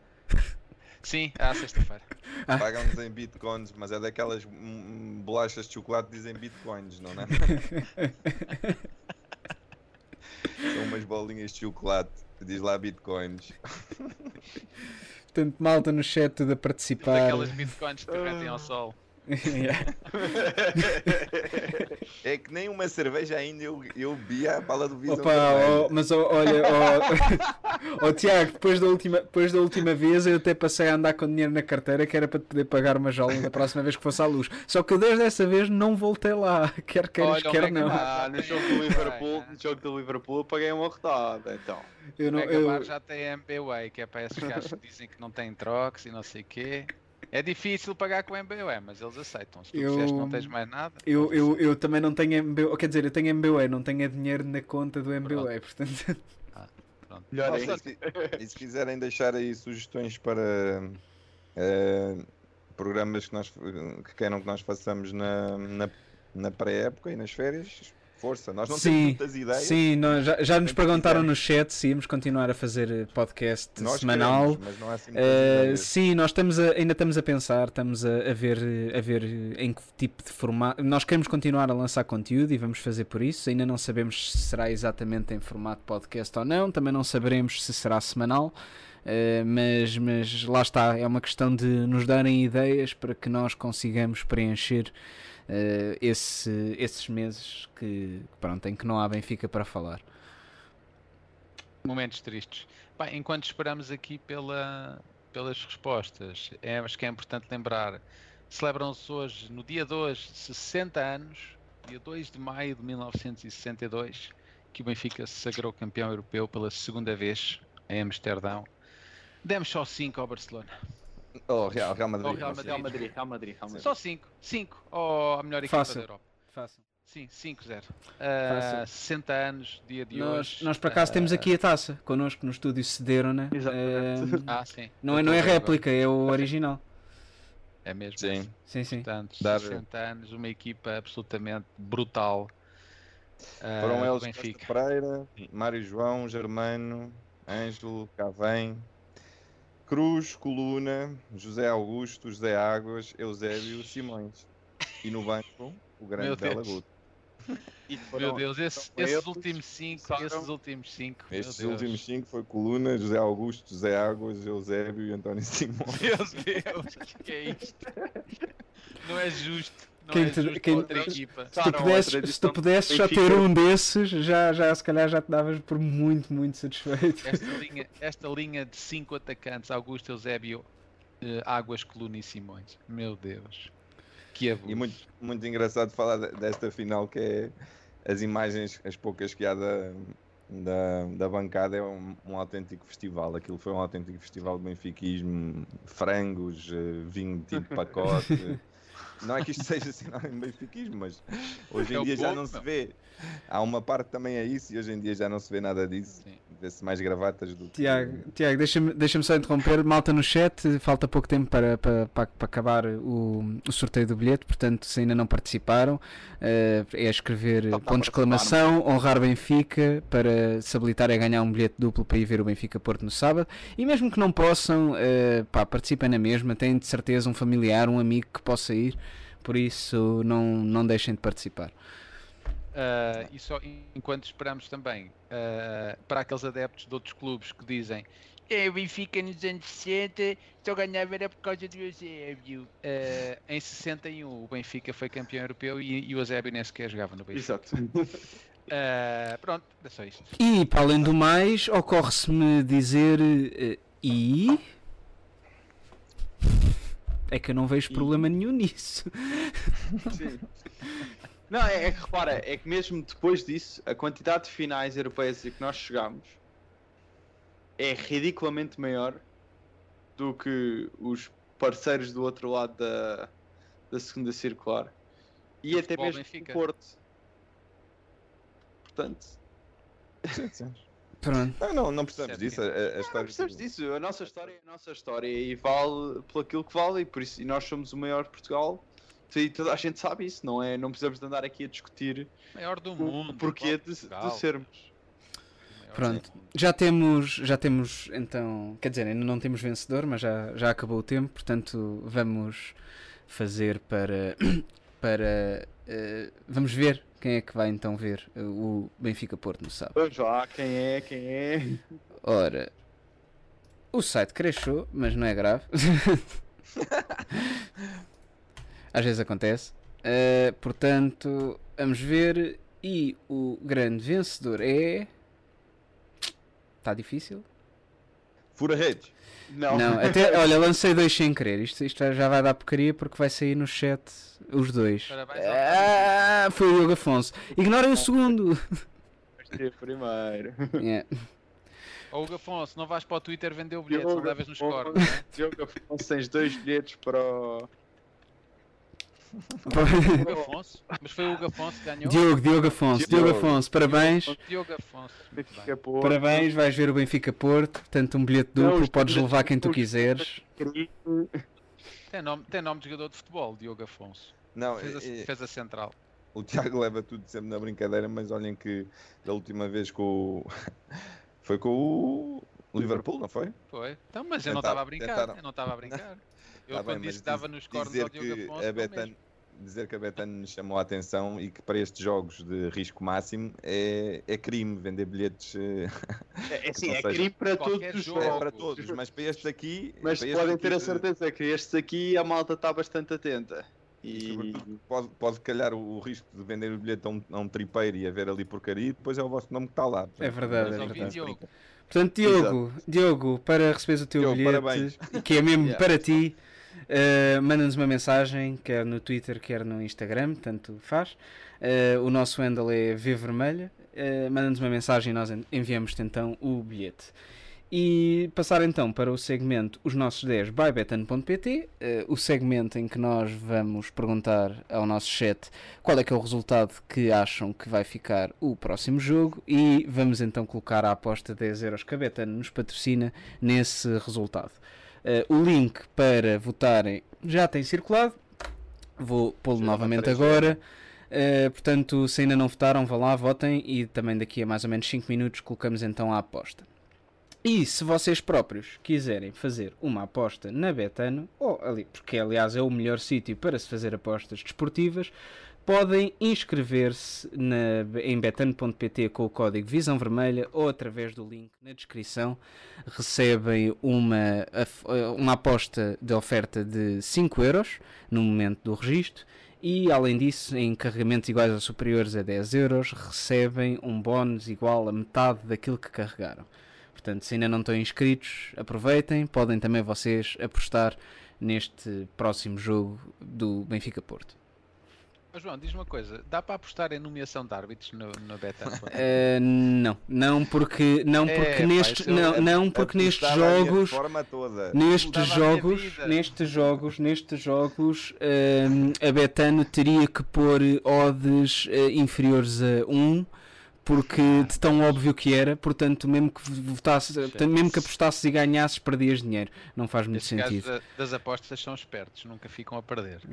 Sim, à sexta-feira. Ah. Pagam-nos em bitcoins, mas é daquelas hum, bolachas de chocolate que dizem bitcoins, não é? São umas bolinhas de chocolate que diz lá bitcoins. Portanto, malta no chat a participar. Daquelas bitcoins que derretem ao sol. É que nem uma cerveja ainda eu, eu vi a bala do Visão Opa, oh, mas oh, olha, oh, oh, Tiago, depois da, última, depois da última vez eu até passei a andar com dinheiro na carteira que era para te poder pagar uma jola da próxima vez que fosse à luz. Só que eu desde essa vez não voltei lá, quer queiras, Olha, quer Mega não. Ah, no jogo do Liverpool, no jogo do Liverpool eu paguei uma rodada, então. Eu não, Mega eu, Bar já tem MBWay, que é para esses gajos que dizem que não têm trocos e não sei o quê. É difícil pagar com MBWay, mas eles aceitam. Se tu Eu- disseste que não tens mais nada. eu, eu, eu também não tenho MBA, quer dizer, eu tenho MBA, não tenho é dinheiro na conta do MBA, portanto. Pronto. Melhor Nossa, e se- e se quiserem deixar aí sugestões para eh, programas que, nós, que queiram que nós façamos na, na, na pré-época e nas férias, força. Nós não Sim, temos muitas ideias. Sim, nós já, já nos perguntaram no chat se íamos continuar a fazer eh, podcast Nós semanal. queremos, mas não há assim Uh, sim, nós estamos a- ainda estamos a pensar, estamos a, a ver, a ver em que tipo de formato. Nós queremos continuar a lançar conteúdo e vamos fazer por isso. Ainda não sabemos se será exatamente em formato podcast ou não, também não saberemos se será semanal. uh, mas, mas lá está, é uma questão de nos darem ideias para que nós consigamos preencher uh, esse- esses meses que, pronto, em que não há Benfica para falar. Momentos tristes. Pá, enquanto esperamos aqui pela, pelas respostas, é, acho que é importante lembrar: celebram-se hoje, no dia 2, 60 anos, dia 2 de maio de 1962, que o Benfica se sagrou campeão europeu pela segunda vez em Amsterdão. Demos só 5 ao Barcelona. Oh, Real, Real Madrid. Oh, Real sei. Real Madrid, Real Madrid, Real Madrid. Só 5. 5 ao melhor equipa Fácil. da Europa. Fácil. Sim, 5-0. Fácil. Uh, 60 anos, dia de Nós, hoje. nós por acaso temos Ah, aqui a taça connosco no estúdio cederam, né? Exatamente. Uh, Ah, sim. não é, não é a réplica, é o original. É mesmo. Sim. Sim, sim. Portanto, Dar- 60 anos, uma equipa absolutamente brutal. ah, Foram do eles Benfica. Pereira, Mário João, Germano, Ângelo, Cavém, Cruz, Coluna, José Augusto, José Águas, Eusébio, Simões. E no banco, o grande Meu Deus. Bela Guto. Meu foram- Deus, esses, foram últimos 5, começaram- esses últimos 5. Estes últimos cinco foi Coluna, José Augusto, José Águas, Eusébio e António Simões. Meu Deus, o que é isto? Não é justo. Quem é te- quem- equipa. Se tu pudesses, se tu pudesses só Benfica. ter um desses, já, já se calhar já te davas por muito, muito satisfeito. Esta linha, esta linha de 5 atacantes, Augusto, Eusébio, eh, Águas, Coluna e Simões. Meu Deus. Que abuso. E muito, muito engraçado falar de- desta final que é as imagens, as poucas que há da, da, da bancada, é um, um autêntico festival. Aquilo foi um autêntico festival de benfiquismo, frangos, eh, vinho de tipo pacote. Não é que isto seja sinal em benfiquismo, mas hoje É em o dia já povo, não se vê. Há uma parte também é isso e hoje em dia já não se vê nada disso. Vê-se mais gravatas do que. Tiago, Tiago deixa-me deixa só interromper. Malta no chat, falta pouco tempo para, para, para, para acabar o, o sorteio do bilhete, portanto, se ainda não participaram, eh, é escrever Falta ponto de exclamação, honrar Benfica, para se habilitarem a ganhar um bilhete duplo para ir ver o Benfica Porto no sábado. E mesmo que não possam, eh, pá, participem na mesma, têm de certeza um familiar, um amigo que possa ir, por isso não, não deixem de participar. Ah, e só enquanto esperamos também ah, para aqueles adeptos de outros clubes que dizem é o Benfica nos anos 60 só ganhava era por causa do Eusébio. Ah, em 61 o Benfica foi campeão europeu e, e o Eusébio nem sequer jogava no Benfica. Exato. Ah, pronto, é só isto. E para além do mais, ocorre-se-me dizer eh, e É que eu não vejo E- problema nenhum nisso. Sim. Não, é, é que repara, é que mesmo depois disso, a quantidade de finais europeias a que nós chegámos é ridiculamente maior do que os parceiros do outro lado da, da segunda circular. E Do até mesmo Benfica. o Porto. Portanto, Sim, sim. Pronto. Não, não, não precisamos disso. A, a- a não, história precisamos disso. A nossa história é a nossa história e vale por aquilo que vale e por isso e nós somos o maior de Portugal. E toda a gente sabe isso, não é? Não precisamos de andar aqui a discutir Maior do o- mundo. o porquê de, de sermos. Pronto. Já temos, já temos então, quer dizer, ainda não temos vencedor, mas já, já acabou o tempo, portanto vamos fazer para, para eh, vamos ver quem é que vai então ver eh, o Benfica Porto no sábado. Vamos lá, quem é, quem é? Ora, o site crashou, mas não é grave. Às vezes acontece. Eh, portanto, vamos ver. E o grande vencedor é. Está difícil? Fura redes. Não, Não, até, olha, lancei dois sem querer. Isto, isto já vai dar porcaria porque vai sair no chat os dois. Parabéns Ah, foi o Diogo Afonso. Ignorem o segundo. Este é primeiro. Yeah. Hugo Afonso, não vais para o Twitter vender o bilhete, não levas nos né? Diogo Afonso, tens dois bilhetes para o. Hugo Afonso? Mas foi o Hugo Afonso que ganhou? Diogo, Diogo Afonso, Diogo Diogo. Afonso, parabéns. Diogo Afonso. Benfica Porto. Parabéns, vais ver o Benfica Porto. Portanto, um bilhete duplo, podes levar quem tu quiseres. Tem nome, tem nome de jogador de futebol, Diogo Afonso. Não, Fez a, é- fez a central. o Tiago leva tudo sempre na brincadeira, mas olhem que da última vez com o. Foi com o Liverpool, não foi? Foi. Então, mas eu não estava a brincar. tentaram. Eu não estava a brincar. Eu Tá quando bem, disse que dava diz- nos cornos ao Diogo que Afonso, a Betano. Dizer que a Betano nos chamou a atenção e que para estes jogos de risco máximo é, é crime vender bilhetes. eh, É, é Ou é seja, crime para todos os jogo. é jogos. para todos, mas para estes aqui. Mas estes podem aqui, ter a certeza que estes aqui a malta está bastante atenta. E pode, pode calhar o, o risco de vender o bilhete a um, a um tripeiro e haver ali porcaria e depois é o vosso nome que está lá. É verdade, é verdade. Diogo. Portanto, Diogo, Diogo, para receberes o teu Diogo, bilhete, parabéns. que é mesmo Yeah. para ti, eh, manda-nos uma mensagem, quer no Twitter, quer no Instagram, tanto faz. Eh, o nosso handle é vvermelha. Uh, manda-nos uma mensagem e nós en- enviamos-te então o bilhete. E passar então para o segmento Os Nossos 10 by betano.pt, eh, o segmento em que nós vamos perguntar ao nosso chat qual é que é o resultado que acham que vai ficar o próximo jogo e vamos então colocar a aposta de 10 euros que a Betano nos patrocina nesse resultado. Eh, o link para votarem já tem circulado, vou pô-lo novamente agora. Uh, portanto, se ainda não votaram, vão lá, votem e também daqui a mais ou menos 5 minutos colocamos então a aposta. E se vocês próprios quiserem fazer uma aposta na Betano, ou ali, porque aliás é o melhor sítio para se fazer apostas desportivas, podem inscrever-se em betano.pt com o código Visão Vermelha ou através do link na descrição. Recebem uma, af- uma aposta de oferta de 5 euros no momento do registro e além disso, em carregamentos iguais ou superiores a 10 euros, recebem um bónus igual a metade daquilo que carregaram. Portanto, se ainda não estão inscritos, aproveitem. Podem também vocês apostar neste próximo jogo do Benfica Porto. Mas João, diz uma coisa: dá para apostar em nomeação de árbitros no, no Betano? Eh, não, não porque não É, porque isso eu- não, não porque nestes jogos forma toda. Nestes jogos, nestes jogos, nestes jogos, hum, a Betano teria que pôr odds eh, inferiores a 1 porque de tão óbvio que era, portanto, mesmo que votasse, portanto, mesmo que apostasses e ganhasses, perdias dinheiro. Não faz muito gajos sentido. da- das apostas são espertos, nunca ficam a perder.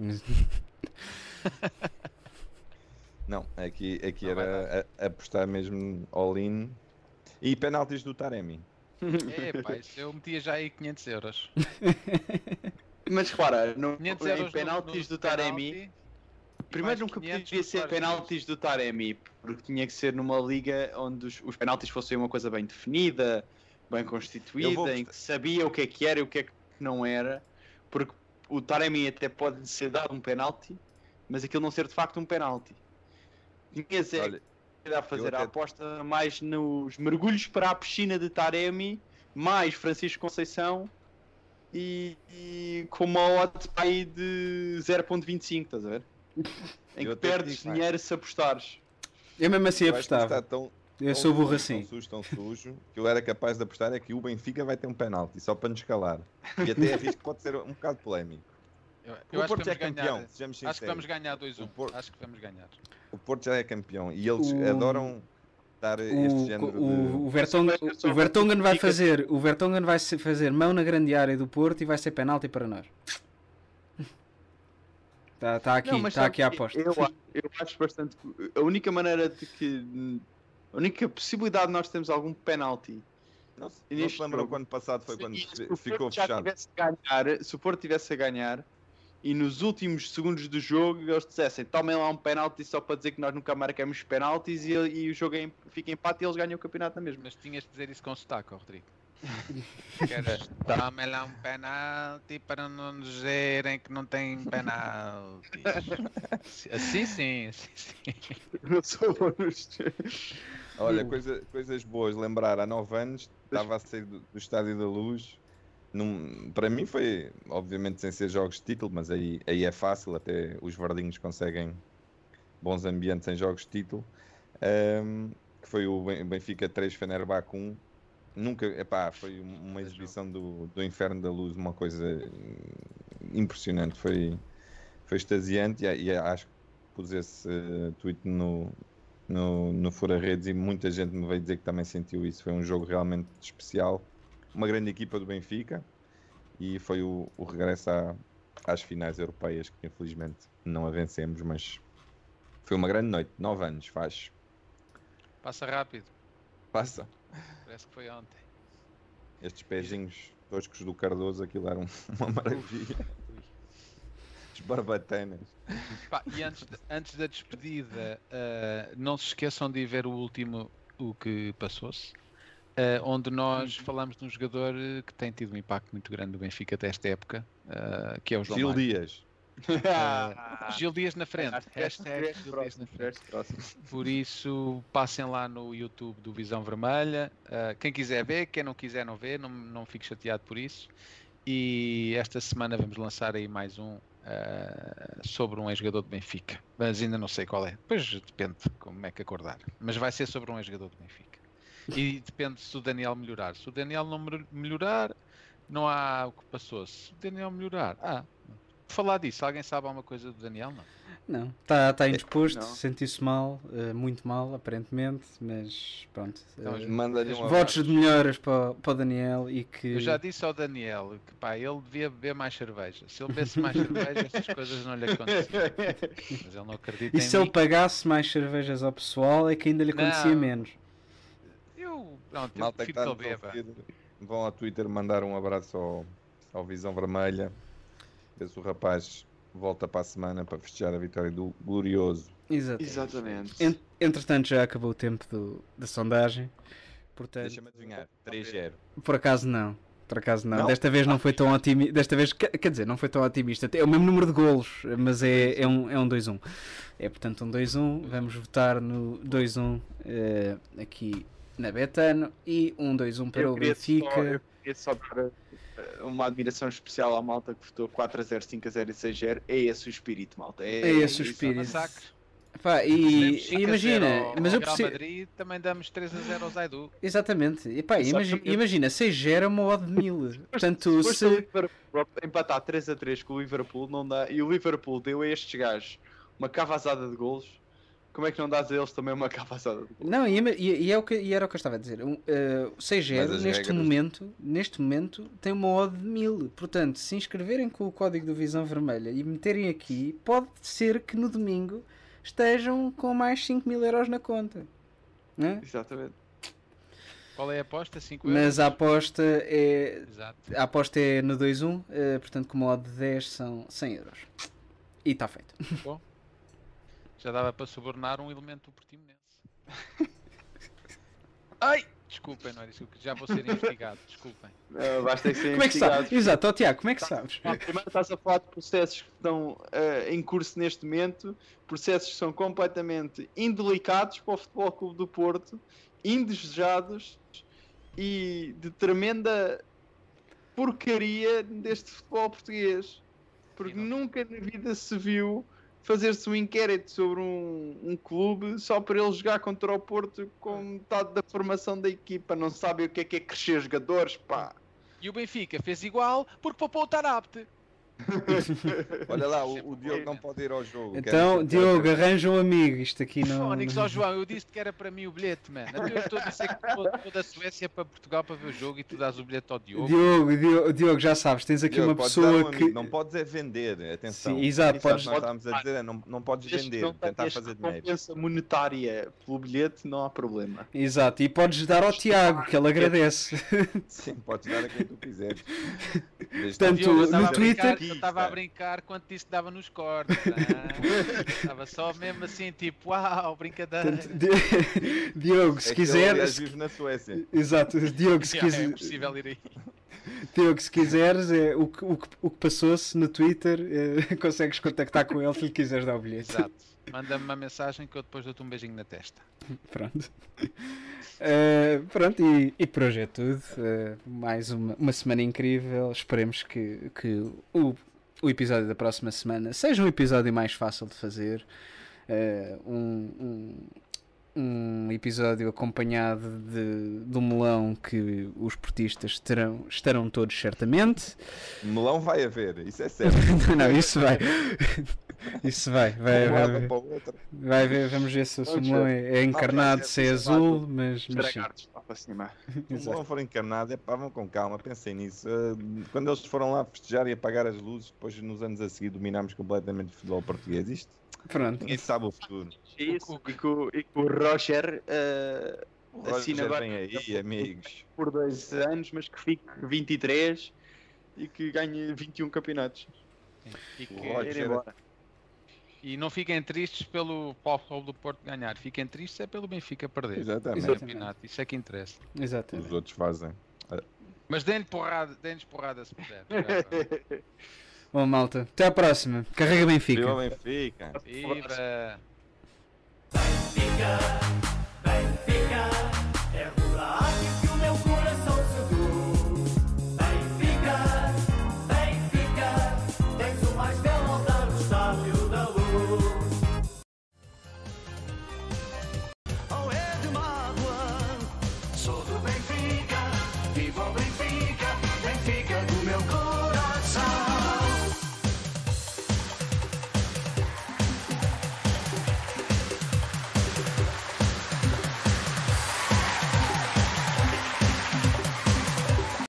Não, aqui, aqui Não era a- apostar mesmo all-in. E penaltis do Taremi. É, pá, isso eu metia já aí 500 euros. Mas repara, no, 500 em euros no- penaltis no do Taremi, penalti, primeiro nunca 500 podia ser penaltis do Taremi, porque tinha que ser numa liga onde os, os penaltis fossem uma coisa bem definida, bem constituída, vou em que sabia o que é que era e o que é que não era, porque o Taremi até pode ser dado um penalti, mas aquilo não ser de facto um penalti. É Olha, que a fazer eu a até- aposta mais nos mergulhos para a piscina de Taremi, mais Francisco Conceição e, e com uma odd aí de 0.25, estás a ver? Em que até perdes digo dinheiro se apostares. Eu mesmo assim apostava. tão, Eu tão sou burro assim. Tão sujo, tão sujo, que eu era capaz de apostar é que o Benfica vai ter um penalti, só para nos calar. E até arrisco que pode ser um bocado polémico. Eu, O eu acho Porto que já é vamos campeão, ganhar. sejamos Acho que vamos ganhar 2-1. O Porto- Acho que vamos ganhar. O Porto já é campeão e eles O- adoram dar este género O, o, o, de... Vertonghen, o Vertonghen vai fazer, o Vertonghen vai fazer mão na grande área do Porto e vai ser penalti para nós. Está tá aqui, está sabe aqui a aposta. Eu, eu acho bastante. A única maneira de que. A única possibilidade de nós termos algum penalti. Não, se- E não se lembram quando passado foi quando o ficou fechado. ganhar, se o Porto tivesse a ganhar e nos últimos segundos do jogo eles dissessem tomem lá um penalti só para dizer que nós nunca marcamos penaltis e, e o jogo é fica em empate e eles ganham o campeonato na mesma. Mas tinhas de dizer isso com sotaque, Rodrigo. Queres tomem lá um penalti para não nos dizerem que não tem penaltis. Assim sim, assim sim. Não sou bom nos- Olha, coisa- coisas boas, lembrar, há 9 anos estava a sair do, do Estádio da Luz. Num- para mim foi, obviamente, sem ser jogos de título, mas aí, aí é fácil, até os verdinhos conseguem bons ambientes em jogos de título. Ahm, que foi o Ben- Benfica 3 Fenerbahçe 1. Nunca, epá, foi um- uma exibição do, do Inferno da Luz, uma coisa impressionante. Foi, foi extasiante e, e acho que pus esse eh, tweet no, no, no Fura Redes e muita gente me veio dizer que também sentiu isso. Foi um jogo realmente especial. Uma grande equipa do Benfica e foi o, o regresso à- às finais europeias que infelizmente não a vencemos, mas foi uma grande noite. Nove anos faz. Passa rápido. Passa. Parece que foi ontem. Estes pezinhos toscos do Cardoso, aquilo era um- uma maravilha. As barbatanas. Pá, e antes, de- antes da despedida, ah, não se esqueçam de ver o último O que Passou-se, ah, onde nós falamos de um jogador eh, que tem tido um impacto muito grande no Benfica até esta época, ah, que é o João Gil Mário. Dias. Ah, Gil Dias na frente. Hashtag Gil Dias na frente. Por isso, passem lá no YouTube do Visão Vermelha. Quem quiser ver, quem não quiser não ver, não, não fique chateado por isso. E esta semana vamos lançar aí mais um ah, sobre um ex-jogador do Benfica. Mas ainda não sei qual é. Depois depende como é que acordar. Mas vai ser sobre um ex-jogador do Benfica. E depende se o Daniel melhorar. Se o Daniel não mel- melhorar, não há o que passou. Se o Daniel melhorar, ah. Por falar disso, alguém sabe alguma coisa do Daniel? Não. Não, está tá indisposto, sentiu-se mal, eh, muito mal, aparentemente, mas pronto. Então, um votos de melhoras para, para o Daniel e que. Eu já disse ao Daniel que pá, ele devia beber mais cerveja. Se ele bebesse mais cerveja, essas coisas não lhe aconteciam. Mas ele não acredita E em se ele mim. pagasse mais cervejas ao pessoal é que ainda lhe acontecia Não. menos. Eu, pronto, eu Malta que prefiro está que no ele beba. vão ao Twitter mandar um abraço ao, ao Visão Vermelha. Ver se o rapaz volta para a semana para festejar a vitória do Glorioso. Exatamente. En- Entretanto, já acabou o tempo do- da sondagem. Portanto, Deixa-me adivinhar, 3-0. por acaso não. Por acaso não. Não? Desta vez não foi tão otimista. Desta vez, quer dizer, não foi tão otimista. É o mesmo número de golos, mas é, é um, é um 2-1. É portanto um 2-1. Vamos votar no 2-1 eh, aqui na Betano e um 2-1 para Eu o queria, só, Benfica. eu queria só dar eh, uma admiração especial à malta que votou 4-0, 5-0 e 6-0. É esse o espírito, malta. É, É esse o espírito. Pá, e, Demos 5 a imagina, 0 ao- mas ao eu percebo. Madrid também damos 3 a 0 ao Zaidu. Exatamente. E, pá, imagi- Exatamente. imagina, 6 gera uma odd de 1000. Portanto, Se se. Liverpool empatar 3-3 com o Liverpool, não dá. E o Liverpool deu a estes gajos uma cavazada de golos. Como é que não dás a eles também uma golos? Não, e, e- e é o que, e era o que eu estava a dizer. Uh, 6 Mas 0 as neste regras- momento, neste momento tem uma odd de 1000. Portanto, se inscreverem com o código do Visão Vermelha e meterem aqui, pode ser que no domingo estejam com mais 5 mil euros na conta. Né? Exatamente. Qual é a aposta? 5 euros? Mas a aposta é Exato. A aposta é no 2-1, eh, portanto, com uma odd de 10 são 100 euros. E está feito. Já dava para subornar um elemento do Portimonense. Ai! Desculpem, não é isso. Já vou ser investigado. Desculpem. Uh, basta que ser Como é que sabes? Exato, ó Tiago, como é que sabes? Primeiro estás a falar de processos que estão eh, em curso neste momento, processos que são completamente indelicados para o Futebol Clube do Porto, indesejados e de tremenda porcaria deste futebol português. Porque não- nunca na vida se viu fazer-se um inquérito sobre um, um clube só para ele jogar contra o Porto com metade da formação da equipa. Não sabem o que é que é crescer jogadores, pá. E o Benfica fez igual porque poupou o Tarapte. Olha lá, o, o Diogo não pode ir ao jogo. Então, Quero- Diogo, arranja um amigo. Isto aqui não. Fónix, ó João, eu disse que era para mim o bilhete, mano. Eu estou a dizer que vou, da Suécia para Portugal para ver o jogo e tu dás o bilhete ao Diogo. Diogo, Diogo, Diogo, já sabes, tens aqui Diogo, uma pessoa um que. amigo, Não podes é vender, atenção. Sim, exato, Isso é podes- que nós estávamos a dizer, é, não, não podes que vender, não tentar fazer dinheiro. recompensa monetária pelo bilhete, não há problema. Exato, e podes dar ao Tiago, que ele agradece. Sim, podes dar a quem tu quiseres. Portanto, no Twitter- Eu estava a brincar quando disse que dava nos cortes. Estava só mesmo assim, tipo, uau, brincadeira. Diogo, se É que ele, aliás, quiseres. vive na Suécia. Exato, Diogo, se, Já, é quiser, possível ir aí. Diogo, se quiseres, é, o, que, o, que, o que passou-se no Twitter, eh, consegues contactar com ele se lhe quiseres dar o bilhete. Exato. Manda-me uma mensagem que eu depois dou-te um beijinho na testa. Pronto. Eh, pronto, e, e por hoje é tudo. Eh, mais uma, uma semana incrível. Esperemos que, que o, o episódio da próxima semana seja um episódio mais fácil de fazer. Eh, um, um, um episódio acompanhado de, de um melão que os portistas terão, estarão todos certamente. Melão vai haver, isso é certo. não, isso vai. Isso vai. Vai, vai, vai, vai ver, vamos ver se o Vamos melão ver. é, é encarnado, vai se é ser chamado azul, mas, mas para cima. Se o Exato. melão for encarnado, é pá, vão com calma, pensem nisso. Uh, Quando eles foram lá festejar e apagar as luzes, depois nos anos a seguir dominámos completamente o futebol português. Isto, Pronto. ninguém sabe o futuro. Isso, e que o, e que o Roger eh, O Assim, agora- vem aí, amigos. por dois anos, mas que fique 23 e que ganhe 21 campeonatos. E, que- O Ir Roger- embora. E não fiquem tristes pelo Paulo do Porto ganhar. Fiquem tristes é pelo Benfica perder. Exatamente. O campeonato. Isso é que interessa. Exatamente. Os outros fazem. Mas deem-lhe porrada, deem porrada se puder. Bom, malta, até à próxima. Carrega Benfica. Viva Benfica! Viva! Benfica, Benfica,